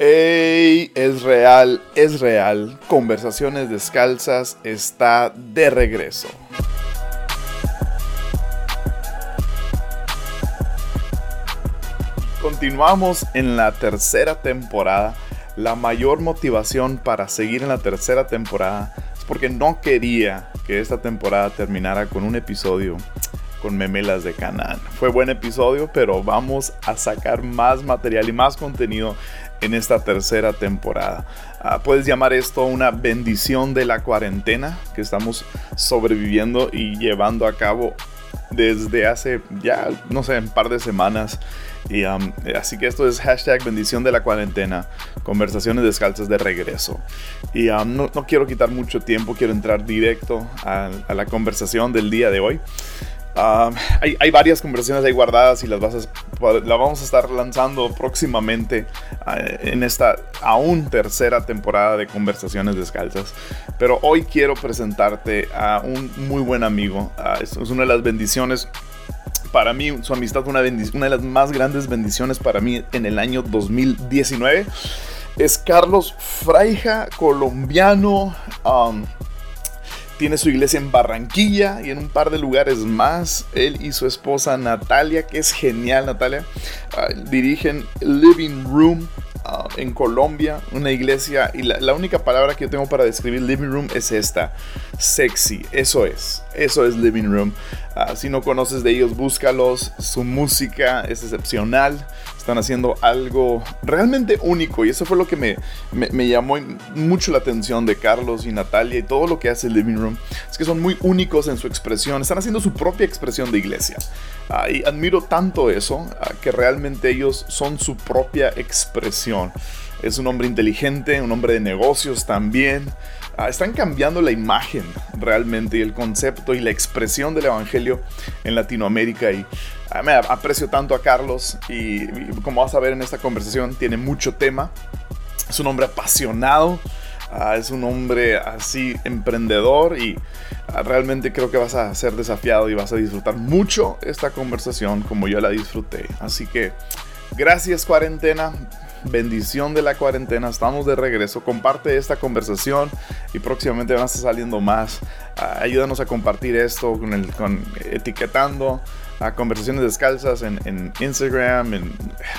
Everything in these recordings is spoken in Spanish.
Ey, es real, es real. Conversaciones descalzas está de regreso. Continuamos en la tercera temporada. La mayor motivación para seguir en la tercera temporada es porque no quería que esta temporada terminara con un episodio con Memelas de Canaán. Fue buen episodio, pero vamos a sacar más material y más contenido en esta tercera temporada. Ah, puedes llamar esto una bendición de la cuarentena que estamos sobreviviendo y llevando a cabo desde hace ya, no sé, un par de semanas. Y, um, así que esto es hashtag bendición de la cuarentena, conversaciones descalzas de regreso. Y no, no, quiero quitar mucho tiempo, quiero entrar directo a la conversación del día de hoy. Uh, hay, hay, varias conversaciones ahí guardadas y las, vas a, las vamos a estar lanzando próximamente uh, en esta aún tercera temporada de Conversaciones Descalzas. Pero hoy quiero presentarte a un muy buen amigo. Uh, es, es, una de las bendiciones. Para mí, su amistad fue una, una de las más grandes bendiciones para mí en el año 2019. Es Carlos Fraija, colombiano. Um, tiene su iglesia en Barranquilla y en un par de lugares más. Él y su esposa Natalia, que es genial Natalia, uh, dirigen Living Room uh, en Colombia, una iglesia. Y la, única palabra que yo tengo para describir Living Room es esta, sexy. Eso es, eso es Living Room. Uh, si no conoces de ellos, búscalos. Su música es excepcional. Están haciendo algo realmente único y eso fue lo que me, me, me, llamó mucho la atención de Carlos y Natalia y todo lo que hace Living Room. Es que son muy únicos en su expresión, están haciendo su propia expresión de iglesia. Uh, y admiro tanto eso, uh, que realmente ellos son su propia expresión. Es un hombre inteligente, un hombre de negocios también. Uh, están cambiando la imagen realmente y el concepto y la expresión del Evangelio en Latinoamérica y me aprecio tanto a Carlos y, y, como vas a ver en esta conversación tiene mucho tema. Es un hombre apasionado, uh, es un hombre así emprendedor y uh, realmente creo que vas a ser desafiado y vas a disfrutar mucho esta conversación como yo la disfruté. Así que gracias cuarentena. Bendición de la cuarentena, estamos de regreso. Comparte esta conversación y próximamente van a estar saliendo más. Ayúdanos a compartir esto con, el, con etiquetando a conversaciones descalzas en, en, Instagram, en,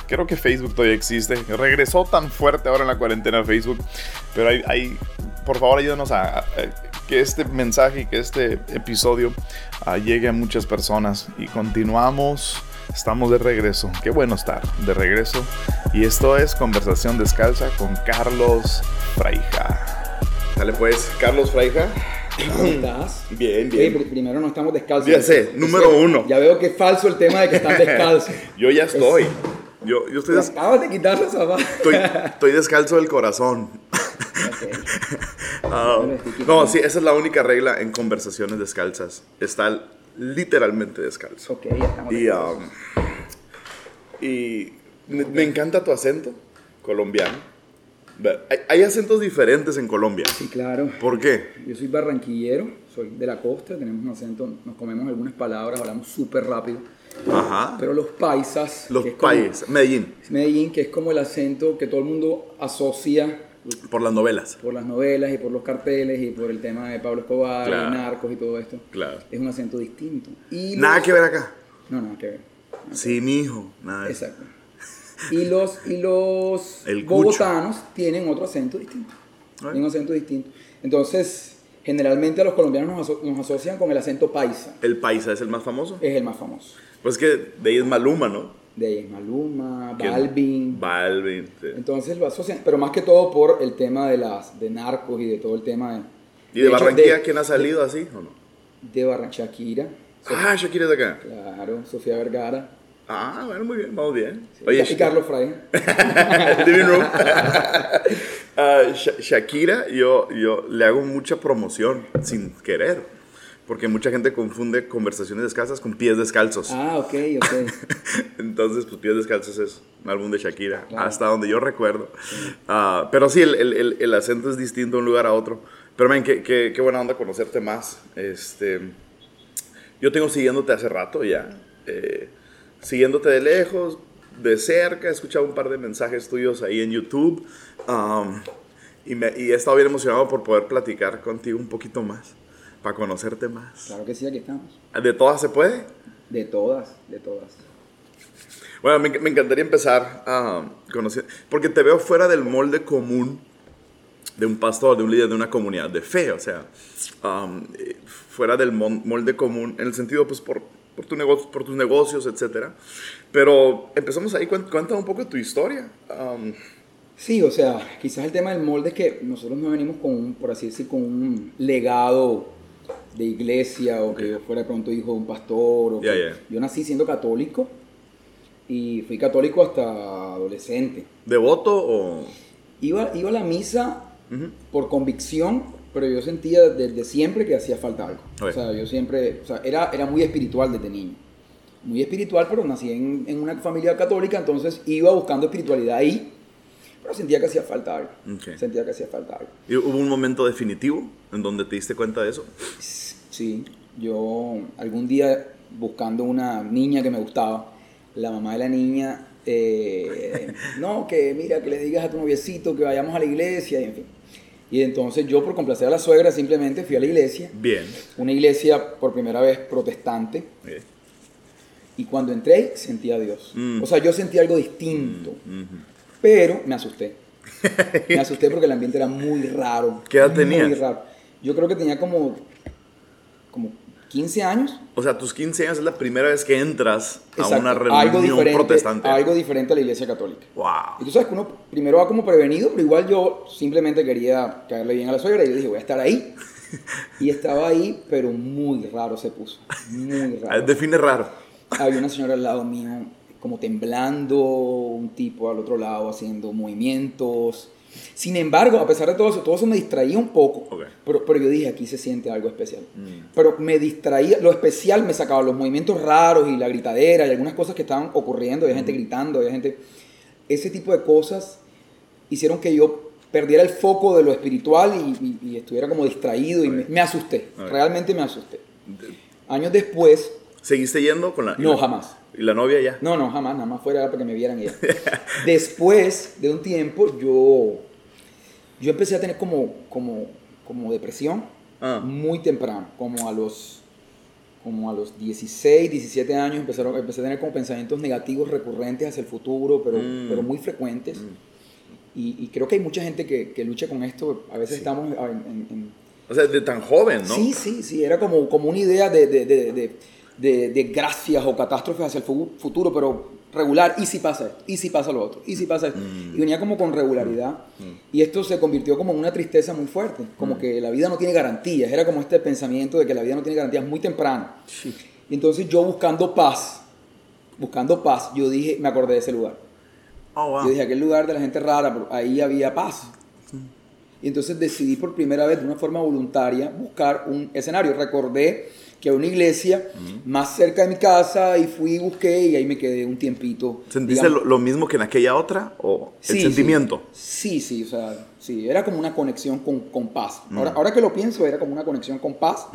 creo que Facebook todavía existe. Regresó tan fuerte ahora en la cuarentena Facebook, pero hay, por favor ayúdanos a, a, que este mensaje y que este episodio a, llegue a muchas personas y continuamos. Estamos de regreso. Qué bueno estar de regreso. Y esto es Conversación Descalza con Carlos Fraija. Dale pues, Carlos Fraija. ¿Cómo estás? Bien, bien. Oye, primero no estamos descalzos. Ya sé, número uno. Ya veo que es falso el tema de que están descalzos. yo ya estoy. Yo, yo estoy des... Acabas de quitar los zapatos. Estoy, estoy, descalzo del corazón. Okay. uh, no, sí, esa es la única regla en conversaciones descalzas. Está literalmente descalzo. Ok, ya estamos. Y, um, y me, me encanta tu acento colombiano. Hay, hay, acentos diferentes en Colombia. Sí, claro. ¿Por qué? Yo soy barranquillero, soy de la costa, tenemos un acento, nos comemos algunas palabras, hablamos súper rápido. Ajá. Pero los paisas. Los paisas, Medellín. Medellín, que es como el acento que todo el mundo asocia. Por las novelas. Por las novelas y por los carteles y por el tema de Pablo Escobar claro. y narcos y todo esto. Claro. Es un acento distinto. Y nada los... que ver acá. No, nada que ver. Nada sí, que mi hijo. Nada Exacto. Y los, y los bogotanos tienen otro acento distinto. Right. Tienen un acento distinto. Entonces, generalmente a los colombianos nos, aso nos, asocian con el acento paisa. ¿El paisa es el más famoso? Es el más famoso. Pues que de ahí es Maluma, ¿no? De ahí es Maluma, Balvin. Balvin, sí. Entonces lo asocian, pero más que todo por el tema de las de narcos y de todo el tema de... ¿Y de, de Barranquilla hecho, quién ha salido de, así o no? De Barranquilla, Shakira. Ah, Shakira es de acá. Claro, Sofía Vergara. Ah, bueno, muy bien, vamos bien. Sí, Oye, y Carlos Fray. Living Room. uh, Shakira, yo, yo le hago mucha promoción sin querer. Porque mucha gente confunde conversaciones descalzas con pies descalzos. Ah, ok, ok. Entonces, pues Pies Descalzos es un álbum de Shakira, claro. hasta donde yo recuerdo. Sí. Uh, pero sí, el, el, el, acento es distinto de un lugar a otro. Pero, man, qué, qué, qué, buena onda conocerte más. Este, yo tengo siguiéndote hace rato ya. Eh, siguiéndote de lejos, de cerca, he escuchado un par de mensajes tuyos ahí en YouTube um, y, me, y he estado bien emocionado por poder platicar contigo un poquito más, para conocerte más. Claro que sí, aquí estamos. ¿De todas se puede? De todas, de todas. Bueno, me, me encantaría empezar a conocer, porque te veo fuera del molde común de un pastor, de un líder de una comunidad de fe, o sea, um, eh, fuera del molde común, en el sentido, pues, por, por, tu negocio, por tus negocios, etcétera. Pero empezamos ahí, cuen- cuenta un poco de tu historia. Um, Sí, o sea, quizás el tema del molde es que nosotros no venimos con, un, por así decir, con un legado de iglesia o que yo fuera pronto hijo de un pastor. O Ya, que- ya. Yo nací siendo católico y fui católico hasta adolescente. ¿Devoto o...? Iba, iba a la misa Ujú. por convicción, pero yo sentía desde siempre que hacía falta algo. O sea, yo siempre, o sea, era, era muy espiritual desde niño. Muy espiritual, pero nací en, en una familia católica, entonces iba buscando espiritualidad ahí, pero sentía que hacía falta algo. Ok. Sentía que hacía falta algo. ¿Y ¿Hubo un momento definitivo en donde te diste cuenta de eso? Sí, yo algún día buscando una niña que me gustaba, la mamá de la niña, eh, no, que mira, que le digas a tu noviecito que vayamos a la iglesia, y en fin. Y entonces yo por complacer a la suegra simplemente fui a la iglesia, Bien. una iglesia por primera vez protestante, Eh, y cuando entré sentí a Dios. Mm. O sea, yo sentí algo distinto, ujú. pero me asusté. Me asusté porque el ambiente era muy raro. ¿Qué edad Muy tenías? raro. Yo creo que tenía como, como 15 años. O sea, tus 15 años es la primera vez que entras a una algo reunión diferente, protestante. Algo diferente a la iglesia católica. Y Wow. tú sabes que uno primero va como prevenido, pero igual yo simplemente quería caerle bien a la suegra y yo dije, voy a estar ahí. Y estaba ahí, pero muy raro se puso. Muy raro. Define raro. Había una señora al lado mío, como temblando, un tipo al otro lado haciendo movimientos. Sin embargo, a pesar de todo eso, todo eso me distraía un poco. Pero, pero yo dije, aquí se siente algo especial. Mm. Pero me distraía, lo especial me sacaba los movimientos raros y la gritadera y algunas cosas que estaban ocurriendo, había gente gritando, había gente... Ese tipo de cosas hicieron que yo perdiera el foco de lo espiritual y, y- y estuviera como distraído y me, me asusté, realmente me asusté. Años después, ¿Seguiste yendo con la.? no, jamás. ¿Y la novia ya? No, no, jamás, nada más fuera para que me vieran ella. Después de un tiempo, yo, yo empecé a tener como, como, como depresión Ah. muy temprano, como a los como a los 16, 17 años empezaron, empecé a tener como pensamientos negativos recurrentes hacia el futuro, pero, Mm. pero muy frecuentes. Y, y creo que hay mucha gente que, que lucha con esto. A veces estamos en- en- en, O sea, de tan joven, ¿no? Sí, sí, sí, era como, como una idea de, de, de, de, de- de gracias o catástrofes hacia el fu- futuro, pero regular, y si pasa esto, y si pasa lo otro, y si pasa esto. Mm. Y venía como con regularidad, y esto se convirtió como en una tristeza muy fuerte, como Mm. que la vida no tiene garantías, era como este pensamiento de que la vida no tiene garantías muy temprano. Y entonces yo buscando paz, buscando paz, yo dije, me acordé de ese lugar. Oh, wow. Yo dije, aquel lugar de la gente rara, ahí había paz. Y entonces decidí por primera vez, de una forma voluntaria, buscar un escenario. Recordé que había una iglesia más cerca de mi casa y fui y busqué y ahí me quedé un tiempito. ¿Sentiste lo, lo mismo que en aquella otra? ¿O el Sí, sentimiento? Sí, sí, o sea, sí, era como una conexión con, con paz. Mm. Ahora, ahora que lo pienso, era como una conexión con paz.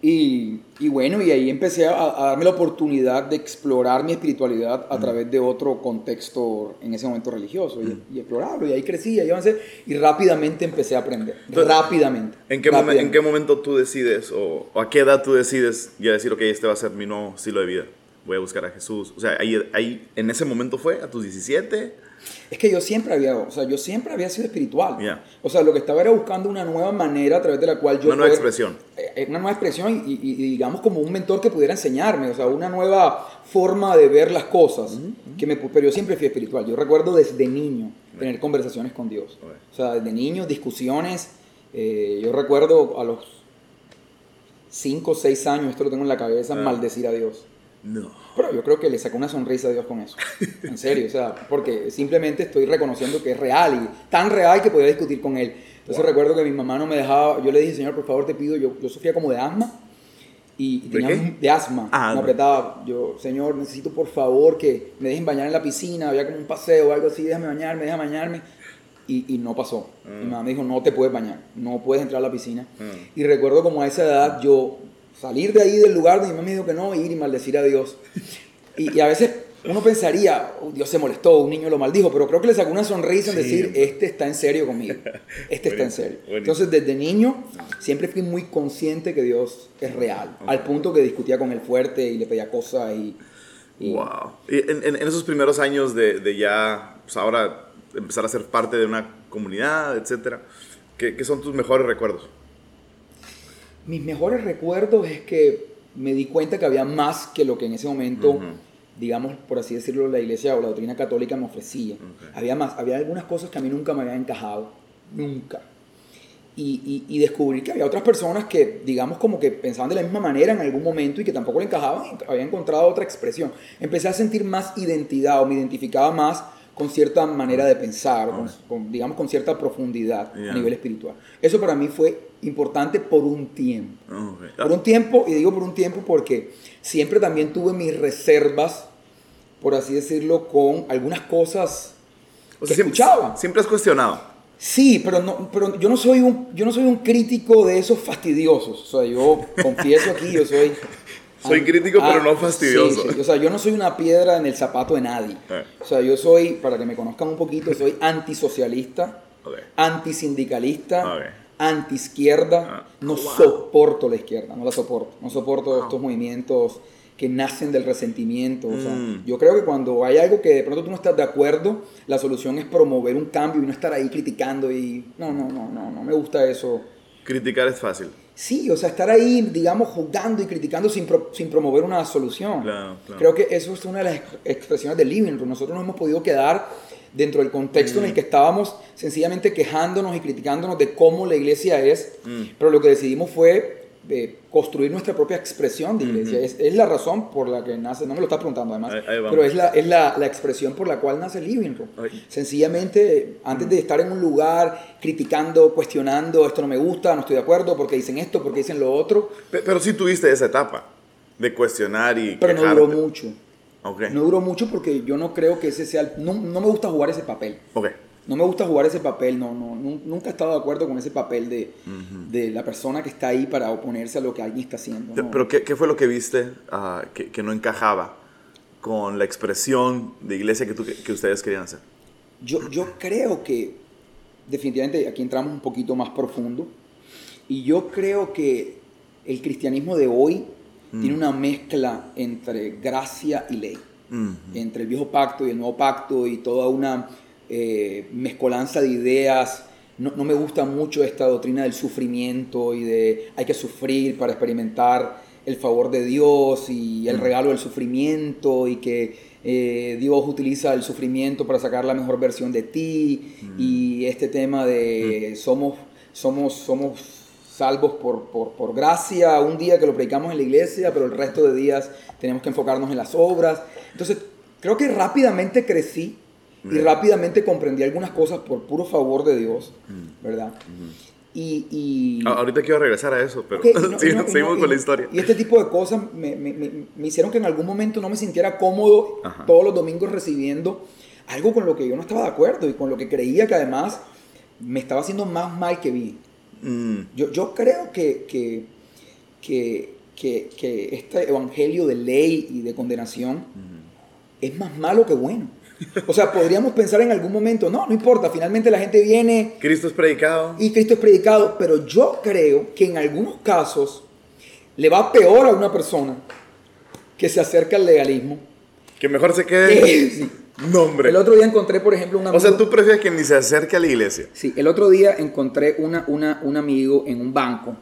Y, y bueno, y ahí empecé a, a darme la oportunidad de explorar mi espiritualidad a través de otro contexto en ese momento religioso y, y explorarlo. Y ahí crecí, ahí avancé y rápidamente empecé a aprender. Entonces, rápidamente. ¿En qué, rápidamente. ¿En qué momento tú decides o, o a qué edad tú decides ya decir, ok, este va a ser mi nuevo estilo de vida? Voy a buscar a Jesús. O sea, ahí, ahí en ese momento fue, a tus 17. Es que yo siempre había, o sea, yo siempre había sido espiritual. O sea, lo que estaba era buscando una nueva manera a través de la cual yo Una nueva poder- expresión. eh, una nueva expresión y, y- y digamos como un mentor que pudiera enseñarme, o sea, una nueva forma de ver las cosas. que me, pero yo siempre fui espiritual. Yo recuerdo desde niño tener conversaciones con Dios. O sea, desde niño, discusiones. eh, yo recuerdo a los 5 o 6 años, esto lo tengo en la cabeza, Ah. maldecir a Dios. No. Pero yo creo que le sacó una sonrisa a Dios con eso. En serio, o sea, porque simplemente estoy reconociendo que es real y tan real que podía discutir con él. Entonces recuerdo que mi mamá no me dejaba, yo le dije, Señor, por favor te pido, yo, yo sufría como de asma y, y ¿De tenía un- de asma, Ah, me apretaba. Yo, Señor, necesito por favor que me dejen bañar en la piscina, había como un paseo o algo así, déjame bañarme, déjame bañarme. Y, y no pasó. Mi mamá me dijo, no te puedes bañar, no puedes entrar a la piscina. Mm. Y recuerdo como a esa edad yo salir de ahí del lugar donde mi mamá me dijo que no, ir y maldecir a Dios. Y, y a veces uno pensaría, "Oh, Dios se molestó, un niño lo maldijo, pero creo que le sacó una sonrisa en Sí, decir, este está en serio conmigo, este está en serio. Entonces, desde niño, siempre fui muy consciente que Dios es real, al punto que discutía con él fuerte y le pedía cosas y... y- Wow. Y en, en- en esos primeros años de, de ya, pues ahora empezar a ser parte de una comunidad, etcétera, ¿qué, qué son tus mejores recuerdos? Mis mejores recuerdos es que me di cuenta que había más que lo que en ese momento, digamos, por así decirlo, la iglesia o la doctrina católica me ofrecía. Había más, había algunas cosas que a mí nunca me habían encajado, nunca. Y, y, y descubrí que había otras personas que, digamos, como que pensaban de la misma manera en algún momento y que tampoco le encajaban y había encontrado otra expresión. Empecé a sentir más identidad o me identificaba más con cierta manera de pensar, con- con, digamos, con cierta profundidad Ya. a nivel espiritual. Eso para mí fue importante por un tiempo. Ok. Por un tiempo, y digo por un tiempo porque siempre también tuve mis reservas, por así decirlo, con algunas cosas O que sea, siempre, escuchaba. siempre has cuestionado. Sí, pero, no, pero yo, no soy un, yo no soy un crítico de esos fastidiosos. O sea, yo confieso aquí, yo soy... Soy an- crítico, pero no sí, fastidioso. sí. O sea, yo no soy una piedra en el zapato de nadie. Eh. O sea, yo soy, para que me conozcan un poquito, soy antisocialista, Ok. antisindicalista, Ok. antiizquierda. Ah, No wow. soporto la izquierda, no la soporto. No soporto Wow. estos movimientos que nacen del resentimiento. O sea, Mm. yo creo que cuando hay algo que de pronto tú no estás de acuerdo, la solución es promover un cambio y no estar ahí criticando y no, no, no, no, no me gusta eso. Criticar es fácil. Sí, o sea, estar ahí, digamos, juzgando y criticando sin, pro- sin promover una solución. Claro, claro. Creo que eso es una de las ex- expresiones del living room. Nosotros nos hemos podido quedar dentro del contexto en el que estábamos sencillamente quejándonos y criticándonos de cómo la iglesia es, Mm. pero lo que decidimos fue eh, construir nuestra propia expresión de iglesia. Ujú. es, es la razón por la que nace, no me lo estás preguntando además, Ahí- ahí pero es, la, es la, la expresión por la cual nace living room. Sencillamente, antes de estar en un lugar criticando, cuestionando, esto no me gusta, no estoy de acuerdo, porque dicen esto, porque dicen lo otro, Pe- Pero sí tuviste esa etapa de cuestionar y pero no quejarte. duró mucho. Ok. No duró mucho porque yo no creo que ese sea, el- no, no me gusta jugar ese papel. Ok. No me gusta jugar ese papel, no, no, nu- nunca he estado de acuerdo con ese papel de, de la persona que está ahí para oponerse a lo que alguien está haciendo. No. Pero ¿qué, qué fue lo que viste ah, que, que no encajaba con la expresión de iglesia que, tú- que ustedes querían hacer? Yo, yo creo que definitivamente aquí entramos un poquito más profundo y yo creo que el cristianismo de hoy tiene una mezcla entre gracia y ley, Mm. entre el viejo pacto y el nuevo pacto y toda una eh, mezcolanza de ideas. No, no me gusta mucho esta doctrina del sufrimiento y de hay que sufrir para experimentar el favor de Dios y el regalo del sufrimiento y que eh, Dios utiliza el sufrimiento para sacar la mejor versión de ti. Y este tema de somos, somos, somos salvos por, por, por gracia, un día que lo predicamos en la iglesia, pero el resto de días tenemos que enfocarnos en las obras. Entonces, creo que rápidamente crecí y rápidamente comprendí algunas cosas por puro favor de Dios, Mm. ¿verdad? Y, y- Ah, ahorita quiero regresar a eso, pero no- sí, no- seguimos no- con la historia. Y este tipo de cosas me, me- me- me hicieron que en algún momento no me sintiera cómodo Ajá. todos los domingos recibiendo algo con lo que yo no estaba de acuerdo y con lo que creía que además me estaba haciendo más mal que bien. Mm. Yo, yo creo que, que, que, que- que este evangelio de ley y de condenación es más malo que bueno. O sea, podríamos pensar en algún momento, no, no importa, finalmente la gente viene Cristo es predicado. y Cristo es predicado, pero yo creo que en algunos casos le va peor a una persona que se acerca al legalismo. Que mejor se quede. Sí. Nombre. El otro día encontré, por ejemplo, un amigo. O sea, tú prefieres que ni se acerque a la iglesia. Sí, el otro día encontré una, una, un amigo en un banco.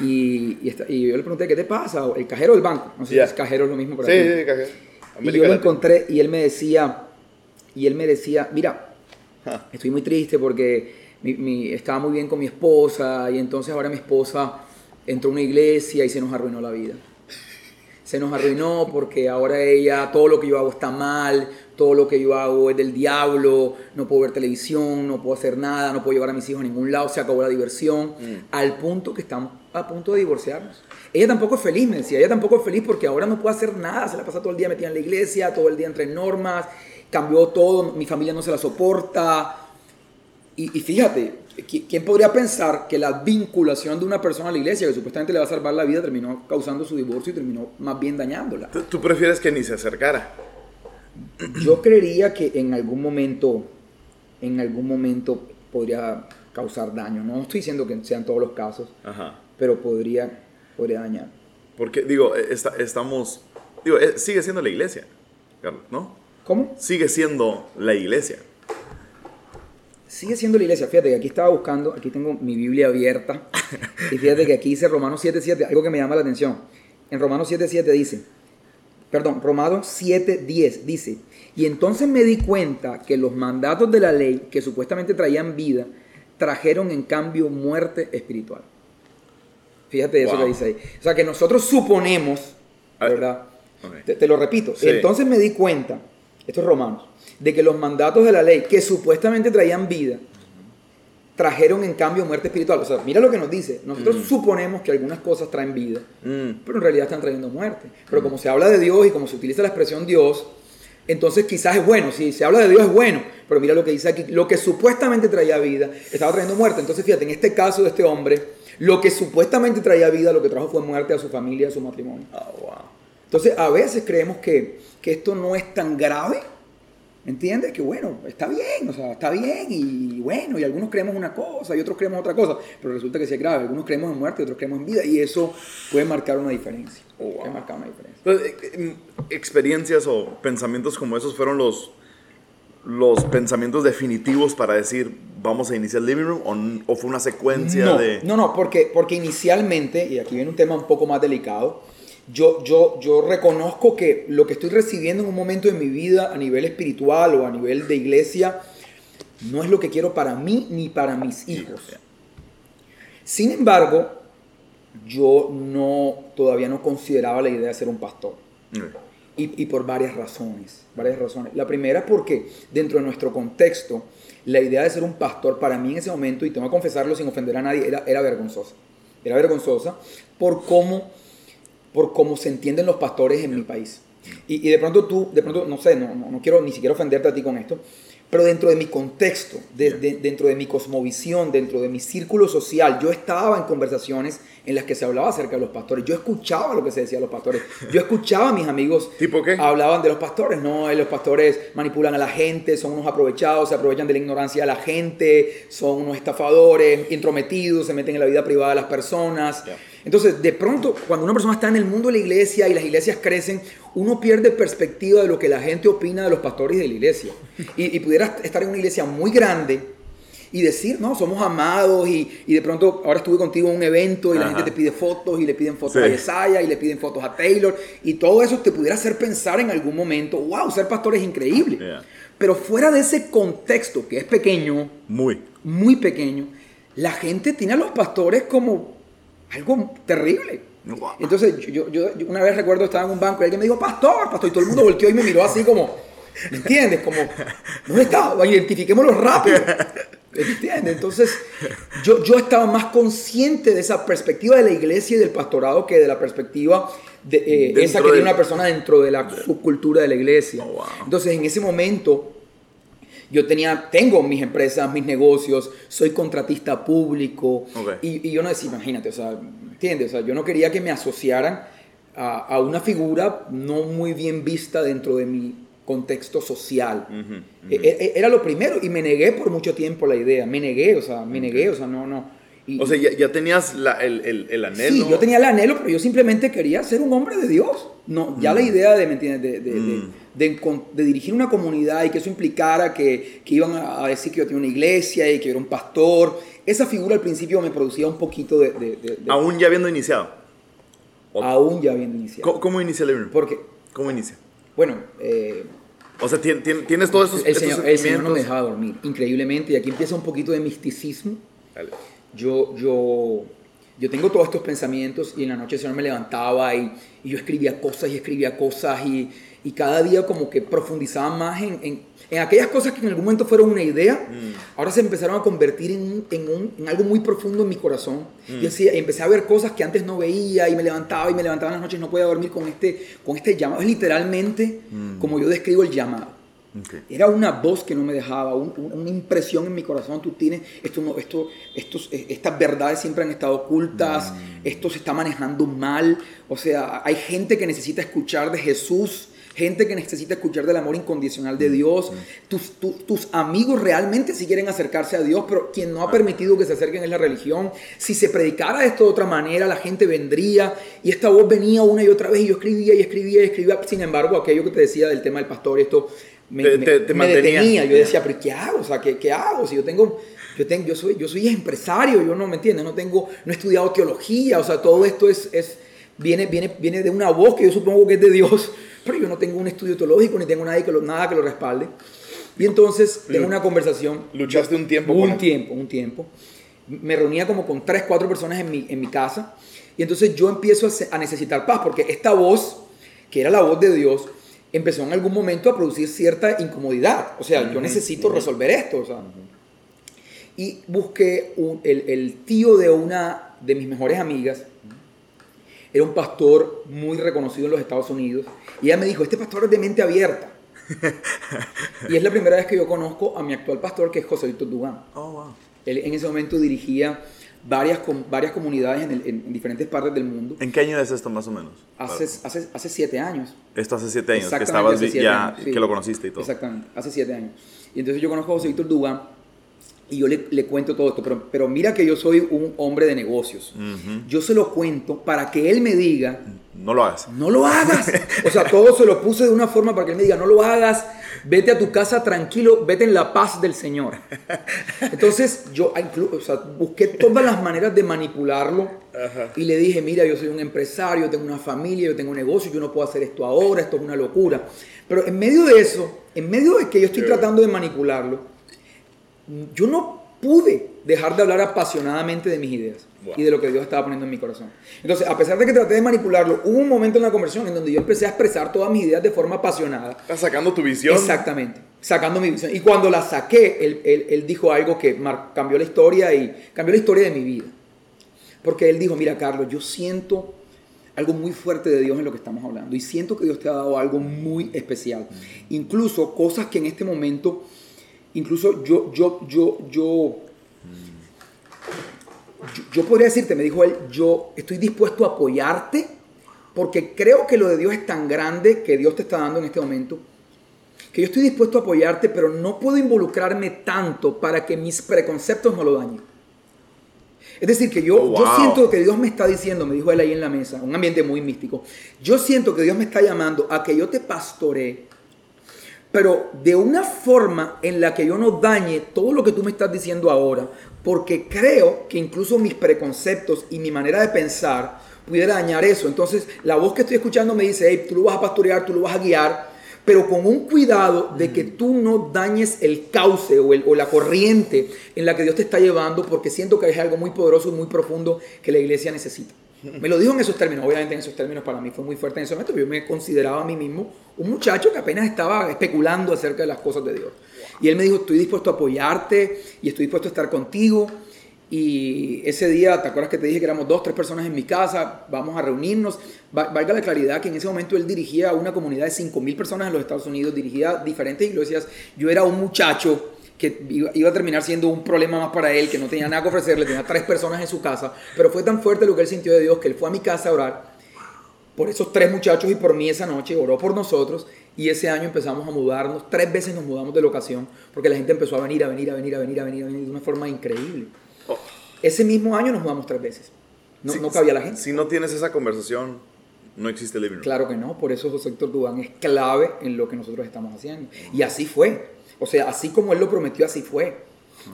Y, y, esta- y yo le pregunté, ¿qué te pasa? El cajero del banco. No sé Ya. si es cajero es lo mismo para Sí, ti. sí, cajero. Y América yo lo Latina. encontré y él me decía, y él me decía, mira, Ja. estoy muy triste porque mi- mi- estaba muy bien con mi esposa y entonces ahora mi esposa entró a una iglesia y se nos arruinó la vida. Se nos arruinó porque ahora ella, todo lo que yo hago está mal, todo lo que yo hago es del diablo, no puedo ver televisión, no puedo hacer nada, no puedo llevar a mis hijos a ningún lado, se acabó la diversión, al punto que están a punto de divorciarnos. Ella tampoco es feliz, me decía, ella tampoco es feliz porque ahora no puede hacer nada, se la pasa todo el día metida en la iglesia, todo el día entre normas, cambió todo, mi familia no se la soporta. Y, y fíjate, ¿quién podría pensar que la vinculación de una persona a la iglesia, que supuestamente le va a salvar la vida, terminó causando su divorcio y terminó más bien dañándola? ¿Tú prefieres que ni se acercara? Yo creería que en algún momento, en algún momento podría causar daño. No estoy diciendo que sean todos los casos, pero podría, podría dañar. Porque, digo, e, estamos, digo, e, sigue siendo la iglesia, Carlos, ¿no? ¿Cómo? Sigue siendo la iglesia. Sigue siendo la iglesia. Fíjate que aquí estaba buscando, aquí tengo mi Biblia abierta. y fíjate que aquí dice Romanos 7.7, algo que me llama la atención. En Romanos 7.7 dice, perdón, Romanos 7.10 dice, y entonces me di cuenta que los mandatos de la ley que supuestamente traían vida, trajeron en cambio muerte espiritual. Fíjate eso que dice ahí. O sea que nosotros suponemos, ah, ¿verdad? Te, lo repito. Entonces me di cuenta, estos romanos, de que los mandatos de la ley que supuestamente traían vida, trajeron en cambio muerte espiritual. O sea, mira lo que nos dice. Nosotros mm. suponemos que algunas cosas traen vida, mm. pero en realidad están trayendo muerte. Pero como se habla de Dios y como se utiliza la expresión Dios, entonces quizás es bueno, si se habla de Dios es bueno, pero mira lo que dice aquí, lo que supuestamente traía vida estaba trayendo muerte. Entonces fíjate, en este caso de este hombre, lo que supuestamente traía vida, lo que trajo fue muerte a su familia, a su matrimonio. Ah, Entonces a veces creemos que, que esto no es tan grave, ¿Entiendes? Que bueno, está bien, o sea, está bien y bueno, y algunos creemos una cosa y otros creemos otra cosa, pero resulta que sí es grave. Algunos creemos en muerte y otros creemos en vida y eso puede marcar una diferencia. Oh, puede marcar una diferencia. Entonces, eh, eh, experiencias o pensamientos como esos fueron los, los pensamientos definitivos para decir vamos a iniciar el living room o, fue una secuencia de... No, no, porque, porque inicialmente, y aquí viene un tema un poco más delicado, yo, yo, yo reconozco que lo que estoy recibiendo en un momento de mi vida a nivel espiritual o a nivel de iglesia no es lo que quiero para mí ni para mis hijos. Sin embargo, yo no, todavía no consideraba la idea de ser un pastor. Y, y, por varias razones, varias razones. La primera porque dentro de nuestro contexto, la idea de ser un pastor para mí en ese momento, y tengo que confesarlo sin ofender a nadie, era, era vergonzosa. Era vergonzosa por cómo por cómo se entienden los pastores en mi país. Y, de pronto tú, de pronto, no sé, no, no, quiero ni siquiera ofenderte a ti con esto, pero dentro de mi contexto, dentro de mi cosmovisión, dentro de mi círculo social, yo estaba en conversaciones en las que se hablaba acerca de los pastores. Yo escuchaba lo que se decía de los pastores. Yo escuchaba a mis amigos. ¿Tipo qué? Hablaban de los pastores. No, los pastores manipulan a la gente, son unos aprovechados, se aprovechan de la ignorancia de la gente, son unos estafadores, intrometidos, se meten en la vida privada de las personas. Entonces, de pronto, cuando una persona está en el mundo de la iglesia y las iglesias crecen, uno pierde perspectiva de lo que la gente opina de los pastores de la iglesia. Y, y pudiera estar en una iglesia muy grande y decir, no, somos amados y, y, de pronto ahora estuve contigo en un evento y la gente te pide fotos y le piden fotos a Yesaya y le piden fotos a Taylor y todo eso te pudiera hacer pensar en algún momento, wow, ser pastor es increíble. Pero fuera de ese contexto que es pequeño, muy, muy pequeño, la gente tiene a los pastores como algo terrible. Entonces, yo, yo, una vez recuerdo estaba en un banco y alguien me dijo, pastor, pastor, y todo el mundo volteó y me miró así como, ¿me entiendes? Como, ¿dónde está? Identifiquémoslo rápido. ¿Entiendes? Entonces, yo, yo estaba más consciente de esa perspectiva de la iglesia y del pastorado que de la perspectiva de eh, esa que tiene una persona dentro de la subcultura de la iglesia. Oh, Entonces, en ese momento, yo tenía, tengo mis empresas, mis negocios, soy contratista público. Y, yo no decía, imagínate, o sea, ¿entiendes? O sea, yo no quería que me asociaran a, a, una figura no muy bien vista dentro de mi contexto social. E, e, era lo primero y me negué por mucho tiempo la idea, me negué, o sea, me negué, o sea, no, no. o sea, ya, tenías el, el, el, anhelo. Sí, yo tenía el anhelo, pero yo simplemente quería ser un hombre de Dios. No, ya la mm. idea de, ¿me entiendes? De, mm. de, de, dirigir una comunidad y que eso implicara que, que, iban a decir que yo tenía una iglesia y que era un pastor, esa figura al principio me producía un poquito de... Aún ya habiendo iniciado. Aún ya habiendo iniciado. ¿Cómo, cómo inicia el ¿Por qué? ¿Cómo inicia? Bueno, eh, o sea, tienes todos esos, el señor, el señor no me dejaba dormir, increíblemente. Y aquí empieza un poquito de misticismo. Yo, yo, yo tengo todos estos pensamientos y en la noche el Señor me levantaba y, y yo escribía cosas y escribía cosas y, y cada día como que profundizaba más en, en, en, aquellas cosas que en algún momento fueron una idea, mm. ahora se empezaron a convertir en, un, en, algo muy profundo en mi corazón. Mm. Y así, empecé a ver cosas que antes no veía y me levantaba y me levantaba en las noches no podía dormir con este, con este llamado. Es literalmente mm. como yo describo el llamado. Ok. Era una voz que no me dejaba, un- un- una impresión en mi corazón. Tú tienes, esto no, esto, estos, eh, estas verdades siempre han estado ocultas, esto se está manejando mal. O sea, hay gente que necesita escuchar de Jesús, gente que necesita escuchar del amor incondicional de Dios. Tus, tu- tus amigos realmente sí quieren acercarse a Dios, pero quien no ha permitido que se acerquen es la religión. Si se predicara esto de otra manera, la gente vendría y esta voz venía una y otra vez y yo escribía y escribía y escribía. Sin embargo, aquello que te decía del tema del pastor, esto me, Te- me- te- te me mantenía. detenía. Yo decía, pero ¿qué hago? O sea, ¿qué, qué hago? Si yo tengo, yo tengo, yo soy, yo soy empresario, yo no me entiendes, no tengo, no he estudiado teología, o sea, todo esto es, es viene, viene, viene de una voz que yo supongo que es de Dios, pero yo no tengo un estudio teológico ni tengo nadie que lo, nada que lo respalde. Y entonces tengo una conversación. Luchaste un tiempo con Un él. tiempo, un tiempo. Me reunía como con tres, cuatro personas en mi, en mi casa. Y entonces yo empiezo a, necesitar paz, porque esta voz, que era la voz de Dios, empezó en algún momento a producir cierta incomodidad. O sea, yo necesito resolver esto. o sea. Y busqué un- el, el tío de una de mis mejores amigas. Era un pastor muy reconocido en los Estados Unidos. Y ella me dijo, este pastor es de mente abierta. y es la primera vez que yo conozco a mi actual pastor, que es José Víctor Dugán. Oh, wow. Él en ese momento dirigía varias, varias comunidades en, el- en- en diferentes partes del mundo. ¿En qué año es esto más o menos? Hace, hace, hace siete años. Esto hace siete años, que estabas siete ya, años, sí. que lo conociste y todo. Exactamente, hace siete años. Y entonces yo conozco a José Víctor Dugán y yo le, le cuento todo esto, pero, pero mira que yo soy un hombre de negocios. Yo se lo cuento para que él me diga, No lo hagas. no lo hagas. O sea, todo se lo puse de una forma para que él me diga, no lo hagas, vete a tu casa tranquilo, vete en la paz del Señor. Entonces yo o sea, busqué todas las maneras de manipularlo y le dije, mira, yo soy un empresario, tengo una familia, yo tengo un negocio, yo no puedo hacer esto ahora, esto es una locura. Pero en medio de eso, en medio de que yo estoy tratando de manipularlo, yo no pude dejar de hablar apasionadamente de mis ideas Wow. y de lo que Dios estaba poniendo en mi corazón. Entonces, a pesar de que traté de manipularlo, hubo un momento en la conversión en donde yo empecé a expresar todas mis ideas de forma apasionada. Estás sacando tu visión. Exactamente, sacando mi visión. Y cuando la saqué, él, él- él dijo algo que cambió la historia y cambió la historia de mi vida. Porque él dijo, mira Carlos, yo siento algo muy fuerte de Dios en lo que estamos hablando y siento que Dios te ha dado algo muy especial. Incluso cosas que en este momento, incluso yo, yo, yo, yo, yo, yo podría decirte, me dijo él, yo estoy dispuesto a apoyarte porque creo que lo de Dios es tan grande que Dios te está dando en este momento que yo estoy dispuesto a apoyarte, pero no puedo involucrarme tanto para que mis preconceptos no lo dañen. Es decir, que yo, Oh, yo siento que Dios me está diciendo, me dijo él ahí en la mesa, un ambiente muy místico, yo siento que Dios me está llamando a que yo te pastoree, pero de una forma en la que yo no dañe todo lo que tú me estás diciendo ahora, porque creo que incluso mis preconceptos y mi manera de pensar pudiera dañar eso. Entonces, la voz que estoy escuchando me dice, hey, tú lo vas a pastorear, tú lo vas a guiar, pero con un cuidado de que tú no dañes el cauce o, el- o la corriente en la que Dios te está llevando, porque siento que es algo muy poderoso y muy profundo que la iglesia necesita. Me lo dijo en esos términos, obviamente en esos términos para mí fue muy fuerte en ese momento, pero yo me consideraba a mí mismo un muchacho que apenas estaba especulando acerca de las cosas de Dios. Y él me dijo, estoy dispuesto a apoyarte y estoy dispuesto a estar contigo. Y ese día, ¿te acuerdas que te dije que éramos dos, tres personas en mi casa? Vamos a reunirnos. Va- Valga la claridad que en ese momento él dirigía una comunidad de 5.000 personas en los Estados Unidos, dirigía diferentes iglesias. Yo era un muchacho que iba, a terminar siendo un problema más para él, que no tenía nada que ofrecerle, tenía tres personas en su casa. Pero fue tan fuerte lo que él sintió de Dios que él fue a mi casa a orar por esos tres muchachos y por mí esa noche, oró por nosotros y ese año empezamos a mudarnos, tres veces nos mudamos de locación porque la gente empezó a venir, a venir, a venir, a venir, a venir, a venir de una forma increíble. Oh. Ese mismo año nos mudamos tres veces. No, Si- no cabía la gente. Si no tienes esa conversación, no existe living room. Claro que no, por eso José Héctor Dubán es clave en lo que nosotros estamos haciendo. Y así fue. O sea, así como él lo prometió, así fue.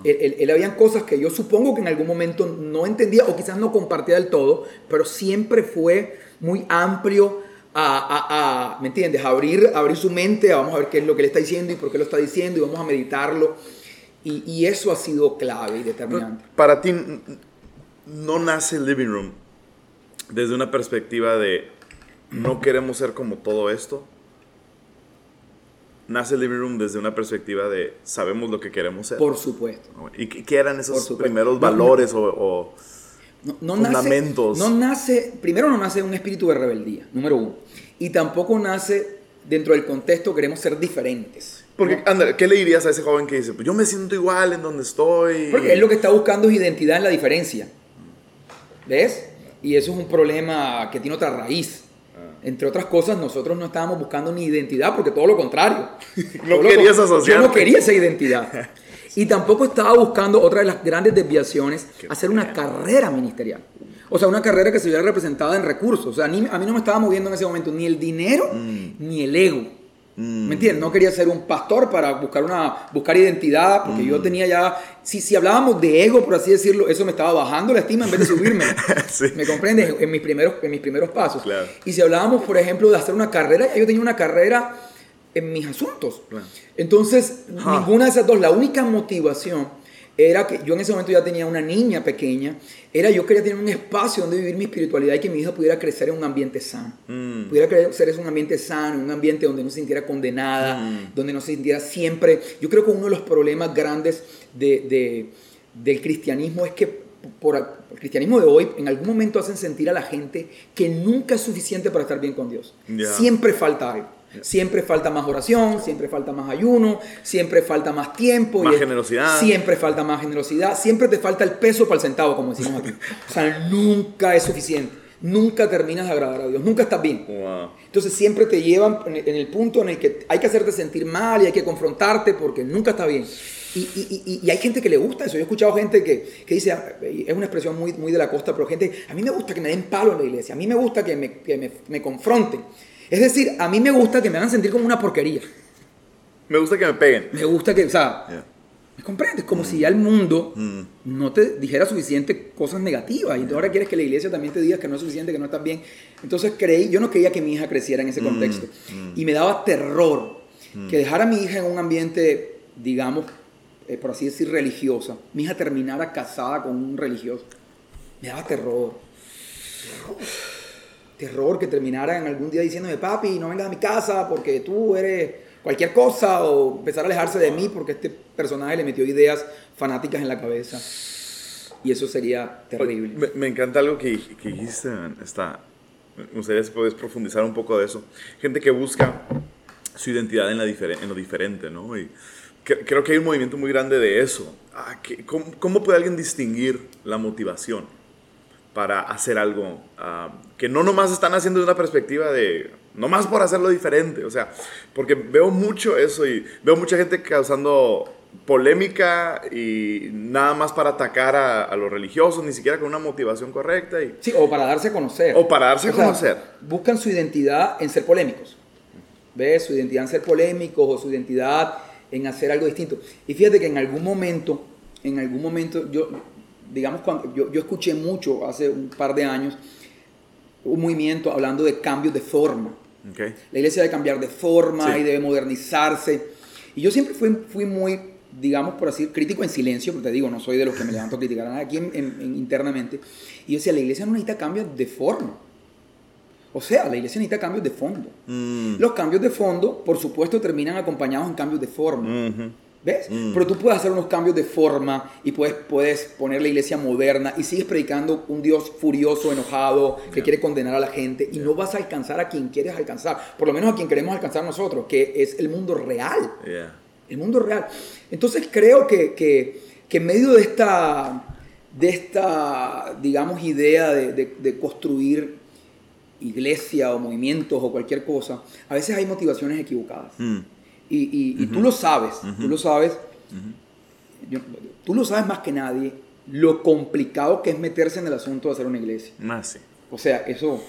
Él, él- él habían cosas que yo supongo que en algún momento no entendía o quizás no compartía del todo, pero siempre fue muy amplio a, a- a, ¿me entiendes? A abrir, a abrir su mente, a vamos a ver qué es lo que él está diciendo y por qué lo está diciendo y vamos a meditarlo. Y, y eso ha sido clave y determinante. Para ti, no nace el living room desde una perspectiva de no queremos ser como todo esto. Nace el living room desde una perspectiva de sabemos lo que queremos ser. Por supuesto. ¿Y qué, eran esos primeros No, valores o, o- No, no Fundamentos. Nace, no nace, primero no nace un espíritu de rebeldía, número uno. Y tampoco nace dentro del contexto queremos ser diferentes. Porque, André, ¿qué le dirías a ese joven que dice, pues yo me siento igual en donde estoy? Porque él lo que está buscando es identidad en la diferencia. ¿Ves? Y eso es un problema que tiene otra raíz. Entre otras cosas, nosotros no estábamos buscando ni identidad, porque todo lo contrario. No lo querías. Yo no quería esa identidad. Y tampoco estaba buscando otra de las grandes desviaciones, hacer una carrera ministerial. O sea, una carrera que se viera representada en recursos. O sea, ni- a mí no me estaba moviendo en ese momento ni el dinero Mm. ni el ego. ¿Me entiendes? No quería ser un pastor para buscar una buscar identidad, porque Mm. yo tenía ya, si, si hablábamos de ego, por así decirlo, eso me estaba bajando la estima en vez de subirme. Sí. ¿Me comprendes? En mis primeros, en mis primeros pasos. Claro. Y si hablábamos, por ejemplo, de hacer una carrera, ya yo tenía una carrera en mis asuntos. Claro. Entonces, ninguna de esas dos, la única motivación era que yo en ese momento ya tenía una niña pequeña, era yo quería tener un espacio donde vivir mi espiritualidad y que mi hija pudiera crecer en un ambiente sano. Mm. Pudiera crecer en un ambiente sano, un ambiente donde no se sintiera condenada, Mm. donde no se sintiera siempre... Yo creo que uno de los problemas grandes de, de- del cristianismo es que por el cristianismo de hoy en algún momento hacen sentir a la gente que nunca es suficiente para estar bien con Dios. Siempre falta algo. Siempre falta más oración, siempre falta más ayuno, siempre falta más tiempo. Más y generosidad. Siempre falta más generosidad, siempre te falta el peso para el centavo, como decimos aquí. O sea, nunca es suficiente. Nunca terminas de agradar a Dios, nunca estás bien. Wow. Entonces siempre te llevan en el, punto en el que hay que hacerte sentir mal y hay que confrontarte porque nunca está bien. Y, y- y- y hay gente que le gusta eso. Yo he escuchado gente que, que dice, es una expresión muy, muy de la costa, pero gente, a mí me gusta que me den palo en la iglesia, a mí me gusta que me, que me, me confronten. Es decir, a mí me gusta que me hagan sentir como una porquería. Me gusta que me peguen. Me gusta que, o sea, Yeah. ¿me comprendes? Como si ya el mundo Mm. no te dijera suficiente cosas negativas. Y entonces ahora quieres que la iglesia también te diga que no es suficiente, que no estás bien. Entonces creí, yo no quería que mi hija creciera en ese Mm, contexto. Y me daba terror que dejara a mi hija en un ambiente, digamos, eh, por así decir, religiosa. Mi hija terminara casada con un religioso. Me daba terror. Terror que terminara en algún día diciéndome, papi, no vengas a mi casa porque tú eres cualquier cosa o empezar a alejarse de mí porque este personaje le metió ideas fanáticas en la cabeza. Y eso sería terrible. Me, me encanta algo que, que dijiste. Está, me gustaría si puedes profundizar un poco de eso. Gente que busca su identidad en, la en lo diferente, ¿no? Y cre- creo que hay un movimiento muy grande de eso. Ah, que- ¿cómo, cómo puede alguien distinguir la motivación para hacer algo ah, que no nomás están haciendo de una perspectiva de, nomás por hacerlo diferente? O sea, porque veo mucho eso y veo mucha gente causando polémica y nada más para atacar a, a los religiosos, ni siquiera con una motivación correcta. Y, Sí, o para darse a conocer. O para darse a O sea, conocer. Buscan su identidad en ser polémicos. ¿Ves? Su identidad en ser polémicos o su identidad en hacer algo distinto. Y fíjate que en algún momento, en algún momento, yo, digamos, cuando yo, yo escuché mucho hace un par de años un movimiento hablando de cambios de forma. ¿ok? La iglesia debe cambiar de forma Sí. y debe modernizarse. Y yo siempre fui, fui muy, digamos, por así, crítico en silencio, porque te digo, no soy de los que me levanto a criticar a nadie aquí en- en- en- internamente. Y yo decía, la iglesia no necesita cambios de forma. O sea, la iglesia necesita cambios de fondo. Mm, Los cambios de fondo, por supuesto, terminan acompañados en cambios de forma. ujú. ¿Ves? Mm. Pero tú puedes hacer unos cambios de forma y puedes, puedes poner la iglesia moderna y sigues predicando un Dios furioso, enojado, que quiere condenar a la gente y no vas a alcanzar a quien quieres alcanzar, por lo menos a quien queremos alcanzar nosotros, que es el mundo real. Yeah. El mundo real. Entonces creo que, que, que en medio de esta, de esta digamos, idea de, de- de construir iglesia o movimientos o cualquier cosa, a veces hay motivaciones equivocadas. Mm, Y, y- y tú lo sabes, tú lo sabes, yo- tú lo sabes más que nadie, lo complicado que es meterse en el asunto de hacer una iglesia. Más sí. O sea, eso,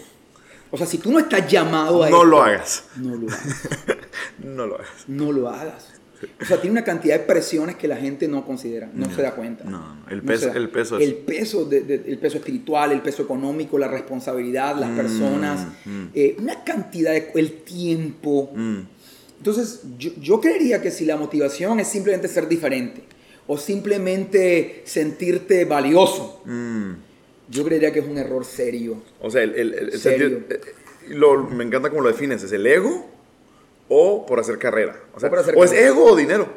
o sea, si tú no estás llamado a No esto, lo hagas. no lo hagas, No lo hagas. no lo hagas. O sea, tiene una cantidad de presiones que la gente no considera, no, se da cuenta. no, el No peso- da- el peso es- el peso, de- de- el peso espiritual, el peso económico, la responsabilidad, las Mm, personas, mm. eh, una cantidad de, el tiempo. Mm, Entonces, yo, yo creería que si la motivación es simplemente ser diferente o simplemente sentirte valioso, mm. yo creería que es un error serio. O sea, el, el- el- Serio. eh, lo- me encanta cómo lo defines. ¿Es el ego o por hacer carrera? O, sea, O hacer o es carrera. ego o dinero.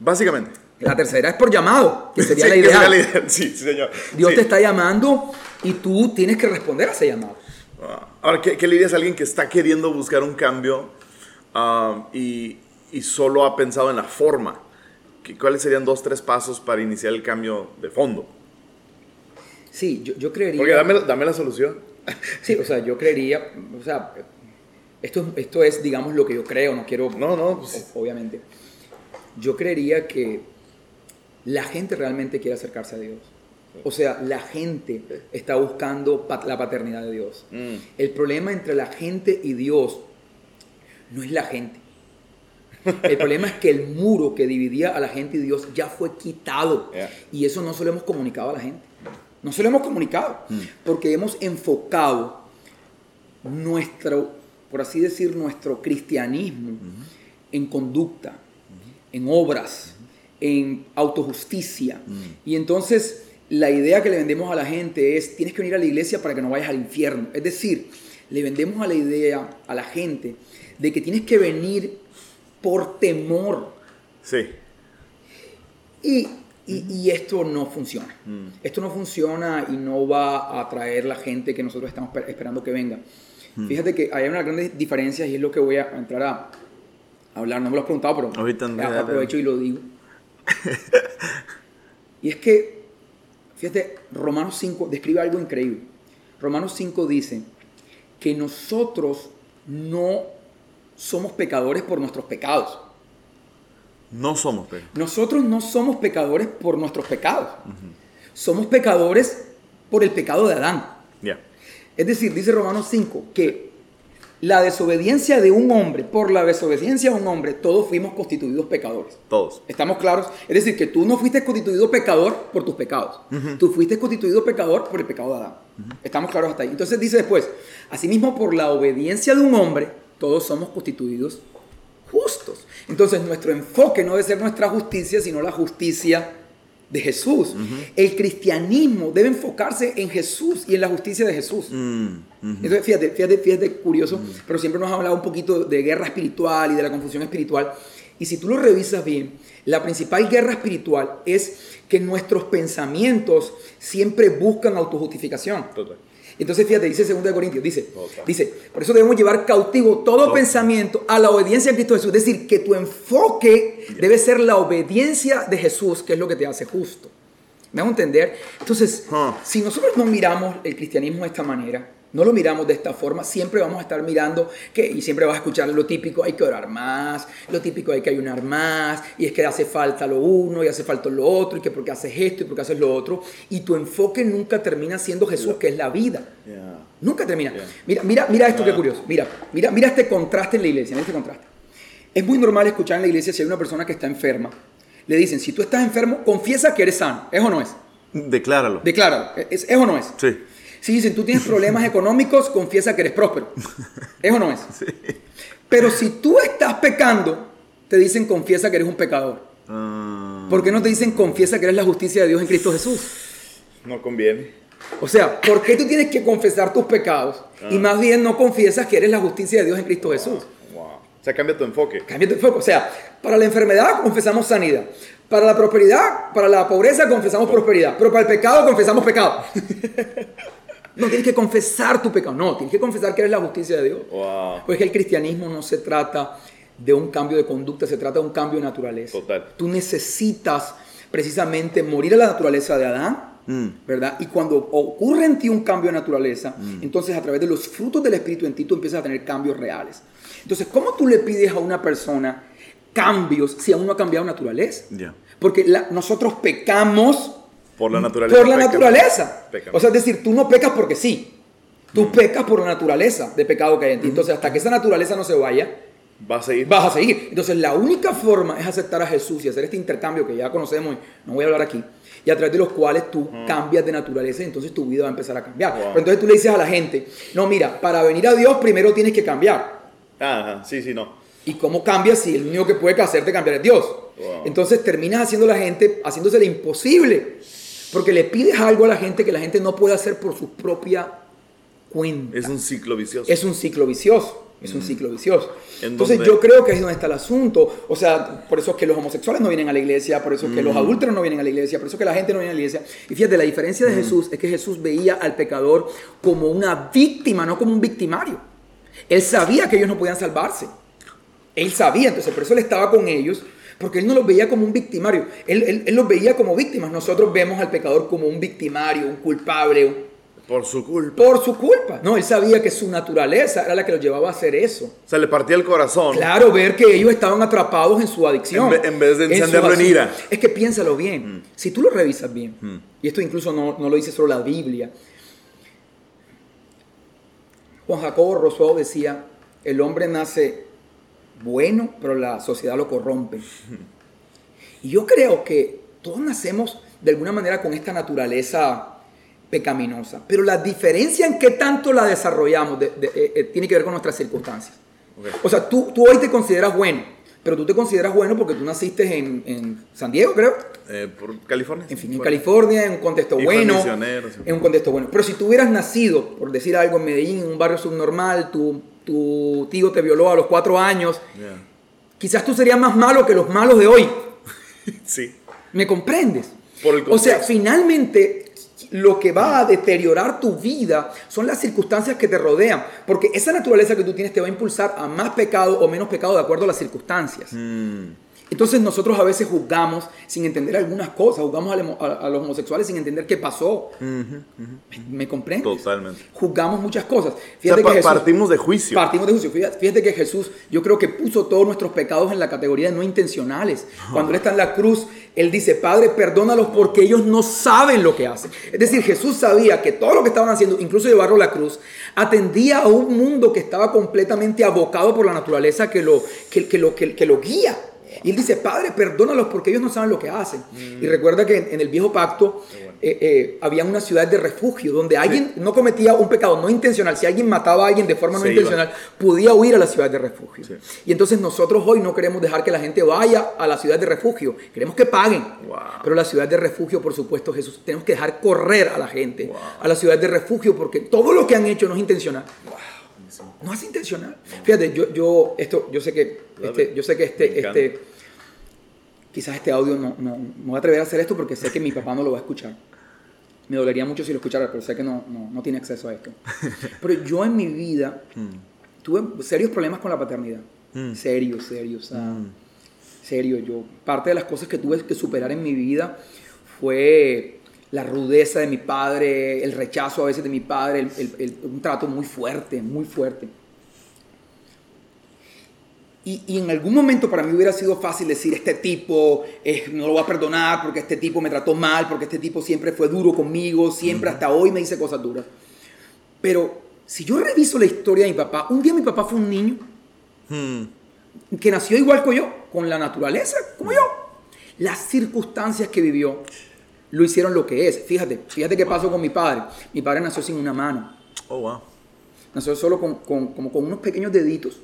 Básicamente. La tercera es por llamado, que sería Sí, la idea. sería la idea. Sí, sí, señor. Dios Sí. te está llamando y tú tienes que responder a ese llamado. Ah, Ahora, ¿qué, qué le dirías a alguien que está queriendo buscar un cambio ah, y, y solo ha pensado en la forma. ¿Qué- ¿Cuáles serían dos, tres pasos para iniciar el cambio de fondo? Sí, yo, yo creería... Porque dame, dame la solución. Sí, o sea, yo creería, o sea, esto, esto es, digamos, lo que yo creo, no quiero, No, no, pues- obviamente. Yo creería que la gente realmente quiere acercarse a Dios. O sea, la gente está buscando la paternidad de Dios. Mm. El problema entre la gente y Dios no es la gente. El problema es que el muro que dividía a la gente y Dios ya fue quitado. Yeah. Y eso no se lo hemos comunicado a la gente. No se lo hemos comunicado. Porque hemos enfocado nuestro, por así decir, nuestro cristianismo en conducta, en obras, en autojusticia. Y entonces la idea que le vendemos a la gente es, tienes que venir a la iglesia para que no vayas al infierno. Es decir, le vendemos a la idea a la gente de que tienes que venir por temor. Sí. Y, y- y esto no funciona. Esto no funciona y no va a atraer la gente que nosotros estamos per- esperando que venga. Fíjate que hay una gran diferencia y es lo que voy a entrar a hablar. No me lo has preguntado, pero Ahorita no, ya dale. aprovecho y lo digo. y es que, fíjate, Romanos 5 describe algo increíble. Romanos 5 dice que nosotros no somos pecadores por nuestros pecados. No somos, pero. Nosotros no somos pecadores por nuestros pecados. Somos pecadores por el pecado de Adán. Es decir, dice Romanos 5 que la desobediencia de un hombre, por la desobediencia de un hombre, todos fuimos constituidos pecadores. Todos. ¿Estamos claros? Es decir, que tú no fuiste constituido pecador por tus pecados. Tú fuiste constituido pecador por el pecado de Adán. ¿Estamos claros hasta ahí? Entonces dice después, asimismo por la obediencia de un hombre, todos somos constituidos justos. Entonces nuestro enfoque no debe ser nuestra justicia, sino la justicia de Jesús. El cristianismo debe enfocarse en Jesús y en la justicia de Jesús. Mm, ujú. Entonces, fíjate, fíjate, fíjate, curioso, pero siempre nos ha hablado un poquito de guerra espiritual y de la confusión espiritual. Y si tú lo revisas bien, la principal guerra espiritual es que nuestros pensamientos siempre buscan autojustificación. Total. Entonces, fíjate, dice 2 de Corintios, dice, Total. dice, por eso debemos llevar cautivo todo Total. pensamiento a la obediencia a Cristo Jesús. Es decir, que tu enfoque debe ser la obediencia de Jesús, que es lo que te hace justo. ¿Me hago entender? Entonces, Huh. si nosotros no miramos el cristianismo de esta manera, no lo miramos de esta forma, siempre vamos a estar mirando que, y siempre vas a escuchar lo típico, hay que orar más, lo típico hay que ayunar más, y es que hace falta lo uno, y hace falta lo otro, y que porque haces esto y porque haces lo otro, y tu enfoque nunca termina siendo Jesús, que es la vida. Nunca termina. Yeah. Mira, mira, mira esto que curioso. Mira, mira, mira este contraste en la iglesia. Mira este contraste. Es muy normal escuchar en la iglesia si hay una persona que está enferma. Le dicen, si tú estás enfermo, confiesa que eres sano. ¿Es o no es? Decláralo. Decláralo. ¿Es, es o no es? Sí. Si dicen, tú tienes problemas económicos, confiesa que eres próspero. ¿Es o no es? Pero si tú estás pecando, te dicen, confiesa que eres un pecador. Ah, ¿Por qué no te dicen, confiesa que eres la justicia de Dios en Cristo Jesús? no conviene. O sea, ¿por qué tú tienes que confesar tus pecados y más bien no confiesas que eres la justicia de Dios en Cristo Jesús? Wow. O sea, cambia tu enfoque. Cambia tu enfoque. O sea, para la enfermedad confesamos sanidad. Para la prosperidad, para la pobreza confesamos prosperidad. Pero para el pecado confesamos pecado. no tienes que confesar tu pecado. No, tienes que confesar que eres la justicia de Dios. Wow. Pues que el cristianismo no se trata de un cambio de conducta, se trata de un cambio de naturaleza. Total. Tú necesitas precisamente morir a la naturaleza de Adán, Mm. ¿verdad? Y cuando ocurre en ti un cambio de naturaleza, entonces a través de los frutos del Espíritu en ti tú empiezas a tener cambios reales. Entonces, ¿cómo tú le pides a una persona cambios si aún no ha cambiado naturaleza? Ya. Porque la- nosotros pecamos Por la naturaleza. por la naturaleza. O sea, es decir, tú no pecas porque sí. Tú pecas por la naturaleza de pecado que hay en ti. Entonces, hasta que esa naturaleza no se vaya, Va a seguir. vas a seguir. Entonces, la única forma es aceptar a Jesús y hacer este intercambio que ya conocemos y no voy a hablar aquí, y a través de los cuales tú cambias de naturaleza y entonces tu vida va a empezar a cambiar. Wow. Pero entonces tú le dices a la gente, no, mira, para venir a Dios primero tienes que cambiar. Ajá, sí, sí, no. ¿Y cómo cambias si el único que puede hacerte cambiar es Dios? Wow. Entonces terminas haciendo la gente, haciéndosele imposible. Porque le pides algo a la gente que la gente no puede hacer por su propia cuenta. Es un ciclo vicioso. Es un ciclo vicioso. Es un ciclo vicioso. ¿En Entonces dónde? yo creo que es donde está el asunto. O sea, por eso es que los homosexuales no vienen a la iglesia, por eso es que Mm. los adúlteros no vienen a la iglesia, por eso es que la gente no viene a la iglesia. Y fíjate, la diferencia de Mm. Jesús es que Jesús veía al pecador como una víctima, no como un victimario. Él sabía que ellos no podían salvarse. Él sabía, entonces por eso él estaba con ellos, porque él no los veía como un victimario, él, él- él los veía como víctimas. Nosotros vemos al pecador como un victimario, un culpable, un- Por su culpa. por su culpa. No, él sabía que su naturaleza era la que lo llevaba a hacer eso. O sea, le partía el corazón. Claro, ver que ellos estaban atrapados en su adicción. En ve- en vez de encenderlo en ira. Mm. Es que piénsalo bien. Si tú lo revisas bien, y esto incluso no, no lo dice solo la Biblia. Juan Jacobo Rousseau decía, el hombre nace bueno, pero la sociedad lo corrompe. Y yo creo que todos nacemos de alguna manera con esta naturaleza pecaminosa, pero la diferencia en qué tanto la desarrollamos de- de- eh, eh, tiene que ver con nuestras circunstancias. Ok. O sea, tú, tú hoy te consideras bueno, pero tú te consideras bueno porque tú naciste en, en San Diego, creo. Eh, por California. En fin, en California, en un contexto Hijo bueno. En un contexto bueno. Pero si tú hubieras nacido, por decir algo, en Medellín, en un barrio subnormal, tu, tu tío te violó a los cuatro años, quizás tú serías más malo que los malos de hoy. Sí. ¿Me comprendes? Por el o sea, finalmente lo que va a deteriorar tu vida son las circunstancias que te rodean, porque esa naturaleza que tú tienes te va a impulsar a más pecado o menos pecado de acuerdo a las circunstancias. Mm. Entonces nosotros a veces juzgamos sin entender algunas cosas, juzgamos a, a- a los homosexuales sin entender qué pasó. ¿Me, me comprendes? Totalmente. Juzgamos muchas cosas. O sea, Fíjate pa- que Jesús- partimos de juicio. Partimos de juicio. Fíjate, fíjate que Jesús, yo creo que puso todos nuestros pecados en la categoría de no intencionales. Cuando Él está en la cruz, Él dice, Padre, perdónalos porque ellos no saben lo que hacen. Es decir, Jesús sabía que todo lo que estaban haciendo, incluso llevarlo a la cruz, atendía a un mundo que estaba completamente abocado por la naturaleza que lo, que, que lo, que, que lo guía. Y él dice, Padre, perdónalos porque ellos no saben lo que hacen. Y recuerda que en, en el viejo pacto eh, eh, había una ciudad de refugio donde alguien no cometía un pecado no intencional. Si alguien mataba a alguien de forma no Se iba. intencional, podía huir a la ciudad de refugio. Sí. Y entonces nosotros hoy no queremos dejar que la gente vaya a la ciudad de refugio. Queremos que paguen. Wow. Pero la ciudad de refugio, por supuesto, Jesús, tenemos que dejar correr a la gente a la ciudad de refugio porque todo lo que han hecho no es intencional. No es intencional. Fíjate, yo, yo, esto, yo sé que, este, yo sé que este, este, quizás este audio no, no, no voy a atrever a hacer esto porque sé que mi papá no lo va a escuchar. Me dolería mucho si lo escuchara, pero sé que no, no, no tiene acceso a esto. Pero yo en mi vida tuve serios problemas con la paternidad. Mm. Serios, serios. o sea, Serio, yo. Parte de las cosas que tuve que superar en mi vida fue la rudeza de mi padre, el rechazo a veces de mi padre, el- el- el- un trato muy fuerte, muy fuerte. Y, y en algún momento para mí hubiera sido fácil decir, este tipo eh, no lo voy a perdonar porque este tipo me trató mal, porque este tipo siempre fue duro conmigo, siempre hasta hoy me dice cosas duras. Pero si yo reviso la historia de mi papá, un día mi papá fue un niño Hmm. que nació igual que yo, con la naturaleza, como yo. Las circunstancias que vivió lo hicieron lo que es. Fíjate, fíjate qué pasó con mi padre. Mi padre nació sin una mano. Oh, wow. Nació solo con, con- como con unos pequeños deditos,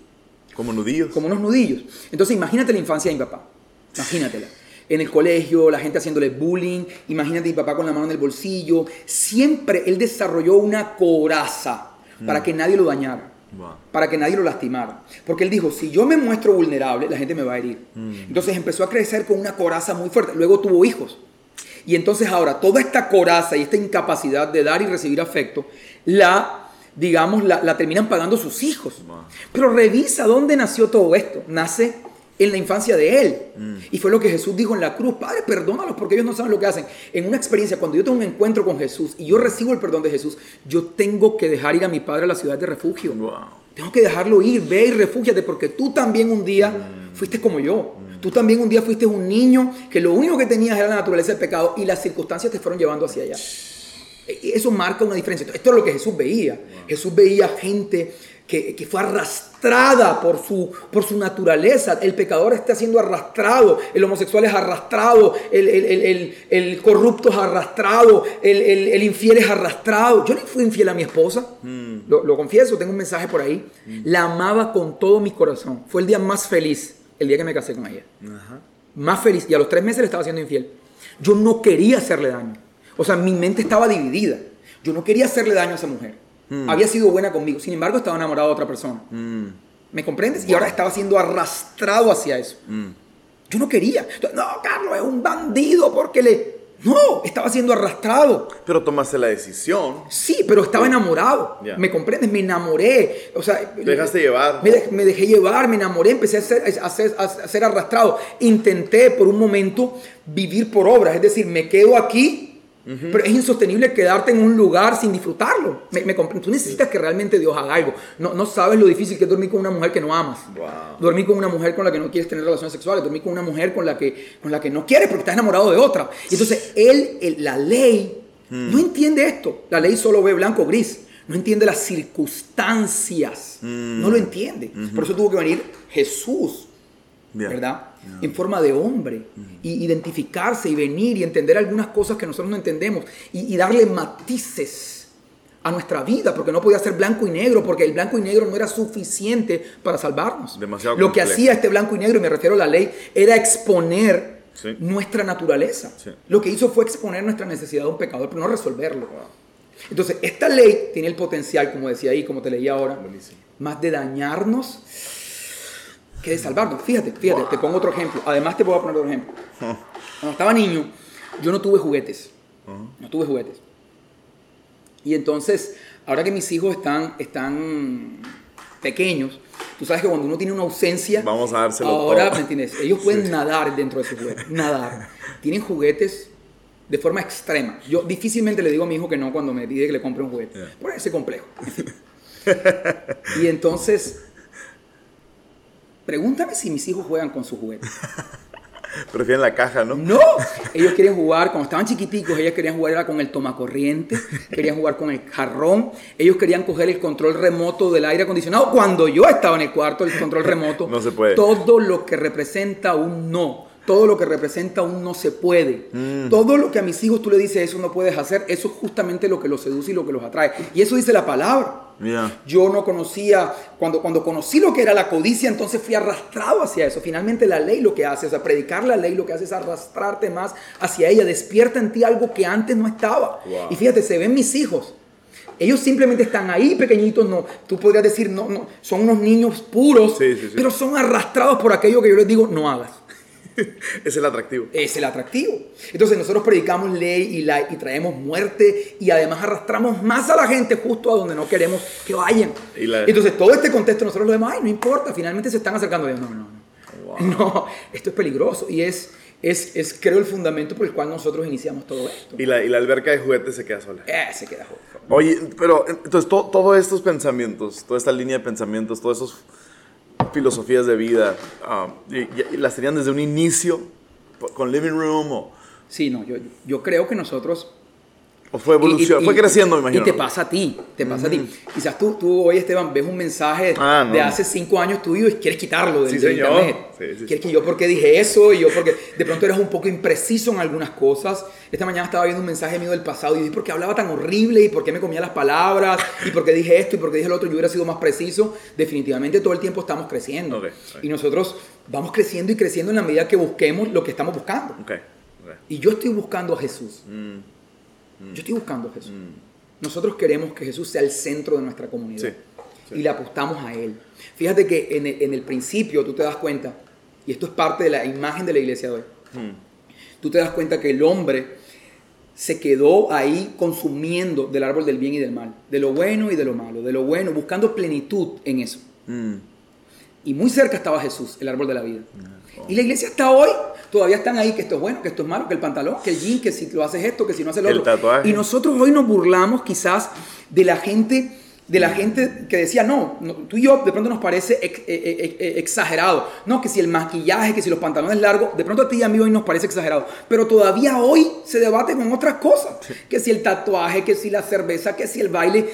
Como nudillos. como unos nudillos. Entonces imagínate la infancia de mi papá. Imagínatela. En el colegio, la gente haciéndole bullying. Imagínate mi papá con la mano en el bolsillo. Siempre él desarrolló una coraza para que nadie lo dañara. Wow. para que nadie lo lastimara. Porque él dijo, si yo me muestro vulnerable, la gente me va a herir. Entonces empezó a crecer con una coraza muy fuerte. Luego tuvo hijos. Y entonces ahora toda esta coraza y esta incapacidad de dar y recibir afecto, la, digamos, la, la terminan pagando sus hijos. Wow. Pero revisa dónde nació todo esto. Nace en la infancia de él. Y fue lo que Jesús dijo en la cruz. Padre, perdónalos porque ellos no saben lo que hacen. En una experiencia, cuando yo tengo un encuentro con Jesús y yo recibo el perdón de Jesús, yo tengo que dejar ir a mi padre a la ciudad de refugio. Wow. Tengo que dejarlo ir, ve y refúgiate, porque tú también un día fuiste como yo. Tú también un día fuiste un niño que lo único que tenías era la naturaleza del pecado y las circunstancias te fueron llevando hacia allá. Eso marca una diferencia. Esto es lo que Jesús veía. Jesús veía gente que, que fue arrastrada por su, por su naturaleza. El pecador está siendo arrastrado, el homosexual es arrastrado, el, el- el- corrupto es arrastrado, el, el- el infiel es arrastrado. Yo le fui infiel a mi esposa, lo, lo confieso, tengo un mensaje por ahí. La amaba con todo mi corazón. Fue el día más feliz, el día que me casé con ella. Ajá. Más feliz. Y a los tres meses le estaba haciendo infiel. Yo no quería hacerle daño. O sea, mi mente estaba dividida. Yo no quería hacerle daño a esa mujer. Había sido buena conmigo. Sin embargo, estaba enamorado de otra persona. Mm. ¿Me comprendes? Y ahora estaba siendo arrastrado hacia eso. Mm. Yo no quería. No, Carlos es un bandido porque le... No, estaba siendo arrastrado. Pero tomaste la decisión. Sí, pero estaba enamorado. ¿Me comprendes? Me enamoré. O sea, Te dejaste llevar. Me, me dejé llevar, me enamoré, empecé a ser, a, ser, a ser arrastrado. Intenté por un momento vivir por obras, es decir, me quedo aquí, pero es insostenible quedarte en un lugar sin disfrutarlo. Me, me Tú necesitas que realmente Dios haga algo. No, no sabes lo difícil que es dormir con una mujer que no amas. Wow. Dormir con una mujer con la que no quieres tener relaciones sexuales. Dormir con una mujer con la que, con la que no quieres porque estás enamorado de otra. Y entonces él, él- la ley, no entiende esto. La ley solo ve blanco o gris. No entiende las circunstancias. No lo entiende. Por eso tuvo que venir Jesús Bien. ¿verdad? En forma de hombre. Y identificarse y venir y entender algunas cosas que nosotros no entendemos. Y, y darle matices a nuestra vida, porque no podía ser blanco y negro, porque el blanco y negro no era suficiente para salvarnos. Demasiado Lo que complejo. hacía este blanco y negro, y me refiero a la ley, era exponer Sí. nuestra naturaleza. Sí. Lo que hizo fue exponer nuestra necesidad de un pecador, pero no resolverlo. Entonces, esta ley tiene el potencial, como decía ahí, como te leía ahora, Buenísimo. más de dañarnos que de salvarnos. Fíjate, fíjate, te pongo otro ejemplo. Además te voy a poner otro ejemplo. Cuando estaba niño, yo no tuve juguetes. No tuve juguetes. Y entonces, ahora que mis hijos están, están pequeños, tú sabes que cuando uno tiene una ausencia, Vamos a dárselo ahora, todo. ¿me entiendes? Ellos pueden nadar dentro de sus juguetes, nadar. Tienen juguetes de forma extrema. Yo difícilmente le digo a mi hijo que no cuando me pide que le compre un juguete. Yeah. Por ese complejo. y entonces, pregúntame si mis hijos juegan con sus juguetes. Prefieren la caja, ¿no? No, ellos querían jugar, cuando estaban chiquiticos, ellos querían jugar era con el tomacorriente, querían jugar con el jarrón, ellos querían coger el control remoto del aire acondicionado. Cuando yo estaba en el cuarto, el control remoto, No se puede. todo lo que representa un no, todo lo que representa un no se puede, todo lo que a mis hijos tú le dices eso no puedes hacer, eso es justamente lo que los seduce y lo que los atrae. Y eso dice la palabra. Yo no conocía, cuando, cuando conocí lo que era la codicia, entonces fui arrastrado hacia eso. Finalmente la ley lo que hace, o sea, predicar la ley lo que hace es arrastrarte más hacia ella, despierta en ti algo que antes no estaba. Wow. Y fíjate, se ven mis hijos. Ellos simplemente están ahí pequeñitos, no, tú podrías decir, no, no, son unos niños puros, Sí, sí, sí. pero son arrastrados por aquello que yo les digo, no hagas. Es el atractivo. Es el atractivo. Entonces nosotros predicamos ley y, la- y traemos muerte y además arrastramos más a la gente justo a donde no queremos que vayan. Y la- Entonces todo este contexto nosotros lo vemos, ay, no importa, finalmente se están acercando a Dios. No, no, no. Wow. No, esto es peligroso y es, es, es creo el fundamento por el cual nosotros iniciamos todo esto. Y la, y la alberca de juguetes se queda sola. Eh, se queda joven. Oye, pero entonces to- todos estos pensamientos, toda esta línea de pensamientos, todas esas filosofías de vida, y las tenían desde un inicio con Living Room o, Sí, no, yo, yo creo que nosotros o fue evolución, fue creciendo, me imagino. Y te pasa a ti, te pasa a ti. Quizás tú, tú hoy, Esteban, ves un mensaje Ah, no. de hace cinco años tuyo y quieres quitarlo del, Sí, del internet. Sí, sí, quieres que yo porque dije eso y yo porque de pronto eres un poco impreciso en algunas cosas. Esta mañana estaba viendo un mensaje mío del pasado y dije, ¿por qué hablaba tan horrible? ¿Y por qué me comía las palabras? ¿Y por qué dije esto? ¿Y por qué dije lo otro? Yo hubiera sido más preciso. Definitivamente todo el tiempo estamos creciendo. Ok, ok. Y nosotros vamos creciendo y creciendo en la medida que busquemos lo que estamos buscando. Ok, ok. Y yo estoy buscando a Jesús. Mm, Yo estoy buscando a Jesús. Nosotros queremos que Jesús sea el centro de nuestra comunidad. Sí, sí. Y le apostamos a Él. Fíjate que en el, en el principio tú te das cuenta, y esto es parte de la imagen de la iglesia de hoy, mm, tú te das cuenta que el hombre se quedó ahí consumiendo del árbol del bien y del mal, de lo bueno y de lo malo, de lo bueno, buscando plenitud en eso. mm. Y muy cerca estaba Jesús, el árbol de la vida. Y la iglesia hasta hoy todavía están ahí, que esto es bueno, que esto es malo, que el pantalón, que el jean, que si lo haces esto, que si no haces lo El otro. tatuaje. Y nosotros hoy nos burlamos quizás de la gente de la gente que decía, no, no, tú y yo de pronto nos parece ex- eh, eh, eh, exagerado. No, que si el maquillaje, que si los pantalones largos, de pronto a ti y a mí hoy nos parece exagerado. Pero todavía hoy se debate con otras cosas. Que si el tatuaje, que si la cerveza, que si el baile.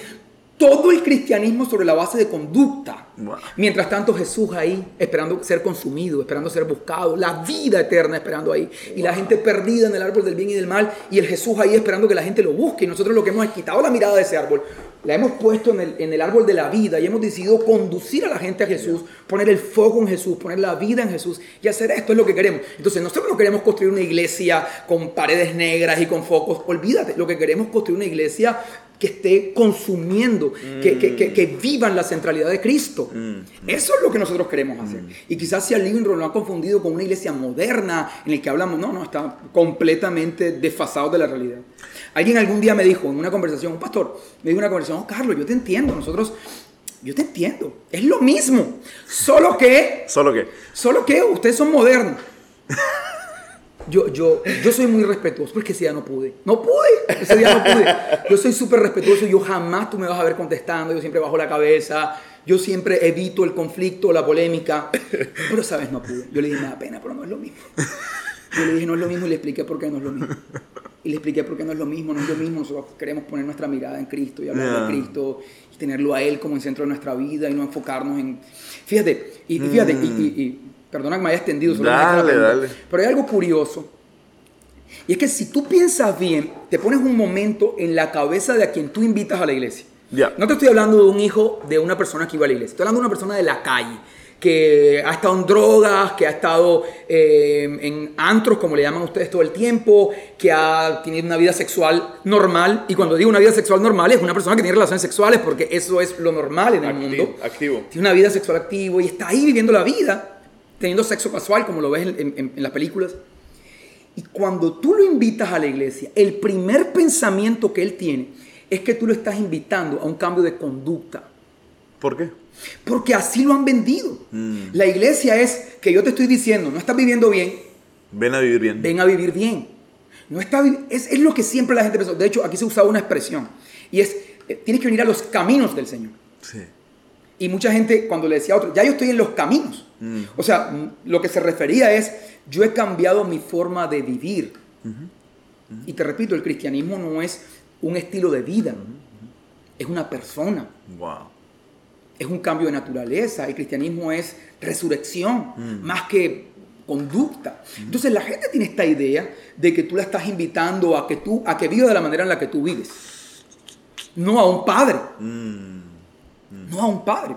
Todo el cristianismo sobre la base de conducta. Wow. Mientras tanto Jesús ahí esperando ser consumido, esperando ser buscado, la vida eterna esperando ahí. Y la gente perdida en el árbol del bien y del mal y el Jesús ahí esperando que la gente lo busque. Y nosotros lo que hemos es quitado la mirada de ese árbol, la hemos puesto en el, en el árbol de la vida y hemos decidido conducir a la gente a Jesús, poner el foco en Jesús, poner la vida en Jesús y hacer esto es lo que queremos. Entonces nosotros no queremos construir una iglesia con paredes negras y con focos, olvídate, lo que queremos es construir una iglesia que esté consumiendo, que, que, que, que vivan la centralidad de Cristo. Eso es lo que nosotros queremos hacer. Y quizás si al Living Room lo han confundido con una iglesia moderna en el que hablamos, no, no, está completamente desfasado de la realidad. Alguien algún día me dijo en una conversación, un pastor, me dijo en una conversación, oh, Carlos, yo te entiendo, nosotros, yo te entiendo, es lo mismo, solo que, ¿Solo qué? solo que ustedes son modernos. Yo, yo, yo soy muy respetuoso, porque ese día no pude. No pude, ese día no pude. Yo soy súper respetuoso, yo jamás tú me vas a ver contestando, yo siempre bajo la cabeza, yo siempre evito el conflicto, la polémica, pero sabes, no pude. Yo le dije, me da pena, pero no es lo mismo. Yo le dije, no es lo mismo y le expliqué por qué no es lo mismo. Y le expliqué por qué no es lo mismo, no es lo mismo. Nosotros queremos poner nuestra mirada en Cristo y hablar Yeah. de Cristo y tenerlo a Él como el centro de nuestra vida y no enfocarnos en... Fíjate, y, y fíjate, y, y- y perdona que me haya extendido. Dale, dale. Pero hay algo curioso. Y es que si tú piensas bien, te pones un momento en la cabeza de a quien tú invitas a la iglesia. Ya. No te estoy hablando de un hijo de una persona que iba a la iglesia. Estoy hablando de una persona de la calle que ha estado en drogas, que ha estado eh, en antros, como le llaman ustedes todo el tiempo, que ha tenido una vida sexual normal. Y cuando digo una vida sexual normal, es una persona que tiene relaciones sexuales, porque eso es lo normal en el Activo, mundo. activo. Tiene una vida sexual activo y está ahí viviendo la vida, teniendo sexo casual, como lo ves en, en- en las películas. Y cuando tú lo invitas a la iglesia, el primer pensamiento que él tiene es que tú lo estás invitando a un cambio de conducta. ¿Por qué? Porque así lo han vendido. Mm. La iglesia es que yo te estoy diciendo, no estás viviendo bien, Ven a vivir bien. ven a vivir bien. No está, es, es lo que siempre la gente pensó. De hecho, aquí se usaba una expresión. Y es, eh, tienes que venir a los caminos del Señor. Sí. Y mucha gente cuando le decía a otro, ya yo estoy en los caminos. Mm. O sea, mm, lo que se refería es, yo he cambiado mi forma de vivir. Y te repito, el cristianismo no es un estilo de vida, es una persona, Wow. es un cambio de naturaleza. El cristianismo es resurrección, más que conducta. Entonces la gente tiene esta idea de que tú la estás invitando a que tú a que viva de la manera en la que tú vives. No a un padre. No a un padre.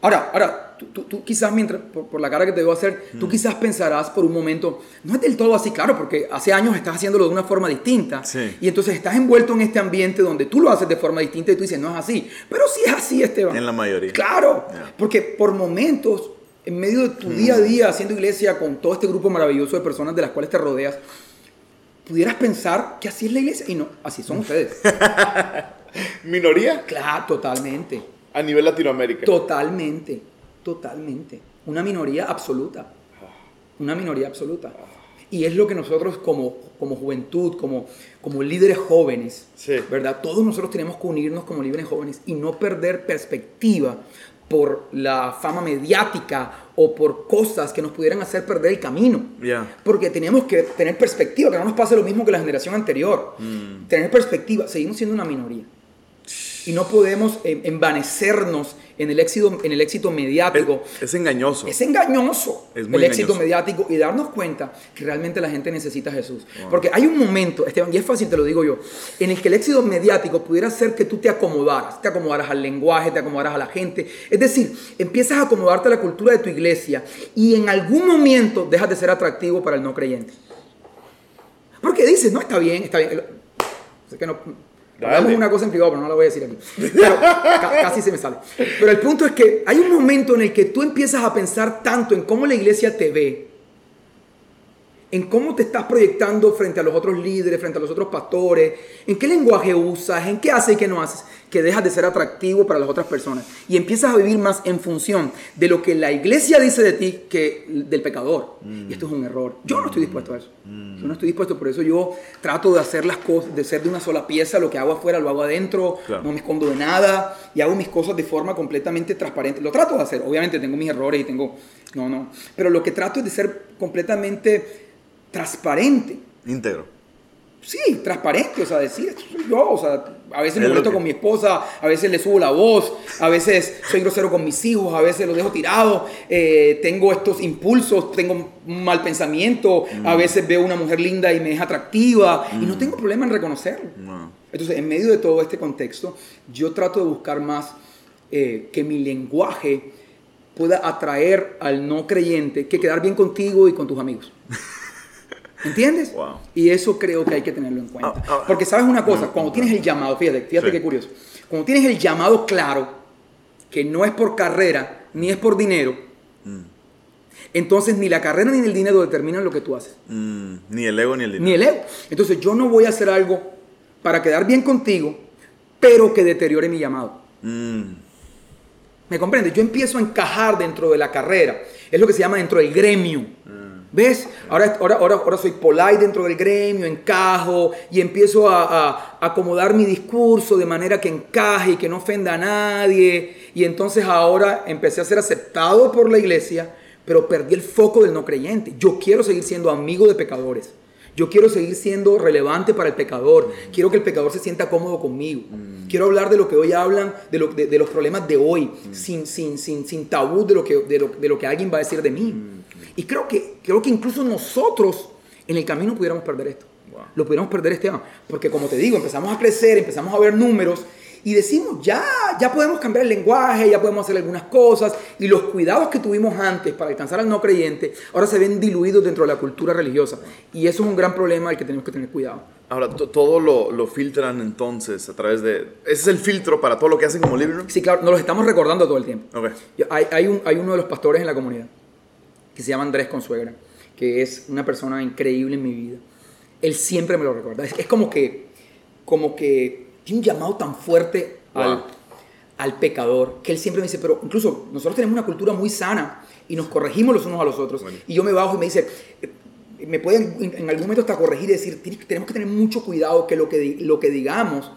Ahora, ahora tú, tú- tú quizás, mientras, por, por la cara que te debo hacer, tú quizás pensarás por un momento, no es del todo así, claro, porque hace años estás haciéndolo de una forma distinta. Sí. Y entonces estás envuelto en este ambiente donde tú lo haces de forma distinta y tú dices, no es así. Pero sí es así, Esteban. En la mayoría. Claro, porque por momentos, en medio de tu día a día haciendo iglesia con todo este grupo maravilloso de personas de las cuales te rodeas, pudieras pensar que así es la iglesia. Y no, así son ustedes. ¿Minoría? claro, totalmente. A nivel Latinoamérica. Totalmente, totalmente. Una minoría absoluta. Una minoría absoluta. Y es lo que nosotros como, como juventud, como, como líderes jóvenes, Sí. ¿verdad? Todos nosotros tenemos que unirnos como líderes jóvenes y no perder perspectiva por la fama mediática o por cosas que nos pudieran hacer perder el camino. Porque tenemos que tener perspectiva, que no nos pase lo mismo que la generación anterior. Mm. Tener perspectiva, seguimos siendo una minoría. Y no podemos eh, envanecernos en el éxito, en el éxito mediático. Es, es engañoso. Es engañoso Es muy el éxito engañoso. mediático y darnos cuenta que realmente la gente necesita a Jesús. Porque hay un momento, Esteban, y es fácil, te lo digo yo, en el que el éxito mediático pudiera ser que tú te acomodaras, te acomodaras al lenguaje, te acomodaras a la gente. Es decir, empiezas a acomodarte a la cultura de tu iglesia y en algún momento dejas de ser atractivo para el no creyente. Porque dices, no, está bien, está bien. Sé que no. Hablamos una cosa en privado, pero no la voy a decir aquí. Pero ca- casi se me sale. Pero el punto es que hay un momento en el que tú empiezas a pensar tanto en cómo la iglesia te ve, en cómo te estás proyectando frente a los otros líderes, frente a los otros pastores, en qué lenguaje usas, en qué haces y qué no haces, que dejas de ser atractivo para las otras personas y empiezas a vivir más en función de lo que la iglesia dice de ti que del pecador. Y esto es un error. Yo no estoy dispuesto a eso. Yo no estoy dispuesto, por eso yo trato de hacer las cosas, de ser de una sola pieza, lo que hago afuera lo hago adentro, Claro. no me escondo de nada y hago mis cosas de forma completamente transparente. Lo trato de hacer, obviamente tengo mis errores y tengo, no, no, pero lo que trato es de ser completamente transparente. Íntegro. Sí, transparente, o sea, decir, esto soy yo, o sea, A veces me Es lo molesto que- con mi esposa, a veces le subo la voz, a veces soy grosero con mis hijos, a veces los dejo tirados, eh, tengo estos impulsos, tengo un mal pensamiento, a Mm. veces veo una mujer linda y me es atractiva y no tengo problema en reconocerlo. No. Entonces, en medio de todo este contexto, yo trato de buscar más eh, que mi lenguaje pueda atraer al no creyente que quedar bien contigo y con tus amigos. ¿Entiendes? Wow. Y eso creo que hay que tenerlo en cuenta. Ah, ah, Porque sabes una cosa, cuando tienes el llamado, fíjate, fíjate Sí. qué curioso, cuando tienes el llamado claro, que no es por carrera, ni es por dinero, Mm. entonces ni la carrera ni el dinero determinan lo que tú haces. Mm, ni el ego ni el dinero. Ni el ego. Entonces yo no voy a hacer algo para quedar bien contigo, pero que deteriore mi llamado. Mm, ¿Me comprendes? Yo empiezo a encajar dentro de la carrera. Es lo que se llama dentro del gremio. ¿Ves? Ahora, ahora, ahora, ahora soy polite dentro del gremio, encajo y empiezo a, a acomodar mi discurso de manera que encaje y que no ofenda a nadie. Y entonces ahora empecé a ser aceptado por la iglesia, pero perdí el foco del no creyente. Yo quiero seguir siendo amigo de pecadores. Yo quiero seguir siendo relevante para el pecador. Quiero que el pecador se sienta cómodo conmigo. Quiero hablar de lo que hoy hablan, de, lo- de- de los problemas de hoy, sin, sin, sin, sin tabú de lo, que, de, lo, de lo que alguien va a decir de mí. Y creo que, creo que incluso nosotros en el camino pudiéramos perder esto. Wow. Lo pudiéramos perder este año. Porque como te digo, empezamos a crecer, empezamos a ver números y decimos, ya, ya podemos cambiar el lenguaje, ya podemos hacer algunas cosas. Y los cuidados que tuvimos antes para alcanzar al no creyente, ahora se ven diluidos dentro de la cultura religiosa. Y eso es un gran problema al que tenemos que tener cuidado. Ahora, to- todo lo, lo filtran entonces a través de... Ese es el filtro para todo lo que hacen como room. Sí, claro, nos los estamos recordando todo el tiempo. Ok. Yo- Hay, hay, un, hay uno de los pastores en la comunidad que se llama Andrés Consuegra, que es una persona increíble en mi vida. Él siempre me lo recuerda. Es, es como que como que tiene un llamado tan fuerte al, Wow. al pecador que él siempre me dice, pero incluso nosotros tenemos una cultura muy sana y nos corregimos los unos a los otros. Bueno. Y yo me bajo y me dice, eh, me pueden en, algún momento hasta corregir y decir, "Tienes- tenemos que tener mucho cuidado que lo que, lo que digamos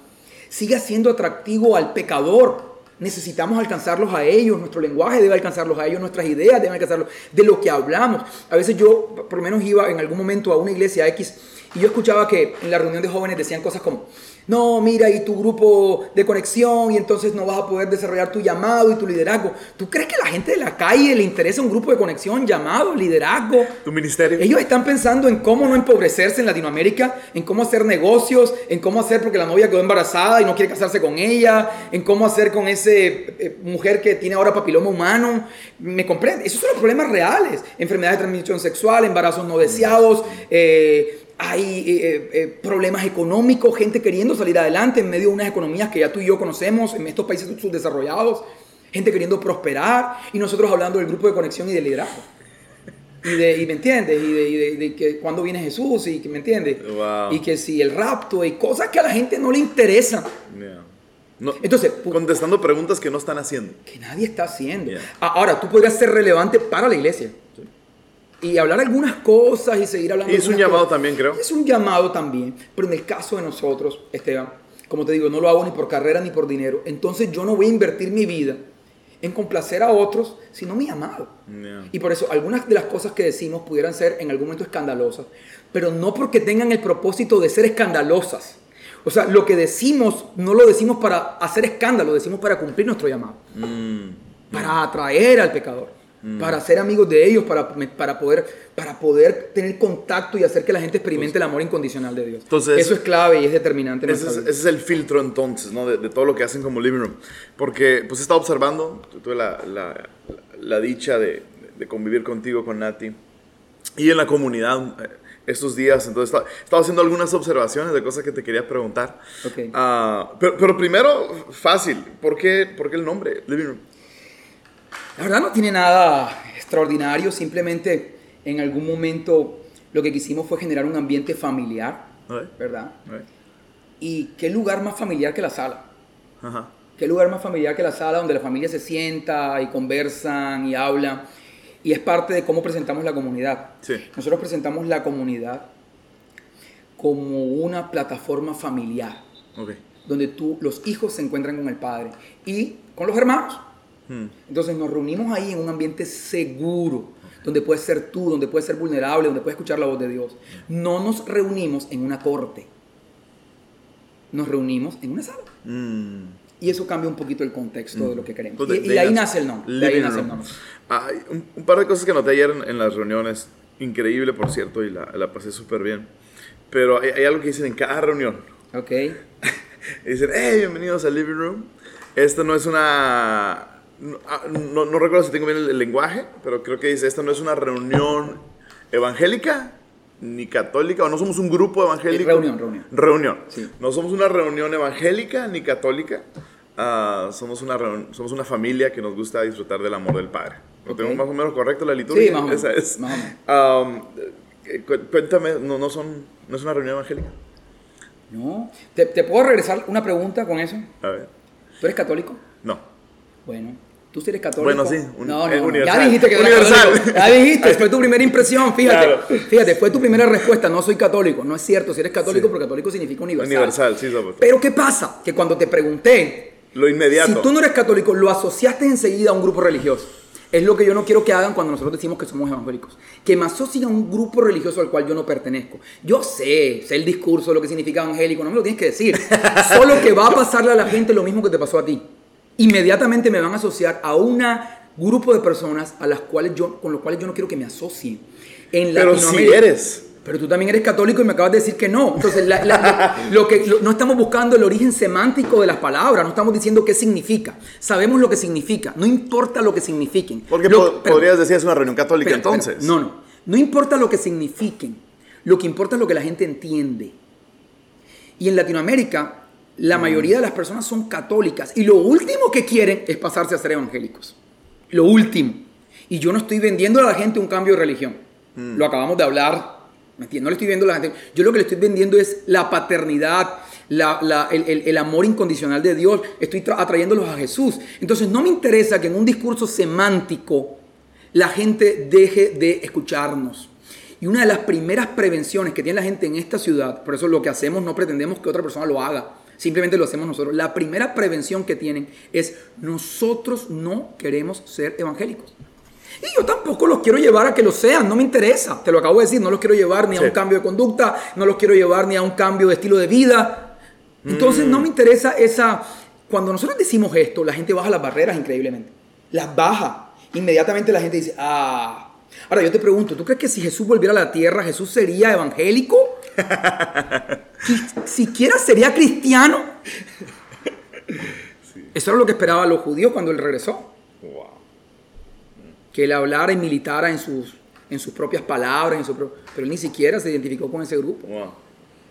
siga siendo atractivo al pecador. Necesitamos alcanzarlos a ellos, nuestro lenguaje debe alcanzarlos a ellos, nuestras ideas deben alcanzarlos, de lo que hablamos. A veces yo, por lo menos, iba en algún momento a una iglesia X y yo escuchaba que en la reunión de jóvenes decían cosas como, no, mira, y tu grupo de conexión, y entonces no vas a poder desarrollar tu llamado y tu liderazgo. ¿Tú crees que a la gente de la calle le interesa un grupo de conexión, llamado, liderazgo? Tu ministerio. Ellos están pensando en cómo no empobrecerse en Latinoamérica, en cómo hacer negocios, en cómo hacer porque la novia quedó embarazada y no quiere casarse con ella, en cómo hacer con ese eh, mujer que tiene ahora papiloma humano. ¿Me comprende? Esos son los problemas reales. Enfermedades de transmisión sexual, embarazos no deseados, eh, hay eh, eh, problemas económicos, gente queriendo salir adelante en medio de unas economías que ya tú y yo conocemos en estos países subdesarrollados, gente queriendo prosperar y nosotros hablando del grupo de conexión y de liderazgo. Y, de, y me entiendes, y de, y de- de que cuando viene Jesús, y que me entiendes, Wow. y que si el rapto, y cosas que a la gente no le interesan, Yeah. No, Entonces, contestando preguntas que no están haciendo. que nadie está haciendo. Yeah. Ahora, tú podrías ser relevante para la iglesia. Y hablar algunas cosas y seguir hablando. Y es un llamado cosas. también, creo. Es un llamado también. Pero en el caso de nosotros, Esteban, como te digo, no lo hago ni por carrera ni por dinero. Entonces yo no voy a invertir mi vida en complacer a otros, sino mi llamado. Yeah. Y por eso algunas de las cosas que decimos pudieran ser en algún momento escandalosas, pero no porque tengan el propósito de ser escandalosas. O sea, lo que decimos no lo decimos para hacer escándalo, lo decimos para cumplir nuestro llamado, Mm. para atraer al pecador, para ser amigos de ellos, para, para, poder, para poder tener contacto y hacer que la gente experimente el amor incondicional de Dios. Entonces- eso es clave y es determinante. en Ese es, vida. ese es el filtro entonces, ¿no? De, de todo lo que hacen como living room. Porque pues he estado observando, tu- tuve la, la- la dicha de, de convivir contigo, con Nati, y en la comunidad eh, estos días. Entonces estaba, estaba haciendo algunas observaciones de cosas que te quería preguntar. Ah, pero, pero primero, fácil, ¿por qué, por qué el nombre living room? La verdad no tiene nada extraordinario, simplemente en algún momento lo que quisimos fue generar un ambiente familiar, ¿verdad? Y qué lugar más familiar que la sala. Ajá. Qué lugar más familiar que la sala donde la familia se sienta y conversan y hablan. Y es parte de cómo presentamos la comunidad. Sí. Nosotros presentamos la comunidad como una plataforma familiar, Ok. donde tú, los hijos se encuentran con el padre y con los hermanos. Hmm. Entonces nos reunimos ahí en un ambiente seguro, donde puedes ser tú, donde puedes ser vulnerable, donde puedes escuchar la voz de Dios. No nos reunimos en una corte. nos reunimos en una sala. Mm. Y eso cambia un poquito el contexto de lo que queremos. Entonces, y, y de ahí nace el nombre. De ahí nace el nombre. Un, un par de cosas que noté ayer en, en las reuniones. Increíble, por cierto, y la, la pasé súper bien. Pero hay, hay algo que dicen en cada reunión. Ok. Dicen, hey, bienvenidos al living room. Esta no es una... No, ah, no- no recuerdo si tengo bien el, el lenguaje, pero creo que dice, esta no es una reunión evangélica ni católica, o no somos un grupo evangélico. Reunión, reunión. Reunión. Sí. No somos una reunión evangélica ni católica. ah, somos, una somos una familia que nos gusta disfrutar del amor del Padre. ¿Lo tengo más o menos correcto la liturgia? Sí, más o menos, Esa es. más o menos. Am, eh, cu- cuéntame, ¿no, no, son, ¿no es una reunión evangélica? No. ¿Te, te puedo regresar una pregunta con eso? A ver. ¿Tú eres católico? No. Bueno. ¿Tú sí eres católico? Bueno, sí, un- no, no, universal. Ya dijiste que eres Universal. católico. Ya dijiste, fue tu primera impresión, fíjate. Claro. Fíjate, fue tu primera respuesta, no soy católico. No es cierto, si eres católico, Sí. porque católico significa universal. Universal, sí, somos. Pero ¿qué pasa? Que cuando te pregunté, Lo inmediato. si tú no eres católico, lo asociaste enseguida a un grupo religioso. Es lo que yo no quiero que hagan cuando nosotros decimos que somos evangélicos. Que me asocien a un grupo religioso al cual yo no pertenezco. Yo sé, sé el discurso, lo que significa evangélico, no me lo tienes que decir. Solo que va a pasarle a la gente lo mismo que te pasó a ti. Inmediatamente me van a asociar a un grupo de personas a las cuales yo, con los cuales yo no quiero que me asocien. En Pero si eres. pero tú también eres católico y me acabas de decir que no. Entonces, la- la- lo, lo que, lo- no estamos buscando el origen semántico de las palabras, no estamos diciendo qué significa. Sabemos lo que significa, no importa lo que signifiquen. Porque Lo- po- pero- podrías decir es una reunión católica espera, entonces. No, no. No importa lo que signifiquen. Lo que importa es lo que la gente entiende. Y en Latinoamérica, la Mm. mayoría de las personas son católicas y lo último que quieren es pasarse a ser evangélicos. Lo último. Y yo no estoy vendiendo a la gente un cambio de religión. Mm. Lo acabamos de hablar. ¿me entiendes? No le estoy vendiendo a la gente. Yo lo que le estoy vendiendo es la paternidad, la- la- el, el- el amor incondicional de Dios. Estoy tra- atrayéndolos a Jesús. Entonces no me interesa que en un discurso semántico la gente deje de escucharnos. Y una de las primeras prevenciones que tiene la gente en esta ciudad, por eso lo que hacemos no pretendemos que otra persona lo haga, simplemente lo hacemos nosotros. La primera prevención que tienen es nosotros no queremos ser evangélicos. Y yo tampoco los quiero llevar a que lo sean, no me interesa. Te lo acabo de decir, no los quiero llevar ni a un cambio de conducta, no los quiero llevar ni a un cambio de estilo de vida. Entonces no me interesa esa... Cuando nosotros decimos esto, la gente baja las barreras increíblemente. Las baja. Inmediatamente la gente dice, ah. Ahora yo te pregunto, ¿tú crees que si Jesús volviera a la tierra, Jesús sería evangélico? Si- ¿Siquiera sería cristiano? Eso era lo que esperaban los judíos cuando él regresó Wow. que él hablara y militara en sus, en sus propias palabras, en su pro- pero él ni siquiera se identificó con ese grupo. Wow.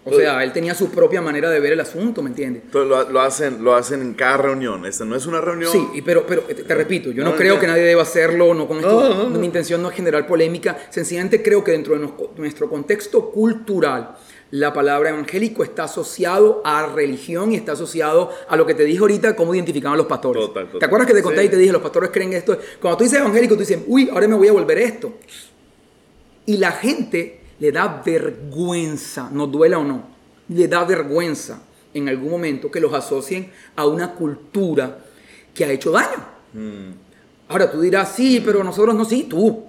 O sea, él tenía su propia manera de ver el asunto, ¿me entiendes? Entonces lo, lo hacen, lo hacen en cada reunión. Esta no es una reunión. Sí, y pero, pero te, te repito, yo no, No, creo que nadie deba hacerlo, no con esto, No, no, no. mi intención no es generar polémica, sencillamente creo que dentro de nuestro contexto cultural, la palabra evangélico está asociado a religión y está asociado a lo que te dije ahorita, cómo identificaban los pastores. Total, total. ¿Te acuerdas que te conté Sí. y te dije, los pastores creen esto? Cuando tú dices evangélico, tú dices, uy, ahora me voy a volver esto. Y la gente le da vergüenza, nos duela o no, le da vergüenza en algún momento que los asocien a una cultura que ha hecho daño. Mm. Ahora tú dirás, sí, pero nosotros no, sí, tú.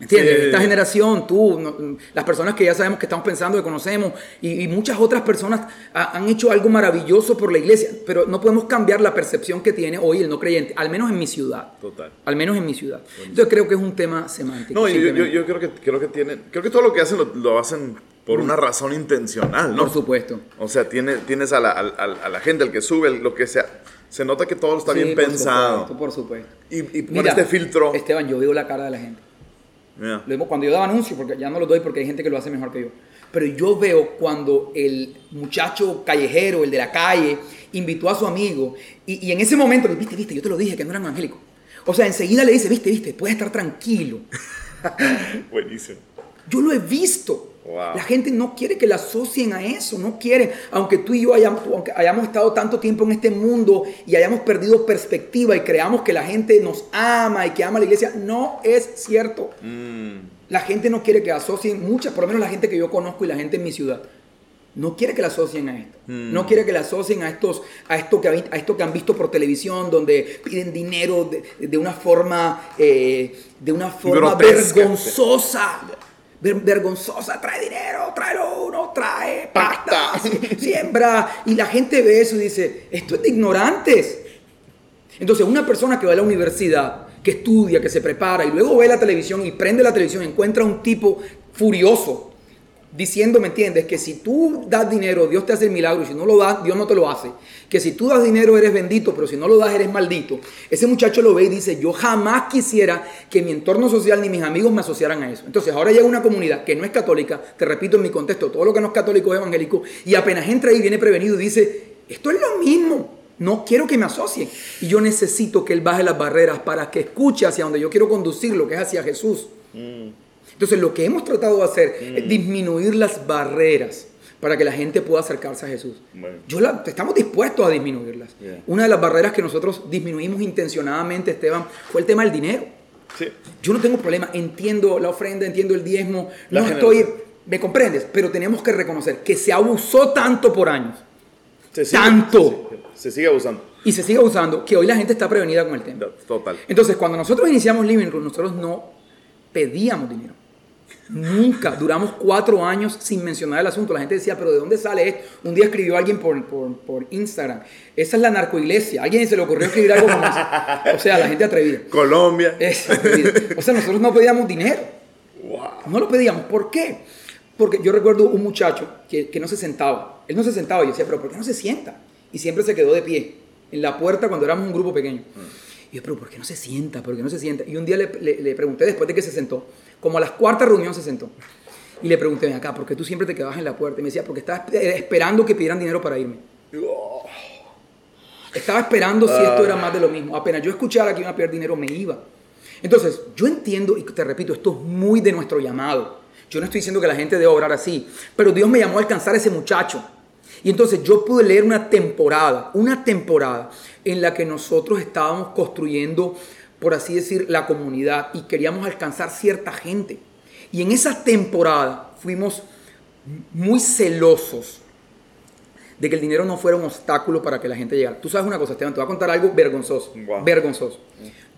¿Me entiendes? Sí. Esta generación, tú, no- las personas que ya sabemos que estamos pensando, que conocemos, y, y muchas otras personas ha- han hecho algo maravilloso por la iglesia, pero no podemos cambiar la percepción que tiene hoy el no creyente, al menos en mi ciudad. Total. Al menos en mi ciudad. Entonces creo que es un tema semántico. No, yo, yo, yo creo que creo que tienen, creo que todo lo que hacen lo, lo hacen por una razón intencional, ¿no? Por supuesto. O sea, tiene, tienes a la, al- a la gente, al que sube, lo que sea. Se nota que todo está Sí, bien por pensado. supuesto, por supuesto. Y, y Mira, este filtro. Esteban, yo veo la cara de la gente. Mira. Lo vemos cuando yo daba anuncios, porque ya no lo doy porque hay gente que lo hace mejor que yo. Pero yo veo cuando el muchacho callejero, el de la calle, invitó a su amigo y, y en ese momento, le viste, viste, yo te lo dije que no eran evangélicos. O sea, enseguida le dice, viste, viste, puedes estar tranquilo. Buenísimo. Yo lo he visto. Wow. La gente no quiere que la asocien a eso, no quieren. Aunque tú y yo hayamos, aunque hayamos estado tanto tiempo en este mundo y hayamos perdido perspectiva y creamos que la gente nos ama y que ama a la iglesia, no es cierto. Mm. La gente no quiere que asocien, muchas, por lo menos la gente que yo conozco y la gente en mi ciudad, no quiere que la asocien a esto. Mm. No quiere que la asocien a, estos, a, esto que, a esto que han visto por televisión, donde piden dinero de, de una forma, eh, de una forma Grotesca. vergonzosa. Ver- vergonzosa, trae dinero, tráelo uno, trae pactas, 100 sembrar y la gente ve eso y dice, esto es de ignorantes. Entonces, una persona que va a la universidad, que estudia, que se prepara y luego ve la televisión y prende la televisión, encuentra un tipo furioso diciendo, ¿me entiendes? Que si tú das dinero, Dios te hace el milagro y si no lo das, Dios no te lo hace. Que si tú das dinero, eres bendito, pero si no lo das, eres maldito. Ese muchacho lo ve y dice, yo jamás quisiera que mi entorno social ni mis amigos me asociaran a eso. Entonces ahora llega una comunidad que no es católica, te repito en mi contexto, todo lo que no es católico es evangélico, y apenas entra ahí, viene prevenido y dice, esto es lo mismo. No quiero que me asocien. Y yo necesito que Él baje las barreras para que escuche hacia donde yo quiero conducirlo, que es hacia Jesús. Mm. Entonces lo que hemos tratado de hacer es mm. disminuir las barreras para que la gente pueda acercarse a Jesús. Yo estamos dispuestos a disminuirlas. Una de las barreras que nosotros disminuimos intencionadamente, Esteban, fue el tema del dinero. Yo no tengo problema, entiendo la ofrenda, entiendo el diezmo, no estoy, me comprendes, pero tenemos que reconocer que se abusó tanto por años. tanto. Se, sigue abusando. Y se sigue abusando que hoy la gente está prevenida con el tema. Total. Entonces, cuando nosotros iniciamos Living Room, nosotros no pedíamos dinero. Nunca. Duramos cuatro años sin mencionar el asunto. La gente decía, pero ¿de dónde sale esto? Un día escribió alguien por, por, Instagram. Esa es la narcoiglesia. alguien se le ocurrió escribir algo como eso. O sea, la gente atrevida. Colombia. o sea, nosotros no pedíamos dinero. No lo pedíamos. ¿Por qué? Porque yo recuerdo un muchacho que, que no se sentaba. Él no se sentaba. Y yo decía, pero ¿por qué no se sienta? Y siempre se quedó de pie. En la puerta cuando éramos un grupo pequeño. Y yo, pero ¿por qué no se sienta? ¿Por qué no se sienta? Y un día le, le pregunté después de que se sentó como a las cuartas reunión se sentó. Y le pregunté, ven acá, ¿por qué tú siempre te quedabas en la puerta? Y me decía, porque estaba esperando que pidieran dinero para irme. Estaba esperando si esto era más de lo mismo. Apenas yo escuchara que iba a pedir dinero, me iba. Entonces, yo entiendo, y te repito, esto es muy de nuestro llamado. Yo no estoy diciendo que la gente debe obrar así, pero Dios me llamó a alcanzar a ese muchacho. Y entonces yo pude leer una temporada, una temporada en la que nosotros estábamos construyendo por así decir, la comunidad y queríamos alcanzar cierta gente. Y en esa temporada fuimos muy celosos de que el dinero no fuera un obstáculo para que la gente llegara. Tú sabes una cosa, Esteban, te voy a contar algo vergonzoso. Vergonzoso.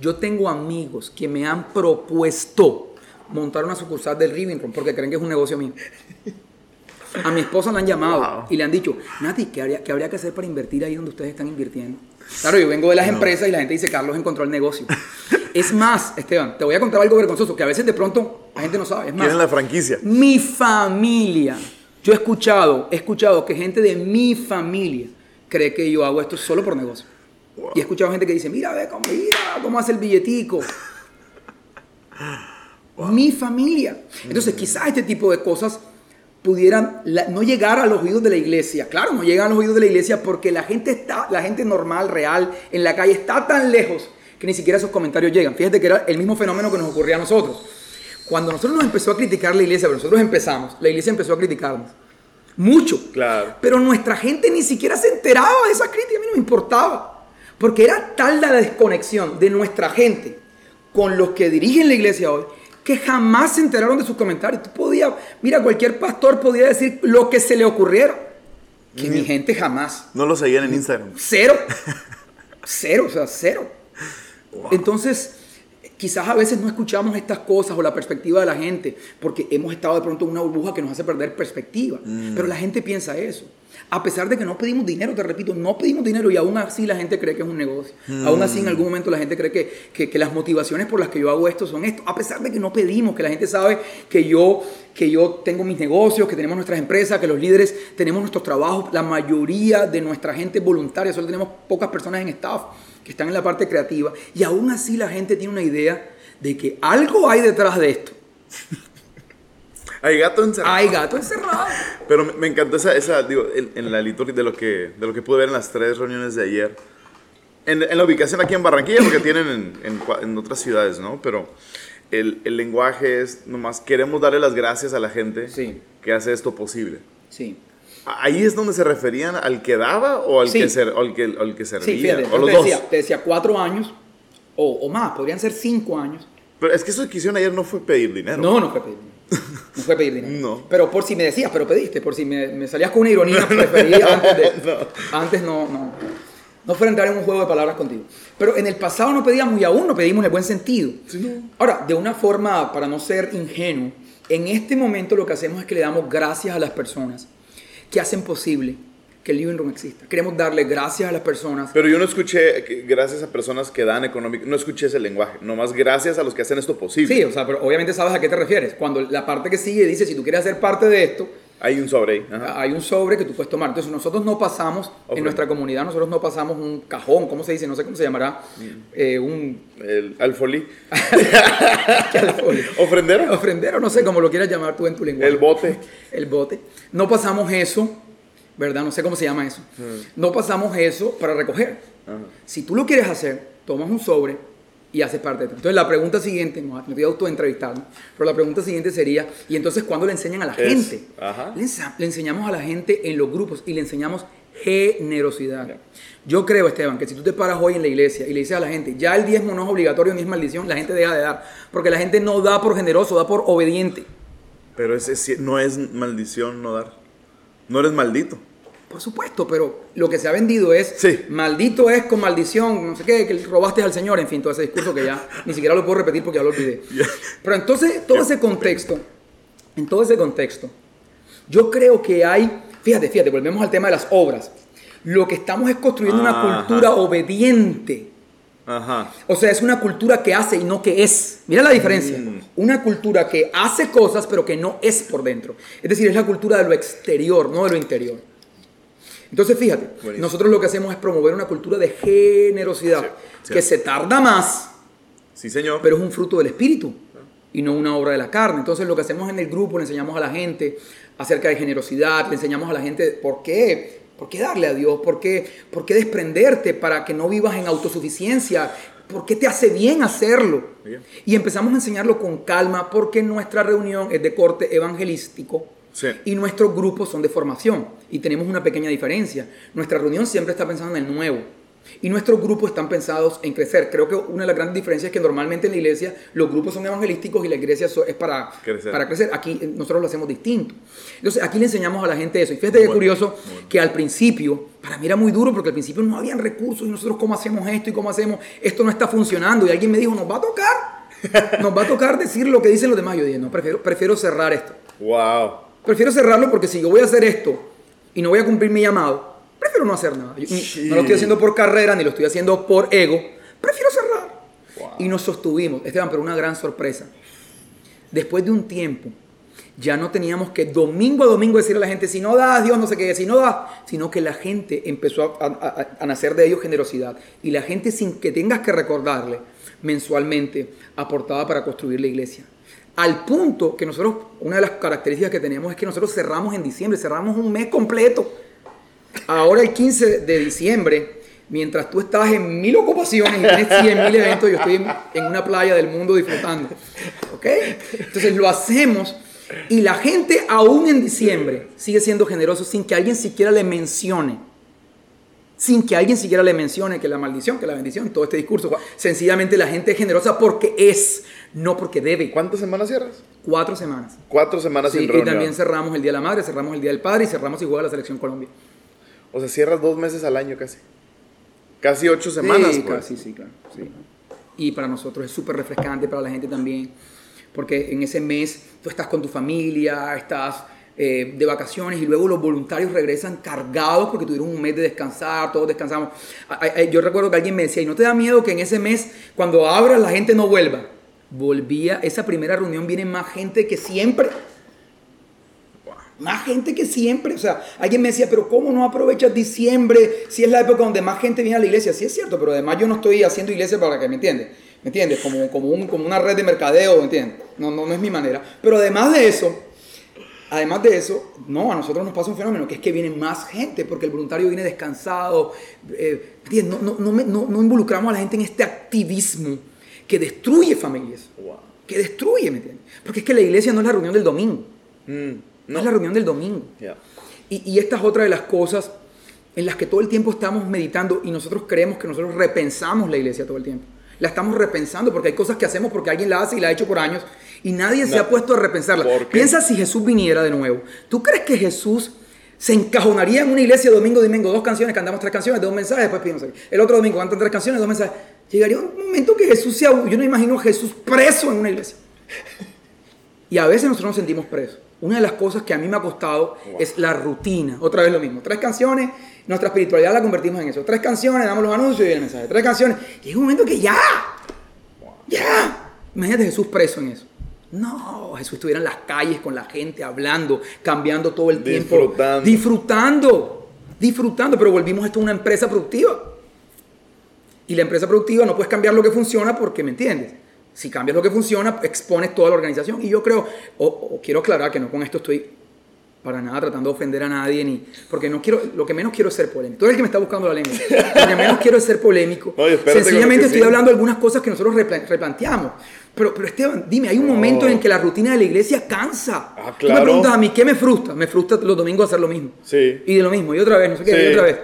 Yo tengo amigos que me han propuesto montar una sucursal del Living Room porque creen que es un negocio mío. A mi esposa la han llamado y le han dicho, Nati, ¿qué habría, ¿qué habría que hacer para invertir ahí donde ustedes están invirtiendo? Claro, yo vengo de las empresas y la gente dice, Carlos encontró el negocio. es más, Esteban, te voy a contar algo vergonzoso que a veces de pronto la gente no sabe. Es más, Quieren la franquicia. Mi familia. Yo he escuchado, he escuchado que gente de mi familia cree que yo hago esto solo por negocio. Y he escuchado gente que dice, mira, ve cómo, mira cómo hace el billetico. Mi familia. Entonces, quizás este tipo de cosas pudieran no llegar a los oídos de la iglesia. Claro, no llegan a los oídos de la iglesia porque la gente está, la gente normal, real, en la calle está tan lejos que ni siquiera esos comentarios llegan. Fíjate que era el mismo fenómeno que nos ocurría a nosotros. Cuando nosotros nos empezó a criticar la iglesia, pero nosotros empezamos, la iglesia empezó a criticarnos. Mucho. Claro. Pero nuestra gente ni siquiera se enteraba de esa crítica, a mí no me importaba. Porque era tal la desconexión de nuestra gente con los que dirigen la iglesia hoy, que jamás se enteraron de sus comentarios. Tú podías, mira, cualquier pastor podía decir lo que se le ocurriera. Que mi gente jamás. No lo seguían en Instagram. Cero. cero, o sea, cero. Entonces, quizás a veces no escuchamos estas cosas o la perspectiva de la gente porque hemos estado de pronto en una burbuja que nos hace perder perspectiva. Mm. Pero la gente piensa eso. A pesar de que no pedimos dinero, te repito, no pedimos dinero y aún así la gente cree que es un negocio. Mm. Aún así en algún momento la gente cree que, que, las motivaciones por las que yo hago esto son esto. A pesar de que no pedimos, que la gente sabe que yo, que yo tengo mis negocios, que tenemos nuestras empresas, que los líderes tenemos nuestros trabajos. La mayoría de nuestra gente es voluntaria, solo tenemos pocas personas en staff que están en la parte creativa, y aún así la gente tiene una idea de que algo hay detrás de esto. Hay gato encerrado. Hay gato encerrado. Pero me, encantó esa, esa digo, en, la liturgia de lo, que, de lo que pude ver en las tres reuniones de ayer. En, en la ubicación aquí en Barranquilla, porque tienen en, en otras ciudades, ¿no? Pero el, el, lenguaje es nomás queremos darle las gracias a la gente sí. que hace esto posible. Sí. ¿Ahí es donde se referían al que daba o al, que, ser, al que, al que servía? Sí, fíjate, ¿O los te, decía, te decía cuatro años o, o, más, podrían ser cinco años. Pero es que eso que hicieron ayer no fue pedir dinero. No, no fue pedir dinero. No fue pedir dinero. no. Pero por si me decías, pero pediste, por si me, me salías con una ironía, antes de... no. Antes no, no. No fuera entrar en un juego de palabras contigo. Pero en el pasado no pedíamos y aún no pedimos en el buen sentido. Sí, Ahora, de una forma, para no ser ingenuo, en este momento lo que hacemos es que le damos gracias a las personas que hacen posible que el living room exista. Queremos darle gracias a las personas. Pero yo no escuché, gracias a personas que dan económico, no escuché ese lenguaje, nomás gracias a los que hacen esto posible. Sí, o sea, pero obviamente sabes a qué te refieres. Cuando la parte que sigue dice, si tú quieres hacer parte de esto, Hay un sobre ahí. ajá. hay un sobre que tú puedes tomar. Entonces nosotros no pasamos, en nuestra comunidad, nosotros no pasamos un cajón, ¿cómo se dice? No sé cómo se llamará. Eh, un... El alfolí. Ofrendero. Ofrendero, no sé cómo lo quieras llamar tú en tu lenguaje. El bote. el bote. No pasamos eso, ¿verdad? No sé cómo se llama eso. No pasamos eso para recoger. Ajá. Si tú lo quieres hacer, tomas un sobre y haces parte de esto. Entonces la pregunta siguiente, me voy a autoentrevistar, ¿no? pero la pregunta siguiente sería, ¿y entonces cuándo le enseñan a la Es- gente? ajá. Le, enseñamos a la gente en los grupos y le enseñamos generosidad. Yo creo, Esteban, que si tú te paras hoy en la iglesia y le dices a la gente, ya el diezmo no es obligatorio ni es maldición, la gente deja de dar, porque la gente no da por generoso, da por obediente. Pero ese no es maldición no dar. No eres maldito. Por supuesto, pero lo que se ha vendido es Sí. maldito es con maldición, no sé qué, que robaste al Señor, en fin, todo ese discurso que ya ni siquiera lo puedo repetir porque ya lo olvidé. Pero entonces, todo ese contexto, en todo ese contexto, yo creo que hay, fíjate, fíjate, volvemos al tema de las obras. Lo que estamos es construyendo una Ajá. cultura obediente. Ajá. O sea, es una cultura que hace y no que es. Mira la diferencia. Mm. Una cultura que hace cosas pero que no es por dentro. Es decir, es la cultura de lo exterior, no de lo interior. Entonces, fíjate, Buenísimo. nosotros lo que hacemos es promover una cultura de generosidad Sí, sí. que se tarda más, Sí, señor. pero es un fruto del espíritu y no una obra de la carne. Entonces, lo que hacemos en el grupo, le enseñamos a la gente acerca de generosidad, le enseñamos a la gente por qué, por qué darle a Dios, por qué, por qué desprenderte para que no vivas en autosuficiencia, por qué te hace bien hacerlo. Bien. Y empezamos a enseñarlo con calma porque nuestra reunión es de corte evangelístico. Sí. Y nuestros grupos son de formación. Y tenemos una pequeña diferencia. Nuestra reunión siempre está pensando en el nuevo. Y nuestros grupos están pensados en crecer. Creo que una de las grandes diferencias es que normalmente en la iglesia los grupos son evangelísticos y la iglesia es para Crecer. para crecer. Aquí eh, nosotros lo hacemos distinto. Entonces aquí le enseñamos a la gente eso. Y fíjate que Bueno, curioso bueno. que al principio, para mí era muy duro porque al principio no habían recursos y nosotros cómo hacemos esto y cómo hacemos, esto no está funcionando. Y alguien me dijo, nos va a tocar. Nos va a tocar decir lo que dicen los demás. Yo dije, no, prefiero, prefiero cerrar esto. Wow. Prefiero cerrarlo porque si yo voy a hacer esto y no voy a cumplir mi llamado, prefiero no hacer nada. Yo- Sí. No lo estoy haciendo por carrera ni lo estoy haciendo por ego. Prefiero cerrar. Wow. Y nos sostuvimos. Esteban, pero una gran sorpresa. Después de un tiempo, ya no teníamos que domingo a domingo decirle a la gente, si no das, Dios no sé qué, si no das, sino que la gente empezó a, a- a- nacer de ellos generosidad. Y la gente, sin que tengas que recordarle, mensualmente aportaba para construir la iglesia. Al punto que nosotros, una de las características que tenemos es que nosotros cerramos en diciembre, cerramos un mes completo. Ahora el 15 de diciembre, mientras tú estás en mil ocupaciones y tienes 100 mil eventos, yo estoy en, en una playa del mundo disfrutando. ¿Ok? Entonces lo hacemos y la gente aún en diciembre sigue siendo generoso sin que alguien siquiera le mencione. Sin que alguien siquiera le mencione que la maldición, que la bendición, todo este discurso. Sencillamente la gente es generosa porque es, no porque debe. ¿Cuántas semanas cierras? Cuatro semanas. Cuatro semanas Sí, sin y reunión. también cerramos el Día de la Madre, cerramos el Día del Padre y cerramos igual la Selección Colombia. O sea, cierras dos meses al año casi. Casi ocho semanas. Sí, pues. casi, sí, claro. sí. Y para nosotros es súper refrescante, para la gente también, porque en ese mes tú estás con tu familia, estás eh, de vacaciones y luego los voluntarios regresan cargados porque tuvieron un mes de descansar, todos descansamos. Ay, ay, Yo recuerdo que alguien me decía, ¿y no te da miedo que en ese mes, cuando abras, la gente no vuelva? Volvía, esa primera reunión viene más gente que siempre. Más gente que siempre. O sea, alguien me decía, pero ¿cómo no aprovechas diciembre si es la época donde más gente viene a la iglesia? Sí es cierto, pero además yo no estoy haciendo iglesia para que me entiendes. ¿Me entiendes? Como, como, un- como una red de mercadeo, ¿me entiendes? No, no, no es mi manera. Pero además de eso, además de eso, no, a nosotros nos pasa un fenómeno que es que viene más gente porque el voluntario viene descansado. eh, ¿me entiendes? no, no, no, me- no- no involucramos a la gente en este activismo que destruye familias. Wow. Que destruye, ¿me entiendes? Porque es que la iglesia no es la reunión del domingo. Mm, No es la reunión del domingo. Y, y esta es otra de las cosas en las que todo el tiempo estamos meditando y nosotros creemos que nosotros repensamos la iglesia todo el tiempo. La estamos repensando porque hay cosas que hacemos porque alguien la hace y la ha hecho por años y nadie se ha puesto a repensarla. Piensa si Jesús viniera de nuevo. ¿Tú crees que Jesús se encajonaría en una iglesia domingo, domingo, dos canciones, cantamos tres canciones, dos mensajes, después pedimos aquí. El otro domingo cantan tres canciones, dos mensajes. Llegaría un momento que Jesús sea, yo no imagino a Jesús preso en una iglesia. Y a veces nosotros nos sentimos presos. Una de las cosas que a mí me ha costado es la rutina. Otra vez lo mismo. Tres canciones, nuestra espiritualidad la convertimos en eso. Tres canciones, damos los anuncios y el mensaje. Tres canciones. Y es un momento que ya, ya. Imagínate Jesús preso en eso. No, Jesús estuviera en las calles con la gente, hablando, cambiando todo el tiempo. Disfrutando. Disfrutando. Disfrutando. Pero volvimos esto a una empresa productiva. Y la empresa productiva no puedes cambiar lo que funciona porque, ¿me entiendes? Si cambias lo que funciona, expones toda la organización. Y yo creo, o, o quiero aclarar que no con esto estoy para nada tratando de ofender a nadie, ni, porque no quiero, lo que menos quiero es ser polémico. Tú eres el que me está buscando la lengua. Lo que menos quiero es ser polémico. Oye, Sencillamente estoy sí. hablando de algunas cosas que nosotros repla- replanteamos. Pero, pero Esteban, dime, hay un momento en que la rutina de la iglesia cansa. Ah, Tú me claro. preguntas a mí, ¿qué me frustra? Me frustra los domingos hacer lo mismo. Sí. Y de lo mismo, y otra vez, no sé qué, Sí. y otra vez.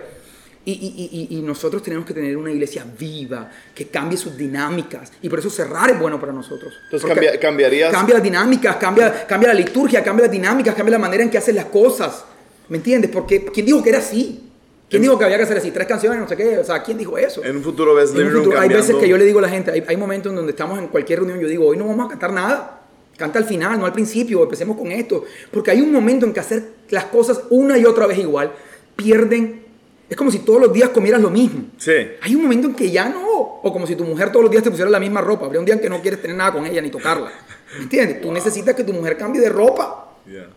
Y, y- y- y- nosotros tenemos que tener una iglesia viva, que cambie sus dinámicas. Y por eso cerrar es bueno para nosotros. Entonces, cambia- cambiarías- Cambia las dinámicas, cambia, cambia la liturgia, cambia las dinámicas, cambia la manera en que haces las cosas. ¿Me entiendes? Porque ¿quién dijo que era así? ¿Quién dijo que había que hacer así? Tres canciones, no sé qué. O sea, ¿quién dijo eso? En un futuro ves En un futuro, hay veces que yo le digo a la gente, hay, hay momentos en donde estamos en cualquier reunión, yo digo, hoy no vamos a cantar nada. Canta al final, no al principio, empecemos con esto. Porque hay un momento en que hacer las cosas una y otra vez igual, pierden. Es como si todos los días comieras lo mismo. Sí. Hay un momento en que ya no. O como si tu mujer todos los días te pusiera la misma ropa. Habría un día en que no quieres tener nada con ella ni tocarla. ¿Me entiendes? Tú necesitas que tu mujer cambie de ropa. Yeah.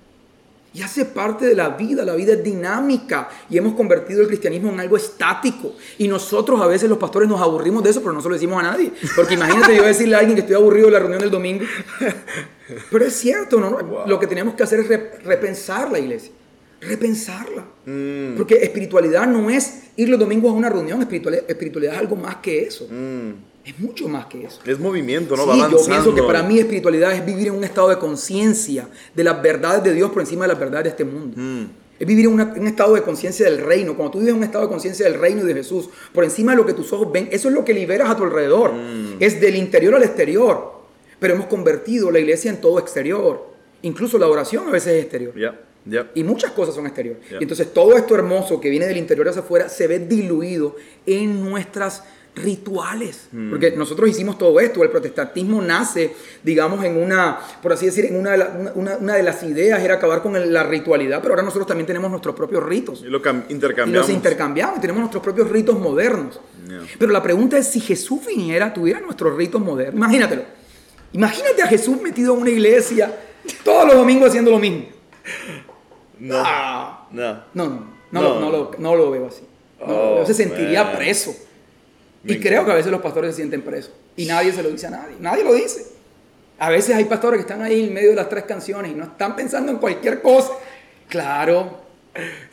Y hace parte de la vida, la vida es dinámica y hemos convertido el cristianismo en algo estático. Y nosotros a veces los pastores nos aburrimos de eso, pero no se lo decimos a nadie. Porque imagínate yo decirle a alguien que estoy aburrido de la reunión del domingo. Pero es cierto, ¿no? Lo que tenemos que hacer es re- repensar la iglesia. Repensarla. Mm. Porque espiritualidad no es ir los domingos a una reunión, espiritualidad, espiritualidad es algo más que eso. Mm. Es mucho más que eso. Es movimiento, ¿no? Sí, Va yo pienso que para mí espiritualidad es vivir en un estado de conciencia de las verdades de Dios por encima de las verdades de este mundo. Mm. Es vivir en una- en un estado de conciencia del reino. Cuando tú vives en un estado de conciencia del reino y de Jesús, por encima de lo que tus ojos ven, eso es lo que liberas a tu alrededor. Mm. Es del interior al exterior. Pero hemos convertido la iglesia en todo exterior. Incluso la oración a veces es exterior. Ya, ya. Y muchas cosas son exterior. Ya. Y entonces todo esto hermoso que viene del interior hacia afuera se ve diluido en nuestras rituales. Mm. Porque nosotros hicimos todo esto. El protestantismo nace, digamos, en una, por así decir, en una de, la- una- de las ideas era acabar con el- la ritualidad, pero ahora nosotros también tenemos nuestros propios ritos. Y lo cam- Y intercambiamos. los intercambiamos y tenemos nuestros propios ritos modernos. Ya. Pero la pregunta es si Jesús viniera, tuviera nuestros ritos modernos. Imagínatelo. Imagínate a Jesús metido en una iglesia todos los domingos haciendo lo mismo. No. No. No, no, no, No. Lo, no, lo, no lo veo así. Oh, yo se sentiría man. preso. Me Y creo que a veces los pastores se sienten presos. Y nadie se lo dice a nadie. Nadie lo dice. A veces hay pastores que están ahí en medio de las tres canciones y no están pensando en cualquier cosa. Claro.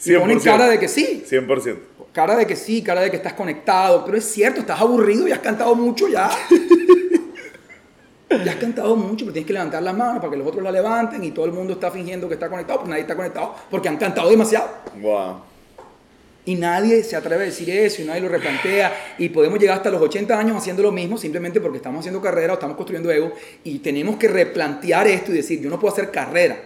Y ponen 100%. cara de que sí. 100%. Cara de que sí, cara de que estás conectado. Pero es cierto, estás aburrido y has cantado mucho ya. ya has cantado mucho, pero tienes que levantar las manos para que los otros la levanten y todo el mundo está fingiendo que está conectado, pues nadie está conectado porque han cantado demasiado. Wow. Y nadie se atreve a decir eso y nadie lo replantea. Y podemos llegar hasta los 80 años haciendo lo mismo simplemente porque estamos haciendo carrera o estamos construyendo ego. Y tenemos que replantear esto y decir, yo no puedo hacer carrera.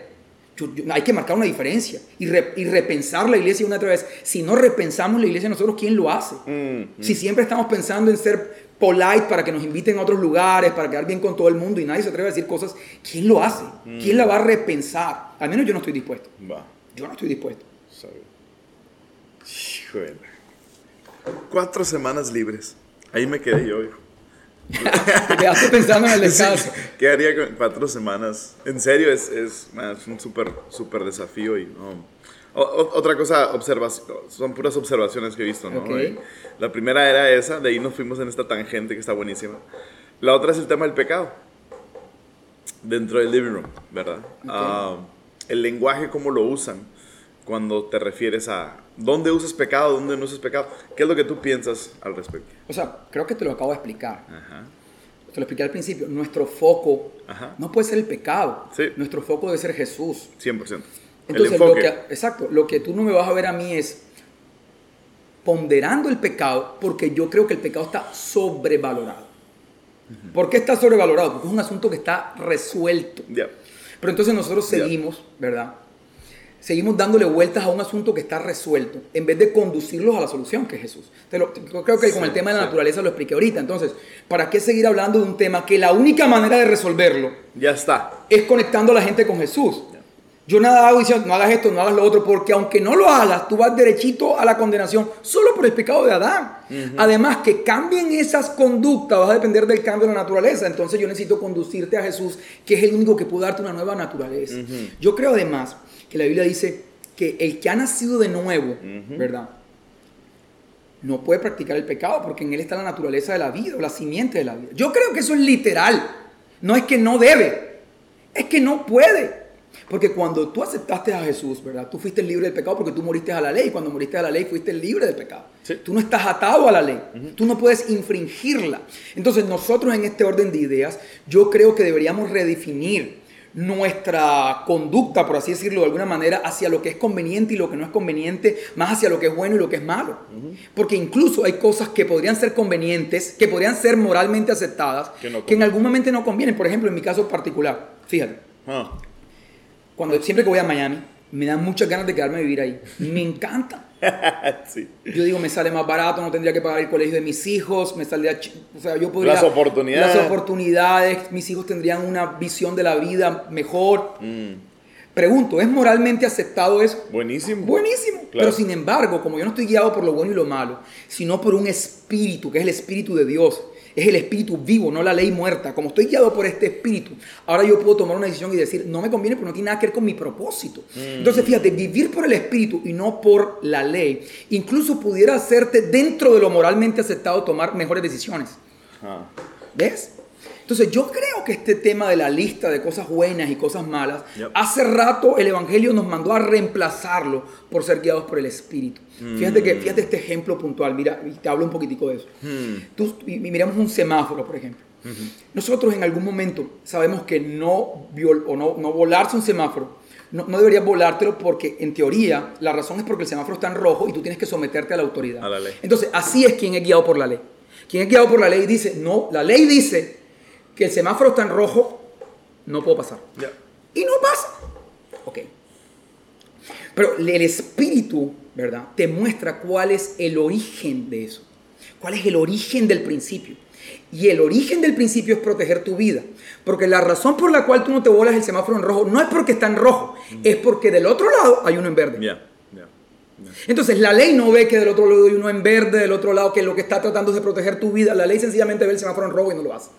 Yo- yo- hay que marcar una diferencia y, re- y repensar la iglesia una otra vez. Si no repensamos la iglesia nosotros, ¿quién lo hace? Mm, Si siempre estamos pensando en ser polite para que nos inviten a otros lugares, para quedar bien con todo el mundo y nadie se atreve a decir cosas, ¿quién lo hace? ¿Quién la va a repensar? Al menos yo no estoy dispuesto. Va. Yo no estoy dispuesto. Híjole. Cuatro semanas libres. Ahí me quedé yo, hijo. Te quedaste pensando en el descanso. ¿Qué haría con cuatro semanas? En serio, es, es, man, es un súper súper desafío. Y, no. O- o- otra cosa, observación, son puras observaciones que he visto. ¿no? Ok. Eh, La primera era esa, de ahí nos fuimos en esta tangente que está buenísima. La otra es el tema del pecado. Dentro del living room, ¿verdad? Ah, el lenguaje, cómo lo usan cuando te refieres a dónde usas pecado, dónde no usas pecado. ¿Qué es lo que tú piensas al respecto? O sea, creo que te lo acabo de explicar. Ajá. Te lo expliqué al principio. Nuestro foco Ajá. no puede ser el pecado. Sí. Nuestro foco debe ser Jesús. 100%. el Entonces, lo enfoque. que, exacto, lo que tú no me vas a ver a mí es ponderando el pecado porque yo creo que el pecado está sobrevalorado. ¿Por qué está sobrevalorado? Porque es un asunto que está resuelto. Pero entonces nosotros seguimos, ¿verdad? Seguimos dándole vueltas a un asunto que está resuelto en vez de conducirlos a la solución que es Jesús. Te lo- yo creo que con el tema de la sí. naturaleza lo expliqué ahorita. Entonces, ¿para qué seguir hablando de un tema que la única manera de resolverlo Ya está. es conectando a la gente con Jesús? Yo nada hago diciendo, no hagas esto, no hagas lo otro, porque aunque no lo hagas, tú vas derechito a la condenación solo por el pecado de Adán. Además, que cambien esas conductas va a depender del cambio de la naturaleza. Entonces yo necesito conducirte a Jesús, que es el único que puede darte una nueva naturaleza. Yo creo además que la Biblia dice que el que ha nacido de nuevo, ¿verdad? No puede practicar el pecado porque en él está la naturaleza de la vida o la simiente de la vida. Yo creo que eso es literal. No es que no debe, es que no puede. Porque cuando tú aceptaste a Jesús, ¿verdad? Tú fuiste libre del pecado porque tú moriste a la ley. Cuando moriste a la ley, fuiste libre del pecado. Tú no estás atado a la ley. Tú no puedes infringirla. Entonces, nosotros en este orden de ideas, yo creo que deberíamos redefinir nuestra conducta, por así decirlo de alguna manera, hacia lo que es conveniente y lo que no es conveniente, más hacia lo que es bueno y lo que es malo. Porque incluso hay cosas que podrían ser convenientes, que podrían ser moralmente aceptadas, que, en algún momento no convienen. Por ejemplo, en mi caso particular, fíjate. Ah cuando siempre que voy a Miami, me dan muchas ganas de quedarme a vivir ahí. Me encanta. Yo digo, me sale más barato, no tendría que pagar el colegio de mis hijos, me saldría, o sea, yo podría... Las oportunidades. Las oportunidades, mis hijos tendrían una visión de la vida mejor. Mm. Pregunto, ¿es moralmente aceptado eso? Buenísimo. Buenísimo. Pero sin embargo, como yo no estoy guiado por lo bueno y lo malo, sino por un espíritu, que es el espíritu de Dios, es el espíritu vivo, no la ley muerta. Como estoy guiado por este espíritu, ahora yo puedo tomar una decisión y decir, no me conviene porque no tiene nada que ver con mi propósito. Mm. Entonces, fíjate, vivir por el espíritu y no por la ley, incluso pudiera hacerte dentro de lo moralmente aceptado tomar mejores decisiones. Ah. ¿Ves? Entonces yo creo que este tema de la lista de cosas buenas y cosas malas, hace rato el Evangelio nos mandó a reemplazarlo por ser guiados por el Espíritu. Fíjate, que, mm. fíjate este ejemplo puntual, mira, te hablo un poquitico de eso. Mm. Tú, miramos un semáforo, por ejemplo. Nosotros en algún momento sabemos que no, o no, no volarse un semáforo no, no, deberías volártelo porque en teoría la razón es porque el semáforo está en rojo y tú tienes que someterte a la autoridad. A la ley. Entonces, así es quien es guiado por la ley. Quien es guiado por la ley dice, no, la ley dice que el semáforo está en rojo, no puedo pasar. Y no pasa. Ok. Pero el espíritu, ¿verdad? Te muestra cuál es el origen de eso. ¿Cuál es el origen del principio? Y el origen del principio es proteger tu vida. Porque la razón por la cual tú no te volas el semáforo en rojo no es porque está en rojo, mm. es porque del otro lado hay uno en verde. Entonces la ley no ve que del otro lado hay uno en verde, del otro lado que lo que está tratando es de proteger tu vida. La ley sencillamente ve el semáforo en rojo y no lo hace.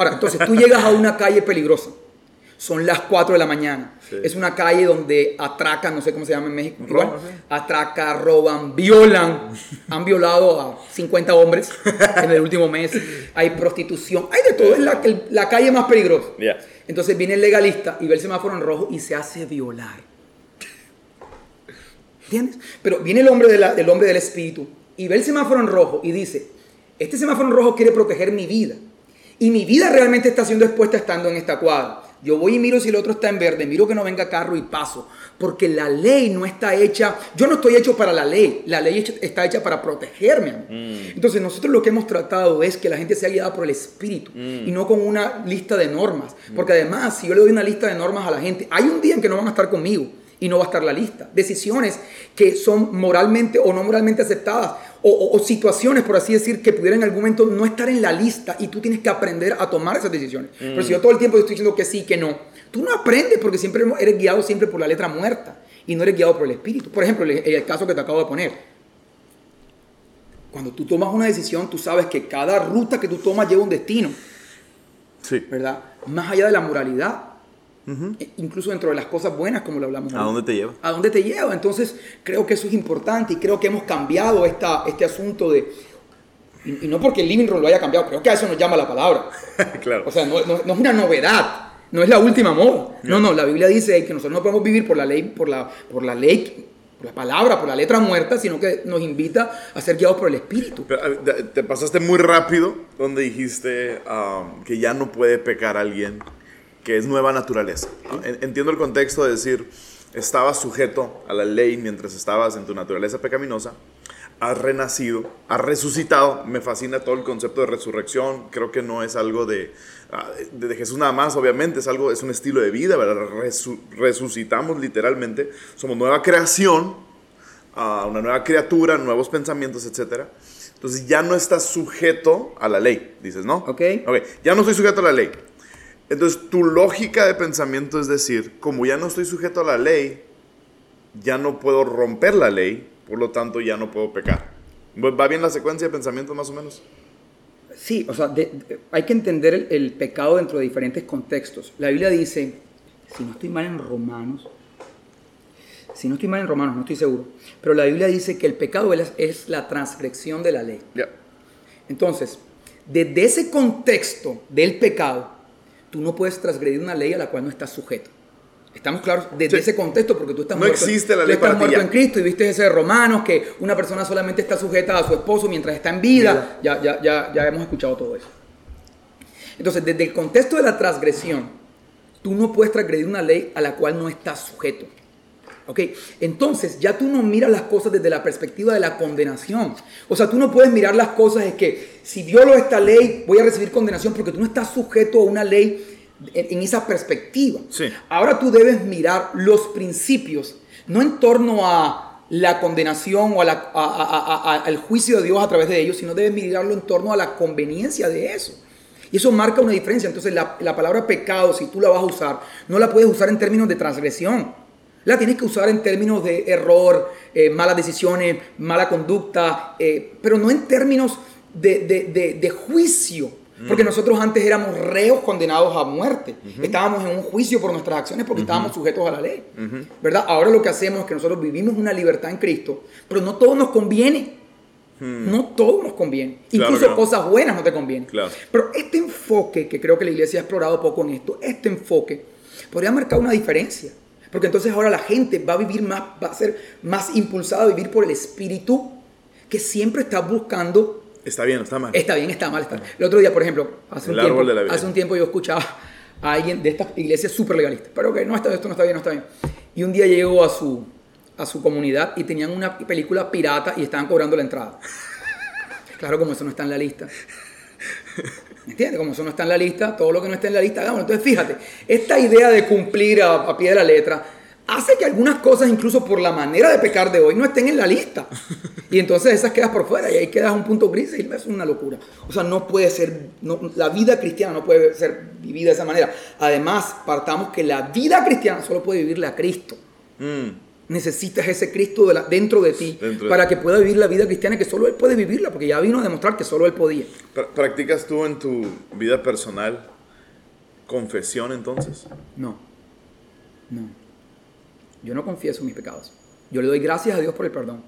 Ahora, entonces tú llegas a una calle peligrosa. Son las 4 de la mañana. Es una calle donde atracan, no sé cómo se llama en México. Igual, atracan, roban, violan. Han violado a 50 hombres en el último mes. Hay prostitución. Hay de todo. Es la, la calle más peligrosa. Entonces viene el legalista y ve el semáforo en rojo y se hace violar. ¿Entiendes? Pero viene el hombre, de hombre del espíritu y ve el semáforo en rojo y dice, este semáforo en rojo quiere proteger mi vida. Y mi vida realmente está siendo expuesta estando en esta cuadra. Yo voy y miro si el otro está en verde, miro que no venga carro y paso. Porque la ley no está hecha, yo no estoy hecho para la ley, la ley está hecha para protegerme. Mm. Entonces nosotros lo que hemos tratado es que la gente sea guiada por el espíritu mm. y no con una lista de normas. Porque además, si yo le doy una lista de normas a la gente, hay un día en que no van a estar conmigo y no va a estar la lista. Decisiones que son moralmente o no moralmente aceptadas o, situaciones, por así decir, que pudieran en algún momento no estar en la lista y tú tienes que aprender a tomar esas decisiones. Pero si yo todo el tiempo estoy diciendo que sí, que no, tú no aprendes porque siempre eres guiado siempre por la letra muerta y no eres guiado por el espíritu. Por ejemplo, el, el caso que te acabo de poner. Cuando tú tomas una decisión, tú sabes que cada ruta que tú tomas lleva un destino. Sí. ¿Verdad? Más allá de la moralidad, e incluso dentro de las cosas buenas, como lo hablamos. ¿A dónde te lleva? ¿A dónde te lleva? Entonces, creo que eso es importante y creo que hemos cambiado esta, este asunto de... Y, no porque el living room lo haya cambiado, creo que a eso nos llama la palabra. claro. O sea, no, no, es una novedad, no es la última moda. No, no, la Biblia dice que nosotros no podemos vivir por la ley, por la, por la ley por la palabra, por la letra muerta, sino que nos invita a ser guiados por el Espíritu. te pasaste muy rápido donde dijiste um, que ya no puede pecar alguien que es nueva naturaleza. Entiendo el contexto de decir, estabas sujeto a la ley mientras estabas en tu naturaleza pecaminosa, has renacido, has resucitado. Me fascina todo el concepto de resurrección. Creo que no es algo de, ah, de, Jesús nada más, obviamente, es algo, es un estilo de vida, ¿verdad? resucitamos literalmente, somos nueva creación, uh, una nueva criatura, nuevos pensamientos, etc. Entonces ya no estás sujeto a la ley, dices, ¿no? Ok. Ok, ya no estoy sujeto a la ley Entonces, tu lógica de pensamiento es decir, como ya no estoy sujeto a la ley, ya no puedo romper la ley, por lo tanto ya no puedo pecar. ¿Va bien la secuencia de pensamiento más o menos? Sí, o sea, hay que entender el, el, pecado dentro de diferentes contextos. La Biblia dice, si no estoy mal en Romanos, si no estoy mal en Romanos, no estoy seguro, pero la Biblia dice que el pecado es, es la transgresión de la ley. Entonces, desde ese contexto del pecado, tú no puedes transgredir una ley a la cual no estás sujeto. Estamos claros desde ese contexto porque tú estás no muerto, existe la ley tú estás muerto en Cristo y viste ese de Romanos que una persona solamente está sujeta a su esposo mientras está en vida. Ya, ya, ya, ya hemos escuchado todo eso. Entonces, desde el contexto de la transgresión, tú no puedes transgredir una ley a la cual no estás sujeto. ¿Ok? Entonces, ya tú no miras las cosas desde la perspectiva de la condenación. O sea, tú no puedes mirar las cosas es que si violo esta ley voy a recibir condenación porque tú no estás sujeto a una ley en, esa perspectiva. Ahora tú debes mirar los principios, no en torno a la condenación o al juicio de Dios a través de ellos, sino debes mirarlo en torno a la conveniencia de eso. Y eso marca una diferencia. Entonces la, palabra pecado, si tú la vas a usar, no la puedes usar en términos de transgresión. La tienes que usar en términos de error, eh, malas decisiones, mala conducta, eh, pero no en términos de, de juicio. Porque nosotros antes éramos reos condenados a muerte. Estábamos en un juicio por nuestras acciones porque estábamos sujetos a la ley. ¿Verdad? Ahora lo que hacemos es que nosotros vivimos una libertad en Cristo, pero no todo nos conviene. Hmm. No todo nos conviene. Incluso cosas buenas no te convienen. Pero este enfoque, que creo que la iglesia ha explorado poco en esto, este enfoque podría marcar una diferencia. Porque entonces ahora la gente va a vivir más, va a ser más impulsada a vivir por el espíritu que siempre está buscando Está bien, está mal. Está bien, está mal. Está. El otro día, por ejemplo, hace, un tiempo, hace un tiempo yo escuchaba a alguien de estas iglesias súper legalistas, pero que no está, esto no está bien, no está bien. Y un día llegó a su, a su comunidad y tenían una película pirata y estaban cobrando la entrada. Claro, como eso no está en la lista. ¿Me entiendes? Como eso no está en la lista, todo lo que no está en la lista, hagámoslo. Entonces, fíjate, esta idea de cumplir a, pie de la letra hace que algunas cosas, incluso por la manera de pecar de hoy, no estén en la lista. Y entonces esas quedas por fuera y ahí quedas un punto gris y es una locura. O sea, no puede ser, la vida cristiana no puede ser vivida de esa manera. Además, partamos que la vida cristiana solo puede vivirla a Cristo. Mm. Necesitas ese Cristo dentro de ti para que pueda vivir la vida cristiana que solo Él puede vivirla, porque ya vino a demostrar que solo Él podía. ¿Practicas tú en tu vida personal confesión entonces? No, no. Yo no confieso mis pecados. Yo le doy gracias a Dios por el perdón.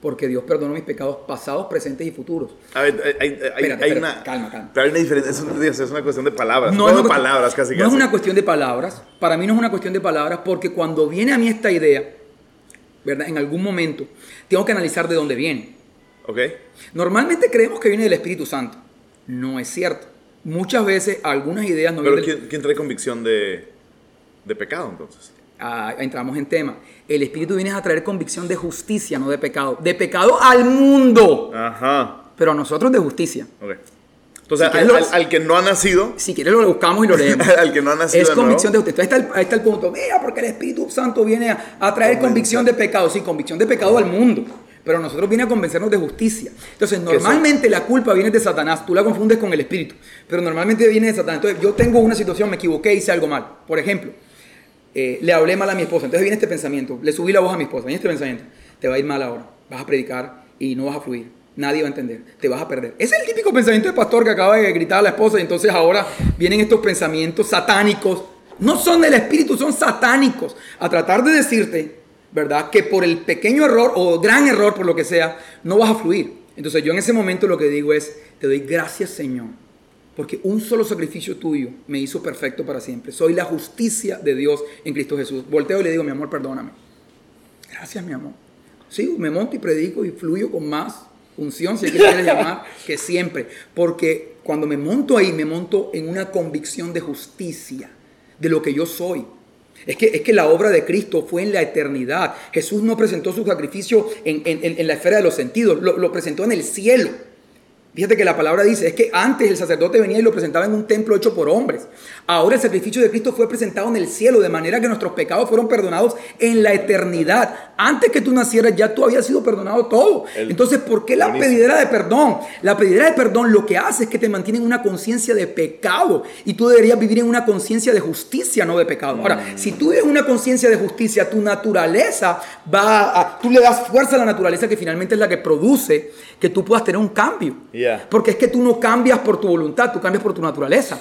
Porque Dios perdonó mis pecados pasados, presentes y futuros. A ver, hay, una. Calma, calma. Pero hay una diferencia. Es, una cuestión de palabras. No, es una, palabras casi. No es una cuestión de palabras. Para mí no es una cuestión de palabras porque cuando viene a mí esta idea, ¿verdad? En algún momento, tengo que analizar de dónde viene. Ok. Normalmente creemos que viene del Espíritu Santo. No es cierto. Muchas veces algunas ideas no Pero ¿quién, ¿quién trae convicción de, de pecado entonces? Entramos en tema. El Espíritu viene a traer convicción de justicia, no de pecado. De pecado al mundo. Ajá. Pero a nosotros de justicia. Entonces, al, que no ha nacido. Si quieres, lo buscamos y lo leemos. al que no ha nacido. Es convicción de justicia. Entonces, ahí está, el, punto. Mira, porque el Espíritu Santo viene a, traer convicción de pecado. Sí, convicción de pecado al mundo. Pero a nosotros viene a convencernos de justicia. Entonces, normalmente la culpa viene de Satanás. Tú la confundes con el Espíritu. Pero normalmente viene de Satanás. Entonces, yo tengo una situación, me equivoqué, hice algo mal. Por ejemplo eh, le hablé mal a mi esposa. Entonces viene este pensamiento, le subí la voz a mi esposa, viene este pensamiento, te va a ir mal ahora, vas a predicar y no vas a fluir, nadie va a entender, te vas a perder. Ese es el típico pensamiento de pastor que acaba de gritar a la esposa y entonces ahora vienen estos pensamientos satánicos, no son del espíritu, son satánicos, a tratar de decirte, ¿verdad? Que por el pequeño error o gran error, por lo que sea, no vas a fluir. Entonces yo en ese momento lo que digo es, te doy gracias Señor porque un solo sacrificio tuyo me hizo perfecto para siempre. Soy la justicia de Dios en Cristo Jesús. Volteo y le digo, mi amor, perdóname. Gracias, mi amor. Sí, me monto y predico y fluyo con más unción, si es que quieres llamar, que siempre. Porque cuando me monto ahí, me monto en una convicción de justicia, de lo que yo soy. Es que, es que la obra de Cristo fue en la eternidad. Jesús no presentó su sacrificio en, la esfera de los sentidos, lo presentó en el cielo. Fíjate que la palabra dice, es que antes el sacerdote venía y lo presentaba en un templo hecho por hombres. Ahora el sacrificio de Cristo fue presentado en el cielo, de manera que nuestros pecados fueron perdonados en la eternidad. Antes que tú nacieras ya tú habías sido perdonado todo. Entonces, ¿por qué la pedidera de perdón? La pedidera de perdón lo que hace es que te mantiene en una conciencia de pecado y tú deberías vivir en una conciencia de justicia, no de pecado. Ahora, mm. si tú vives una conciencia de justicia, tu naturaleza va a... Tú le das fuerza a la naturaleza que finalmente es la que produce que tú puedas tener un cambio. Porque es que tú no cambias por tu voluntad, tú cambias por tu naturaleza.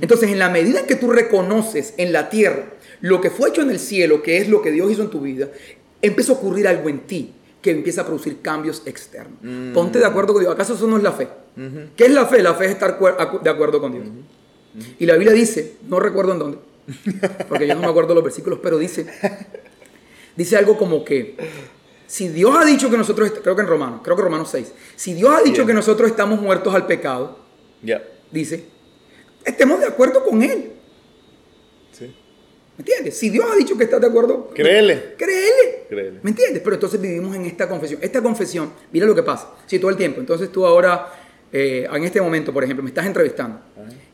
Entonces, en la medida en que tú reconoces en la tierra lo que fue hecho en el cielo, que es lo que Dios hizo en tu vida, empieza a ocurrir algo en ti que empieza a producir cambios externos. Mm. Ponte de acuerdo con Dios. ¿Acaso eso no es la fe? ¿Qué es la fe? La fe es estar de acuerdo con Dios. Y la Biblia dice, no recuerdo en dónde, porque yo no me acuerdo los versículos, pero dice, dice algo como que si Dios ha dicho que nosotros, creo que en Romanos, creo que Romanos 6, si Dios ha dicho que nosotros estamos muertos al pecado, dice, estemos de acuerdo con Él. ¿Me entiendes? Si Dios ha dicho que estás de acuerdo, créele. Créele. ¿Me entiendes? Pero entonces vivimos en esta confesión. Esta confesión, mira lo que pasa. Si todo el tiempo, entonces tú ahora, eh, en este momento, por ejemplo, me estás entrevistando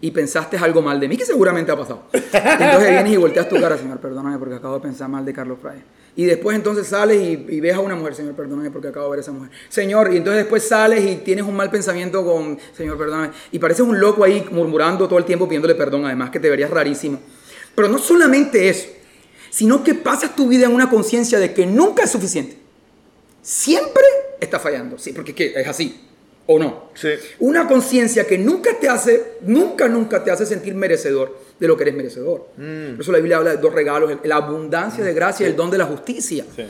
y pensaste algo mal de mí, que seguramente ha pasado. Entonces vienes y volteas tu cara, Señor, perdóname porque acabo de pensar mal de Carlos Frey. Y después entonces sales y, ves a una mujer, Señor, perdóname porque acabo de ver a esa mujer. Señor, y entonces después sales y tienes un mal pensamiento con, Señor, perdóname. Y pareces un loco ahí murmurando todo el tiempo pidiéndole perdón, además que te verías rarísimo. Pero no solamente eso, sino que pasas tu vida en una conciencia de que nunca es suficiente. Siempre está fallando, sí, porque es así, ¿o no? Sí. Una conciencia que nunca te hace, nunca, nunca te hace sentir merecedor de lo que eres merecedor. Mm. Por eso la Biblia habla de dos regalos, la abundancia de gracia y el don de la justicia. Sí.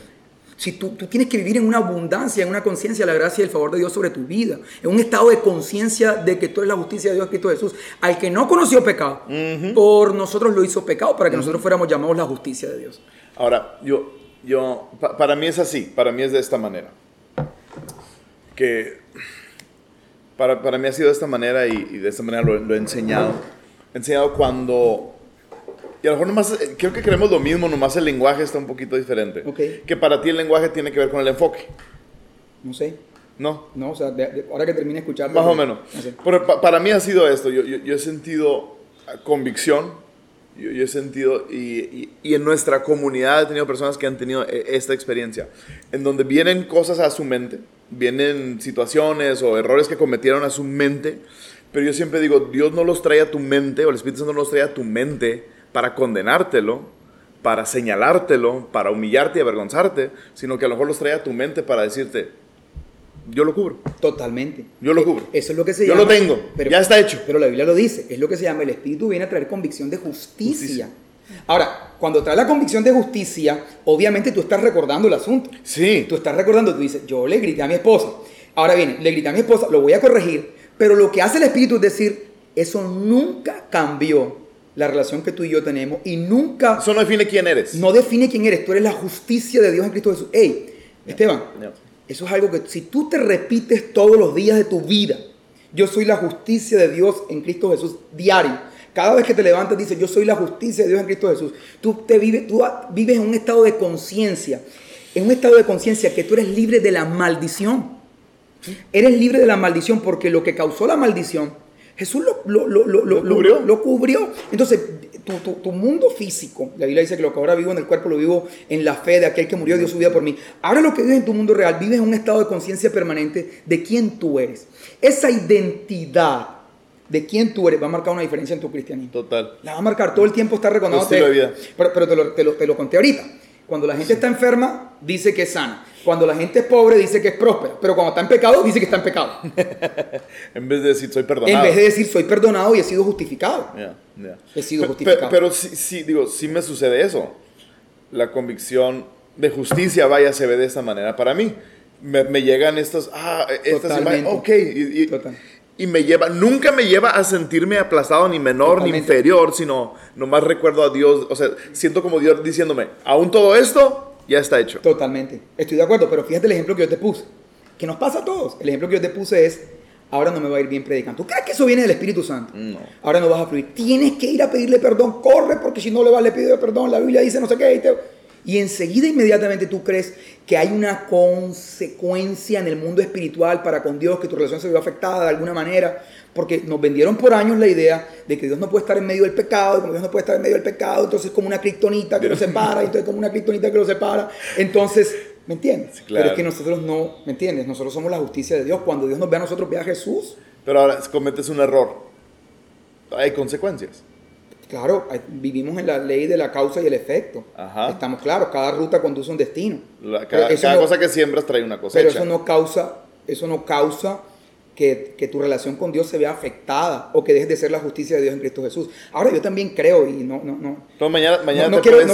Si tú, tú, tienes que vivir en una abundancia, en una conciencia de la gracia y el favor de Dios sobre tu vida, en un estado de conciencia de que tú eres la justicia de Dios, Cristo Jesús, al que no conoció pecado, por nosotros lo hizo pecado para que nosotros fuéramos llamados la justicia de Dios. Ahora, yo, yo, para mí es así, para mí es de esta manera. Que para, para mí ha sido de esta manera y, de esta manera lo, lo he enseñado. Enseñado cuando y a lo mejor nomás, eh, creo que queremos lo mismo, nomás el lenguaje está un poquito diferente. Que para ti el lenguaje tiene que ver con el enfoque. No sé. No. No, o sea, ahora que termine escuchando. Más o menos. Pero para mí ha sido esto. Yo, yo, he sentido ah, convicción. Yo, he sentido, y, y, en nuestra comunidad he tenido personas que han tenido eh, esta experiencia, en donde vienen cosas a su mente, vienen situaciones o errores que cometieron a su mente, pero yo siempre digo, Dios no los trae a tu mente, o el Espíritu Santo no los trae a tu mente para condenártelo, para señalártelo, para humillarte y avergonzarte, sino que a lo mejor los trae a tu mente para decirte, yo lo cubro. Totalmente. Yo lo cubro. Eso es lo que se yo llama. Yo lo tengo. Pero, ya está hecho. Pero la Biblia lo dice. Es lo que se llama el Espíritu viene a traer convicción de justicia. Ahora, cuando trae la convicción de justicia, obviamente tú estás recordando el asunto. Sí. Tú estás recordando, tú dices, yo le grité a mi esposa. Ahora viene, le grité a mi esposa, lo voy a corregir, pero lo que hace el Espíritu es decir, eso nunca cambió la relación que tú y yo tenemos y nunca... Eso no define quién eres. No define quién eres, tú eres la justicia de Dios en Cristo Jesús. Hey, Esteban, eso es algo que si tú te repites todos los días de tu vida, yo soy la justicia de Dios en Cristo Jesús diario. Cada vez que te levantas dices, yo soy la justicia de Dios en Cristo Jesús. Tú, te vives, tú vives en un estado de conciencia, en un estado de conciencia que tú eres libre de la maldición. Eres libre de la maldición porque lo que causó la maldición Jesús lo, lo, cubrió? Entonces, tu, mundo físico, la Biblia dice que lo que ahora vivo en el cuerpo lo vivo en la fe de aquel que murió y dio su vida por mí. Ahora lo que vives en tu mundo real, vives en un estado de conciencia permanente de quién tú eres. Esa identidad de quién tú eres va a marcar una diferencia en tu cristianismo. Total. La va a marcar todo el tiempo, está reconocido. Pero, pero te, lo, te lo conté ahorita. Cuando la gente está enferma, dice que es sana. Cuando la gente es pobre, dice que es próspera. Pero cuando está en pecado, dice que está en pecado. en vez de decir soy perdonado. En vez de decir soy perdonado y he sido justificado. He sido justificado. Pero, sí, digo, sí me sucede eso. La convicción de justicia, vaya, se ve de esta manera para mí. Me, llegan estas, ah, estas imágenes, ok. Y, y me lleva, nunca me lleva a sentirme aplastado ni menor ni inferior, sino nomás recuerdo a Dios, o sea, siento como Dios diciéndome, aún todo esto ya está hecho. Totalmente, estoy de acuerdo, pero fíjate el ejemplo que yo te puse, que nos pasa a todos. El ejemplo que yo te puse es, ahora no me va a ir bien predicando. ¿Tú crees que eso viene del Espíritu Santo? No. Ahora no vas a fluir. Tienes que ir a pedirle perdón, corre porque si no le vas a pedir perdón, la Biblia dice no sé qué. Y enseguida, inmediatamente tú crees que hay una consecuencia en el mundo espiritual para con Dios, que tu relación se vio afectada de alguna manera, porque nos vendieron por años la idea de que Dios no puede estar en medio del pecado, y como Dios no puede estar en medio del pecado, entonces es como una criptonita que lo separa, y entonces como una criptonita que lo separa. Entonces, ¿me entiendes? Sí, claro. Pero es que nosotros no, ¿me entiendes? Nosotros somos la justicia de Dios. Cuando Dios nos ve a nosotros, ve a Jesús. Pero ahora cometes un error. Hay consecuencias. Claro, vivimos en la ley de la causa y el efecto. Ajá. Estamos claros, cada ruta conduce a un destino. La- cada cada no- cosa que siembras trae una cosecha. Pero eso no causa, eso no causa que, que tu relación con Dios se vea afectada o que dejes de ser la justicia de Dios en Cristo Jesús. Ahora yo también creo y no, no, no. Entonces, mañana, mañana no, no te quiero,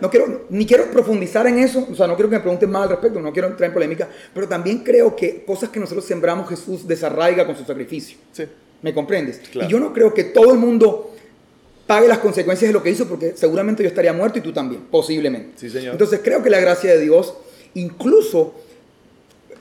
no quiero- ni quiero profundizar en eso, o sea, no quiero que me pregunten más al respecto, no quiero entrar en polémica, pero también creo que cosas que nosotros sembramos Jesús desarraiga con su sacrificio. Sí. ¿Me comprendes? Claro. Y yo no creo que todo el mundo pague las consecuencias de lo que hizo, porque seguramente yo estaría muerto y tú también, posiblemente. Sí, señor. Entonces creo que la gracia de Dios, incluso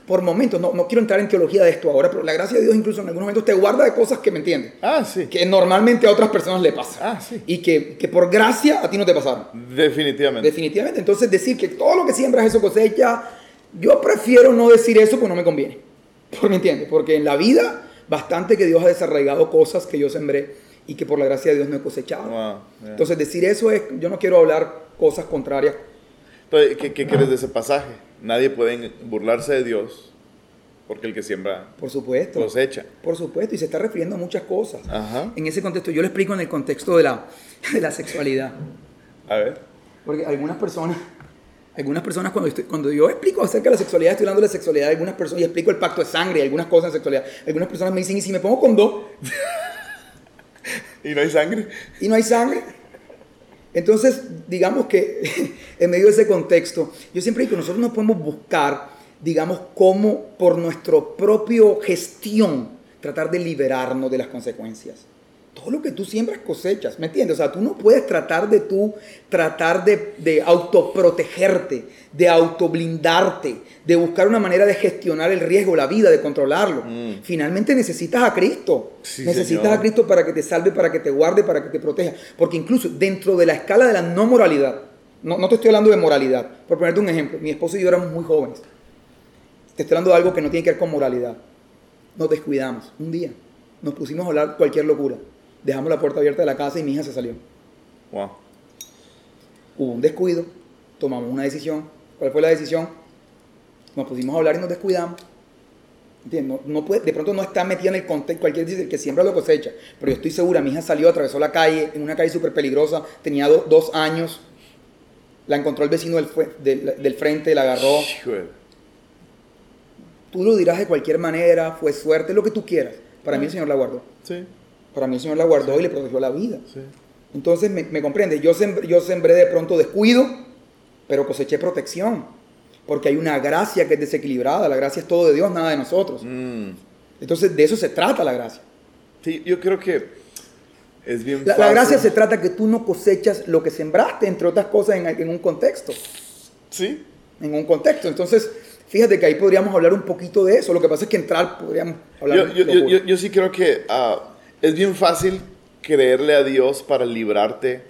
por momentos, no, no quiero entrar en teología de esto ahora, pero la gracia de Dios incluso en algunos momentos te guarda de cosas que me entiendes, Ah, sí. que normalmente a otras personas le pasan. Ah, sí. Y que, que por gracia a ti no te pasaron. Definitivamente. Definitivamente. Entonces decir que todo lo que siembras eso cosecha, yo prefiero no decir eso porque no me conviene. ¿Por me entiendes? Porque en la vida bastante que Dios ha desarraigado cosas que yo sembré y que por la gracia de Dios no he cosechado. Wow, yeah. Entonces decir eso es, yo no quiero hablar cosas contrarias. Entonces, ¿qué, qué crees de ese pasaje? Nadie puede burlarse de Dios porque el que siembra Por supuesto. cosecha. Por supuesto, y se está refiriendo a muchas cosas. Ajá. En ese contexto, yo lo explico en el contexto de la, de la sexualidad. A ver. Porque algunas personas, algunas personas cuando, estoy- cuando yo explico acerca de la sexualidad, estoy hablando de la sexualidad de algunas personas y explico el pacto de sangre y algunas cosas en sexualidad. Algunas personas me dicen, ¿y si me pongo con dos ¿Y no hay sangre? y no hay sangre? Entonces, digamos que en medio de ese contexto, yo siempre digo que nosotros no podemos buscar, digamos, cómo por nuestra propia gestión tratar de liberarnos de las consecuencias. Todo lo que tú siembras cosechas, ¿me entiendes? O sea, tú no puedes tratar de tú, tratar de, de autoprotegerte, de autoblindarte, de buscar una manera de gestionar el riesgo, la vida, de controlarlo. Mm. Finalmente necesitas a Cristo. Sí, necesitas señor. a Cristo para que te salve, para que te guarde, para que te proteja. Porque incluso dentro de la escala de la no moralidad, no, no te estoy hablando de moralidad, por ponerte un ejemplo, mi esposo y yo éramos muy jóvenes. Te estoy hablando de algo que no tiene que ver con moralidad. Nos descuidamos un día, nos pusimos a hablar cualquier locura. Dejamos la puerta abierta de la casa y mi hija se salió. Wow. Hubo un descuido, tomamos una decisión. ¿Cuál fue la decisión? Nos pusimos a hablar y nos descuidamos. No, no puede, de pronto no está metida en el contexto, cualquier dice el que siembra lo cosecha, pero yo estoy segura, mi hija salió, atravesó la calle, en una calle súper peligrosa, tenía do- dos años, la encontró el vecino del, fue- del, del frente, la agarró, tú lo dirás de cualquier manera, fue suerte, lo que tú quieras, para mí el Señor la guardó, Sí, para mí el Señor la guardó y le protegió la vida. sí. Entonces, me, me comprende, yo sembré, yo sembré de pronto descuido, pero coseché protección, porque hay una gracia que es desequilibrada, la gracia es todo de Dios, nada de nosotros. Mm. Entonces, de eso se trata la gracia. Sí, yo creo que es bien La, la fácil. gracia se trata que tú no cosechas lo que sembraste, entre otras cosas, en, en un contexto. Sí, En un contexto. Entonces, fíjate que ahí podríamos hablar un poquito de eso. Lo que pasa es que entrar podríamos hablar yo, yo, yo, yo- sí creo que ah, es bien fácil creerle a Dios para librarte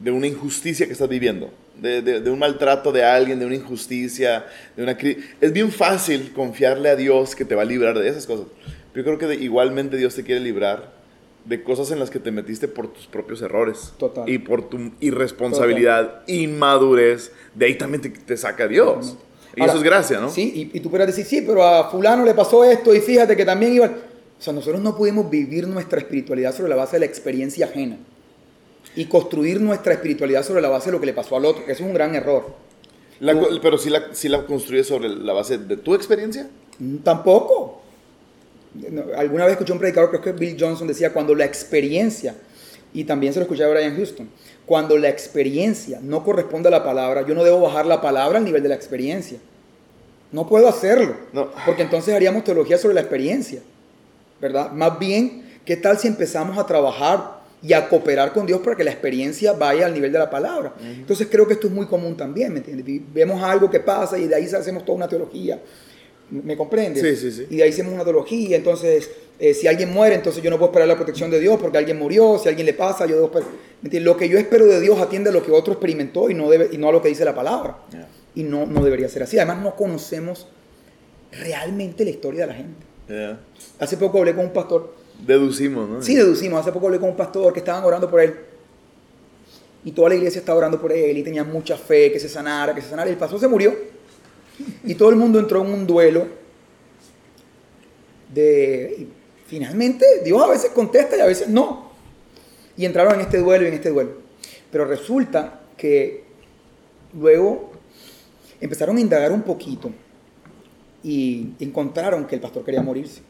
de una injusticia que estás viviendo, de, de- de un maltrato de alguien, de una injusticia, de una Es bien fácil confiarle a Dios que te va a librar de esas cosas. Pero yo creo que igualmente Dios te quiere librar de cosas en las que te metiste por tus propios errores. Total. Y por tu irresponsabilidad, inmadurez. De ahí también te, te saca Dios. Y Ahora, eso es gracia, ¿no? Sí, y, y tú podrás decir, sí, pero a fulano le pasó esto y fíjate que también iba... O sea, nosotros no pudimos vivir nuestra espiritualidad sobre la base de la experiencia ajena y construir nuestra espiritualidad sobre la base de lo que le pasó al otro, que eso es un gran error. La Tú- co- pero si la, si la construyes sobre la base de tu experiencia. Mm, Tampoco. No, Alguna vez escuché un predicador, creo que Bill Johnson, decía, cuando la experiencia, y también se lo escuché a Brian Houston, cuando la experiencia no corresponde a la palabra, yo no debo bajar la palabra al nivel de la experiencia. No puedo hacerlo, No. porque entonces haríamos teología sobre la experiencia, ¿verdad? Más bien, ¿qué tal si empezamos a trabajar y a cooperar con Dios para que la experiencia vaya al nivel de la palabra? Entonces creo que esto es muy común también, ¿me entiendes? Vemos algo que pasa y de ahí hacemos toda una teología. ¿Me comprendes? Sí, sí, sí. Y de ahí hacemos una teología. Entonces, eh, si alguien muere, entonces yo no puedo esperar la protección de Dios porque alguien murió. Si a alguien le pasa, yo debo esperar. ¿Me entiendes? Lo que yo espero de Dios atiende a lo que otro experimentó y no, debe, y no a lo que dice la palabra. Yeah. Y no, no debería ser así. Además, no conocemos realmente la historia de la gente. Yeah. Hace poco hablé con un pastor. Deducimos, ¿no? Sí, deducimos. Hace poco hablé con un pastor que estaban orando por él. Y toda la iglesia estaba orando por él y tenía mucha fe que se sanara, que se sanara. Y el pastor se murió. Y todo el mundo entró en un duelo de... finalmente, Dios a veces contesta y a veces no. Y entraron en este duelo y en este duelo. Pero resulta que luego empezaron a indagar un poquito y encontraron que el pastor quería morirse.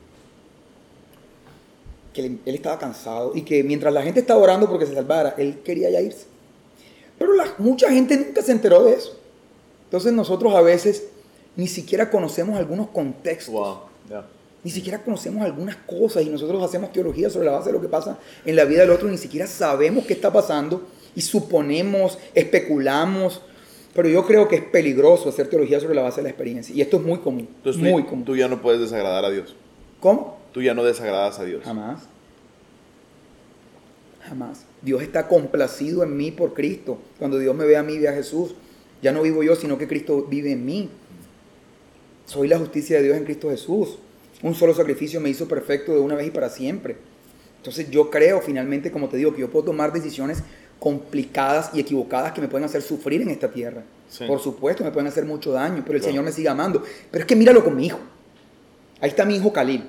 Que él, él estaba cansado y que mientras la gente estaba orando porque se salvara, él quería ya irse. Pero la- mucha gente nunca se enteró de eso. Entonces nosotros a veces ni siquiera conocemos algunos contextos. Wow. Yeah. Ni siquiera conocemos algunas cosas y nosotros hacemos teología sobre la base de lo que pasa en la vida del otro, ni siquiera sabemos qué está pasando y suponemos, especulamos. Pero yo creo que es peligroso hacer teología sobre la base de la experiencia. Y esto es muy común. Entonces muy tú, común. tú ya no puedes desagradar a Dios. ¿Cómo? Tú ya no desagradas a Dios. Jamás. Jamás. Dios está complacido en mí por Cristo. Cuando Dios me ve a mí, ve a Jesús. Ya no vivo yo, sino que Cristo vive en mí. Soy la justicia de Dios en Cristo Jesús. Un solo sacrificio me hizo perfecto de una vez y para siempre. Entonces yo creo finalmente, como te digo, que yo puedo tomar decisiones complicadas y equivocadas que me pueden hacer sufrir en esta tierra. Sí. Por supuesto, me pueden hacer mucho daño, pero el Claro. Señor me sigue amando. Pero es que míralo con mi hijo. Ahí está mi hijo Khalil.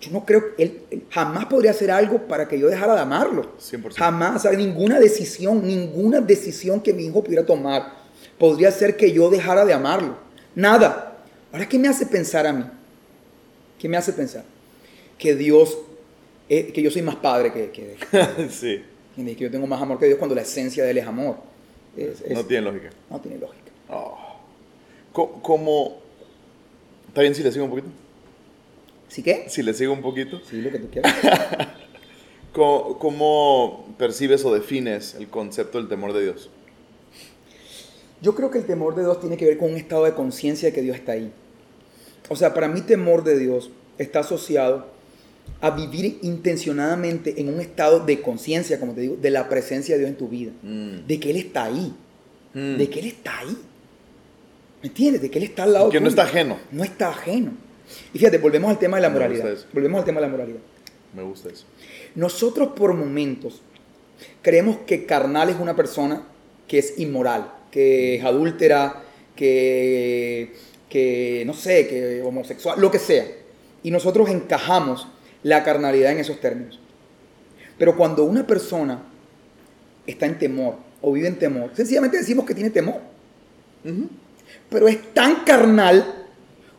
Yo no creo, él, él jamás podría hacer algo para que yo dejara de amarlo. 100%. Jamás, o sea, ninguna decisión, ninguna decisión que mi hijo pudiera tomar podría hacer que yo dejara de amarlo. Nada. Ahora, ¿qué me hace pensar a mí? ¿Qué me hace pensar? Que Dios, eh, que yo soy más padre que, que, sí. Que yo tengo más amor que Dios cuando la esencia de Él es amor. Es- es- No tiene lógica. no tiene lógica. Oh. ¿Cómo? ¿Está bien si le sigo un poquito? ¿Sí qué? Si le sigo un poquito. Sí, lo que tú quieras. ¿Cómo, cómo percibes o defines el concepto del temor de Dios? Yo creo que el temor de Dios tiene que ver con un estado de conciencia de que Dios está ahí. O sea, para mí temor de Dios está asociado a vivir intencionadamente en un estado de conciencia, como te digo, de la presencia de Dios en tu vida. Mm. De que Él está ahí. Mm. De que Él está ahí. ¿Me entiendes? De que Él está al lado Que no está ajeno. No está ajeno. Y fíjate, volvemos al tema de la Me moralidad. Volvemos al tema de la moralidad. Me gusta eso. Nosotros por momentos creemos que carnal es una persona que es inmoral, que es adúltera, que, que no sé, que homosexual, lo que sea. Y nosotros encajamos la carnalidad en esos términos. Pero cuando una persona está en temor o vive en temor, sencillamente decimos que tiene temor. Pero es tan carnal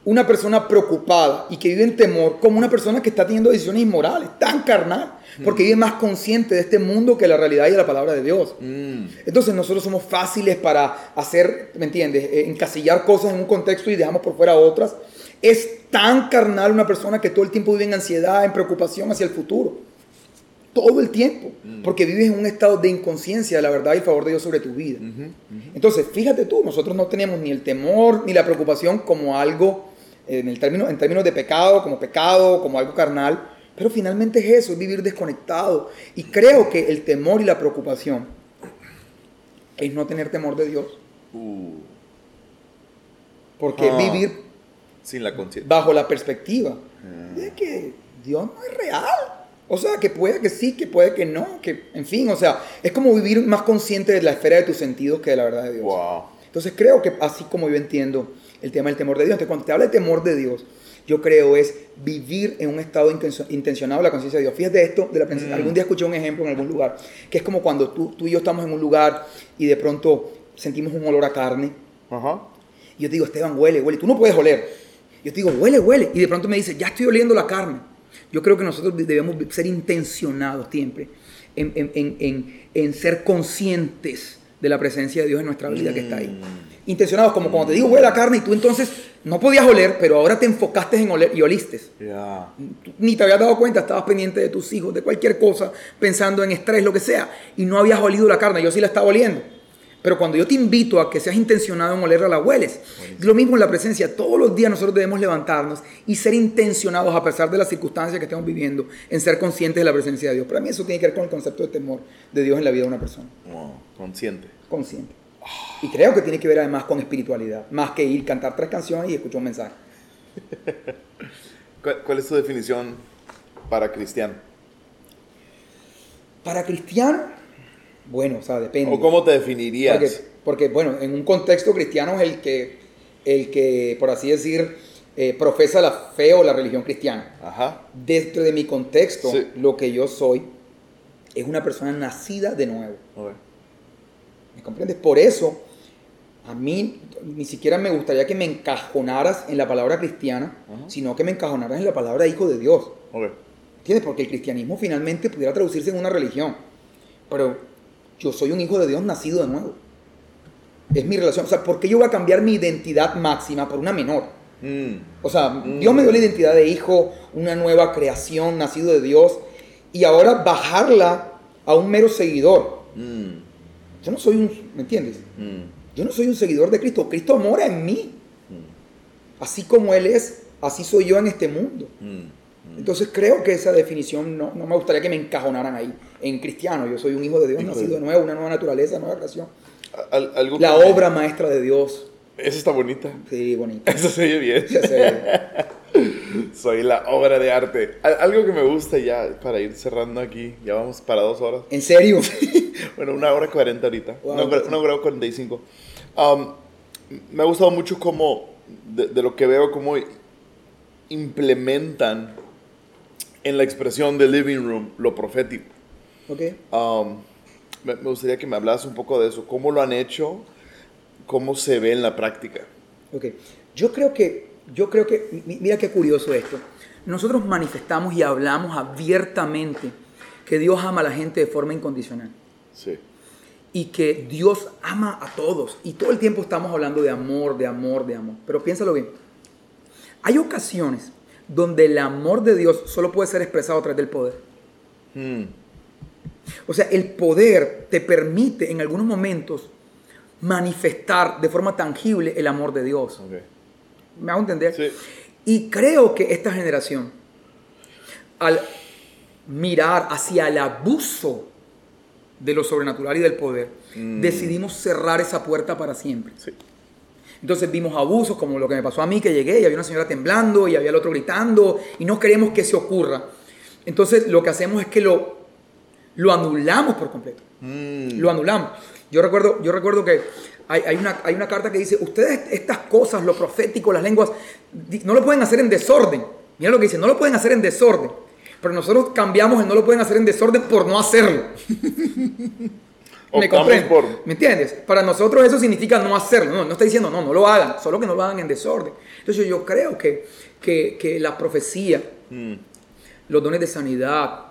una persona preocupada y que vive en temor como una persona que está teniendo decisiones inmorales, tan carnal, porque vive más consciente de este mundo que la realidad y de la palabra de Dios. Mm. Entonces nosotros somos fáciles para hacer, ¿me entiendes? Eh, encasillar cosas en un contexto y dejamos por fuera otras. Es tan carnal una persona que todo el tiempo vive en ansiedad, en preocupación hacia el futuro. Todo el tiempo. Porque vives en un estado de inconsciencia de la verdad y el favor de Dios sobre tu vida. Entonces, fíjate tú, nosotros no tenemos ni el temor ni la preocupación como algo, en, el término, en términos de pecado, como pecado, como algo carnal. Pero finalmente es eso, es vivir desconectado. Y creo que el temor y la preocupación es no tener temor de Dios. Uh, Porque Ah. vivir sin la conciencia. bajo la perspectiva Ah. de que Dios no es real. O sea, que puede que sí, que puede que no, que en fin, o sea, es como vivir más consciente de la esfera de tus sentidos que de la verdad de Dios. Wow. Entonces creo que así como yo entiendo el tema del temor de Dios, entonces cuando te habla de temor de Dios, yo creo es vivir en un estado intencio- intencionado de la conciencia de Dios. Fíjate esto, de la, Mm. algún día escuché un ejemplo en algún lugar, que es como cuando tú, tú y yo estamos en un lugar y de pronto sentimos un olor a carne, Ajá. y yo te digo, Esteban, huele, huele, tú no puedes oler. Yo te digo, huele, huele, y de pronto me dice, ya estoy oliendo la carne. Yo creo que nosotros debemos ser intencionados siempre en, en- en- en- en ser conscientes de la presencia de Dios en nuestra vida que está ahí. Intencionados, como cuando te digo, huele la carne, y tú entonces no podías oler, pero ahora te enfocaste en oler y oliste. Tú Ni te habías dado cuenta, estabas pendiente de tus hijos, de cualquier cosa, pensando en estrés, lo que sea, y no habías olido la carne, yo sí la estaba oliendo. Pero cuando yo te invito a que seas intencionado en olerla, la hueles. Lo mismo en la presencia. Todos los días nosotros debemos levantarnos y ser intencionados a pesar de las circunstancias que estemos viviendo en ser conscientes de la presencia de Dios. Para mí eso tiene que ver con el concepto de temor de Dios en la vida de una persona. consciente. Consciente. Y creo que tiene que ver además con espiritualidad, más que ir cantar tres canciones y escuchar un mensaje. ¿Cuál es tu definición para cristiano? Para cristiano, bueno, o sea, depende. ¿O cómo te definirías? Porque, bueno, en un contexto cristiano es el que, el que por así decir, eh, profesa la fe o la religión cristiana. Ajá. Dentro de mi contexto, lo que yo soy es una persona nacida de nuevo. ¿Me comprendes? Por eso, a mí ni siquiera me gustaría que me encajonaras en la palabra cristiana, sino que me encajonaras en la palabra hijo de Dios. ¿Entiendes? Porque el cristianismo finalmente pudiera traducirse en una religión. Pero yo soy un hijo de Dios nacido de nuevo. Es mi relación. O sea, ¿por qué yo voy a cambiar mi identidad máxima por una menor? Mm. O sea, mm. Dios me dio la identidad de hijo, una nueva creación, nacido de Dios, y ahora bajarla a un mero seguidor. Mm. Yo no soy un, ¿me entiendes? Yo no soy un seguidor de Cristo. Cristo mora en mí. Así como Él es, así soy yo en este mundo. Entonces creo que esa definición no, me gustaría que me encajonaran ahí. En cristiano, yo soy un hijo de Dios, nacido de nuevo, una nueva naturaleza, nueva creación. la obra maestra de Dios. Esa está bonita. Sí, bonita. Eso se oye bien. Soy la obra de arte. Algo que me gusta ya, para ir cerrando aquí, ya vamos para dos horas. ¿En serio? bueno, una hora cuarenta ahorita. una, hora cuarenta y cinco. Um, me ha gustado mucho cómo, de, lo que veo, cómo implementan en la expresión de living room lo profético. Ok. Um, me, gustaría que me hablas un poco de eso. ¿Cómo lo han hecho? ¿Cómo se ve en la práctica? Ok. Yo creo que, yo creo que, mira qué curioso esto. Nosotros manifestamos y hablamos abiertamente que Dios ama a la gente de forma incondicional. Sí. Y que Dios ama a todos. Y todo el tiempo estamos hablando de amor, de amor, de amor. Pero piénsalo bien. Hay ocasiones donde el amor de Dios solo puede ser expresado a través del poder. Hmm. O sea, el poder te permite en algunos momentos manifestar de forma tangible el amor de Dios. ¿Me hago entender? Sí. Y creo que esta generación, al mirar hacia el abuso de lo sobrenatural y del poder, hmm. decidimos cerrar esa puerta para siempre. Sí. Entonces vimos abusos como lo que me pasó a mí, que llegué y había una señora temblando y había el otro gritando y no queremos que se ocurra. Entonces lo que hacemos es que lo, lo anulamos por completo. Mm. Lo anulamos. Yo recuerdo, yo recuerdo que hay, una, hay una carta que dice, ustedes estas cosas, lo profético, las lenguas, no lo pueden hacer en desorden. Mira lo que dice, no lo pueden hacer en desorden. Pero nosotros cambiamos el no lo pueden hacer en desorden por no hacerlo. ¿Me ¿Me entiendes? Para nosotros eso significa no hacerlo. No, no está diciendo no, no lo hagan, solo que no lo hagan en desorden. Entonces yo creo que, que, la profecía, mm. los dones de sanidad,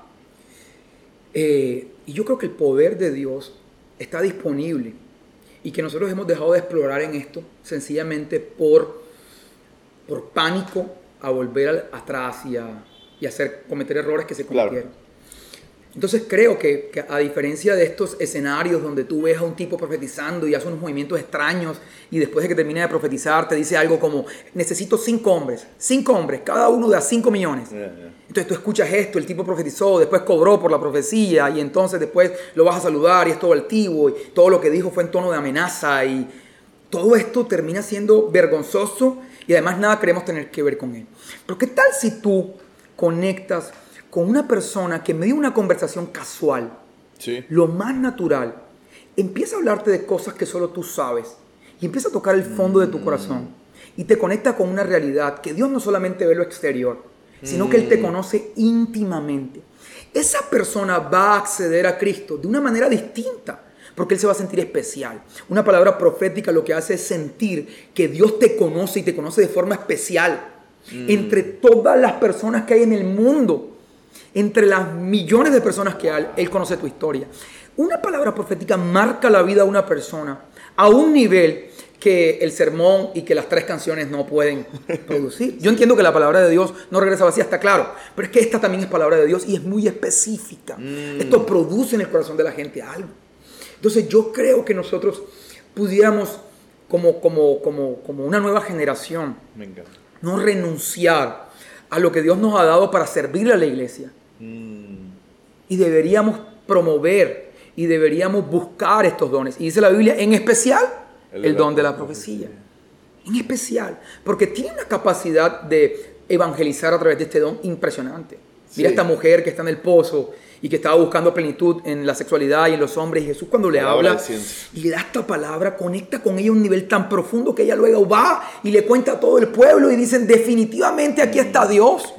eh, y yo creo que el poder de Dios está disponible y que nosotros hemos dejado de explorar en esto sencillamente por, por pánico a volver atrás y a, y hacer, cometer errores que se cometieron. Entonces creo que, a diferencia de estos escenarios donde tú ves a un tipo profetizando y hace unos movimientos extraños y después de que termine de profetizar te dice algo como, necesito cinco hombres, cinco hombres, cada uno de a cinco millones. Entonces tú escuchas esto, el tipo profetizó, después cobró por la profecía y entonces después lo vas a saludar y es todo altivo y todo lo que dijo fue en tono de amenaza y todo esto termina siendo vergonzoso y además nada queremos tener que ver con él. Pero ¿qué tal si tú conectas con una persona que en medio de una conversación casual, lo más natural, empieza a hablarte de cosas que solo tú sabes y empieza a tocar el fondo de tu corazón y te conecta con una realidad que Dios no solamente ve lo exterior, sino que Él te mm. conoce íntimamente. Esa persona va a acceder a Cristo de una manera distinta porque él se va a sentir especial. Una palabra profética lo que hace es sentir que Dios te conoce y te conoce de forma especial. Mm. Entre todas las personas que hay en el mundo, entre las millones de personas que hay, Él conoce tu historia. Una palabra profética marca la vida de una persona a un nivel que el sermón y que las tres canciones no pueden producir. Yo entiendo que la palabra de Dios no regresa vacía, está claro, pero es que esta también es palabra de Dios y es muy específica. Mm. Esto produce en el corazón de la gente algo. Entonces yo creo que nosotros pudiéramos, como, como, como, como una nueva generación, no renunciar a lo que Dios nos ha dado para servirle a la iglesia. Mm, Y deberíamos promover y deberíamos buscar estos dones. Y dice la Biblia, en especial, el, don de la profecía. En especial, porque tiene una capacidad de evangelizar a través de este don impresionante. Mira Sí. esta mujer que está en el pozo y que estaba buscando plenitud en la sexualidad y en los hombres. Y Jesús cuando le Palabra habla y le da esta palabra, conecta con ella a un nivel tan profundo que ella luego va y le cuenta a todo el pueblo y dicen, definitivamente aquí está Dios.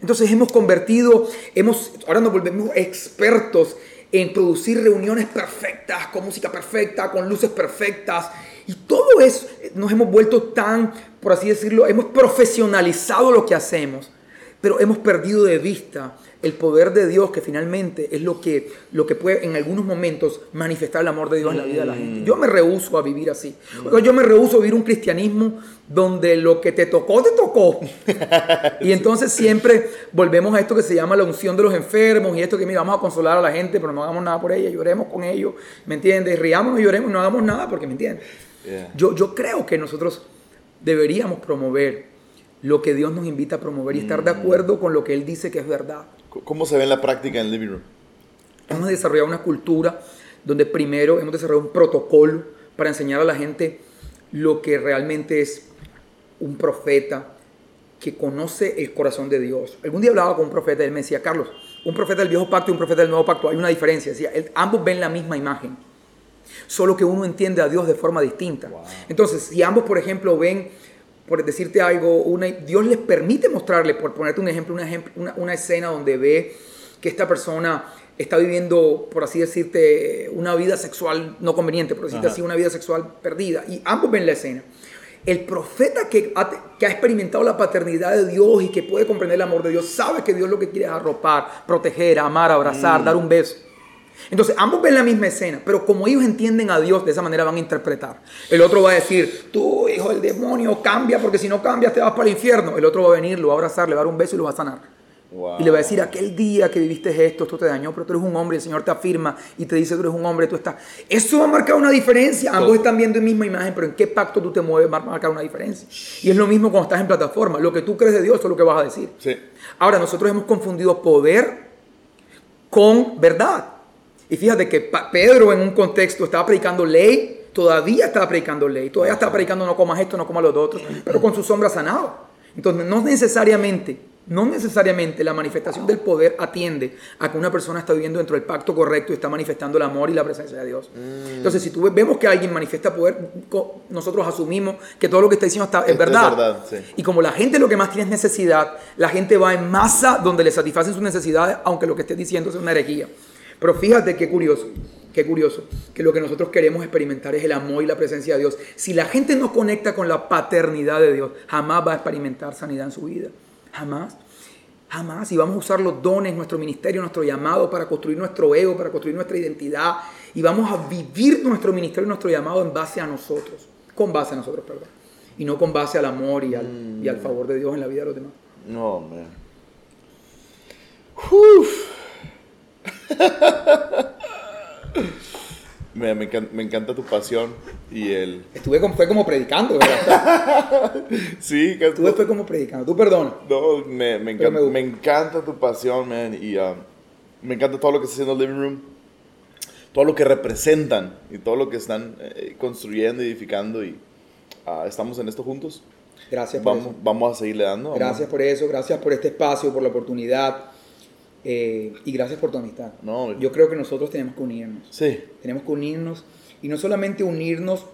Entonces hemos convertido, hemos, ahora nos volvemos expertos en producir reuniones perfectas, con música perfecta, con luces perfectas. Y todo eso nos hemos vuelto tan, por así decirlo, hemos profesionalizado lo que hacemos, pero hemos perdido de vista el poder de Dios que finalmente es lo que, lo que puede en algunos momentos manifestar el amor de Dios en la vida de la gente. Yo me rehuso a vivir así. Yo me rehuso a vivir un cristianismo donde lo que te tocó, te tocó. Y entonces siempre volvemos a esto que se llama la unción de los enfermos y esto que mira, vamos a consolar a la gente, pero no hagamos nada por ella, lloremos con ellos, ¿me entiendes? Riamos y lloremos, no hagamos nada porque, ¿me entiendes? Yo, yo creo que nosotros deberíamos promover lo que Dios nos invita a promover y estar de acuerdo con lo que Él dice que es verdad. ¿Cómo se ve en la práctica en el living room? Hemos desarrollado una cultura donde primero hemos desarrollado un protocolo para enseñar a la gente lo que realmente es un profeta que conoce el corazón de Dios. Algún día hablaba con un profeta y él me decía, Carlos, un profeta del viejo pacto y un profeta del nuevo pacto, hay una diferencia. Decía, él- ambos ven la misma imagen, solo que uno entiende a Dios de forma distinta. Wow. Entonces, si ambos, por ejemplo, ven, por decirte algo, una, Dios les permite mostrarle, por ponerte un ejemplo, una, ejem- una, una escena donde ve que esta persona está viviendo, por así decirte, una vida sexual no conveniente, por decirte Ajá. así, una vida sexual perdida. Y ambos ven la escena. El profeta que ha, que ha experimentado la paternidad de Dios y que puede comprender el amor de Dios, sabe que Dios lo que quiere es arropar, proteger, amar, abrazar, dar un beso. Entonces, ambos ven la misma escena, pero como ellos entienden a Dios, de esa manera van a interpretar. El otro va a decir, tú, hijo del demonio, cambia, porque si no cambias te vas para el infierno. El otro va a venir, lo va a abrazar, le va a dar un beso y lo va a sanar. Wow. Y le va a decir, aquel día que viviste esto, esto te dañó, pero tú eres un hombre, el Señor te afirma y te dice, tú eres un hombre, tú estás... Eso va a marcar una diferencia. Ambos están viendo la misma imagen, pero en qué pacto tú te mueves va a marcar una diferencia. Y es lo mismo cuando estás en plataforma. Lo que tú crees de Dios es lo que vas a decir. Sí. Ahora, nosotros hemos confundido poder con verdad. Y fíjate que Pedro en un contexto estaba predicando ley, todavía estaba predicando ley, todavía estaba predicando no comas esto, no comas los otros, pero con su sombra sanado. Entonces, no necesariamente, no necesariamente la manifestación del poder atiende a que una persona está viviendo dentro del pacto correcto y está manifestando el amor y la presencia de Dios. Entonces, si tú ve- vemos que alguien manifiesta poder, nosotros asumimos que todo lo que está diciendo está, es Es verdad. verdad, sí. Y como la gente lo que más tiene es necesidad, la gente va en masa donde le satisfacen sus necesidades, aunque lo que esté diciendo es una herejía. Pero fíjate qué curioso, qué curioso, que lo que nosotros queremos experimentar es el amor y la presencia de Dios. Si la gente no conecta con la paternidad de Dios, jamás va a experimentar sanidad en su vida. Jamás. Jamás. Y vamos a usar los dones, nuestro ministerio, nuestro llamado para construir nuestro ego, para construir nuestra identidad. Y vamos a vivir nuestro ministerio y nuestro llamado en base a nosotros. Con base a nosotros, perdón. Y no con base al amor y al, y al favor de Dios en la vida de los demás. No, man. Uf. Me, me encan- me encanta tu pasión y el... Estuve como, fue como predicando, ¿verdad? Sí, que Estuve fue como predicando. Tú perdona. No, me, encanta, me tu pasión, man. Y um, me encanta todo lo que está haciendo el Living Room. Todo lo que representan y todo lo que están eh, construyendo, edificando. Y ah, estamos en esto juntos. Gracias por Vamos, eso. vamos a seguirle dando. vamos- Gracias por eso, gracias por este espacio, por la oportunidad eh, y gracias por tu amistad. No, Yo creo que nosotros tenemos que unirnos. Sí, Tenemos que unirnos y no solamente unirnos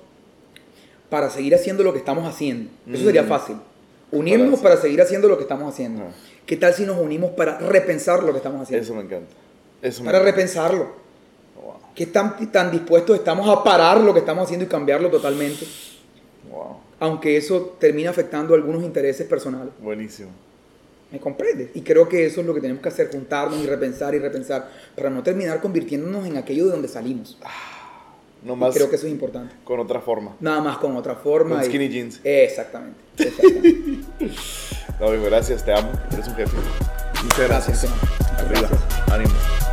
para seguir haciendo lo que estamos haciendo. Eso sería Mm. fácil. Unirnos Para- para seguir haciendo lo que estamos haciendo. Ajá. ¿Qué tal si nos unimos para repensar lo que estamos haciendo? eso me encanta. Eso me para encanta. repensarlo. Wow, ¿Qué tan, tan dispuestos estamos a parar lo que estamos haciendo y cambiarlo totalmente? wow. Aunque eso termina afectando algunos intereses personales. Buenísimo. ¿Me comprendes? Y creo que eso es lo que tenemos que hacer, juntarnos y repensar y repensar, para no terminar convirtiéndonos en aquello de donde salimos. No Y más creo que eso es importante. con otra forma. Nada más con otra forma. Con y- skinny jeans. Exactamente. exactamente. No, gracias, te amo. Eres un jefe. Muchas gracias. Arriba. gracias. Ánimo.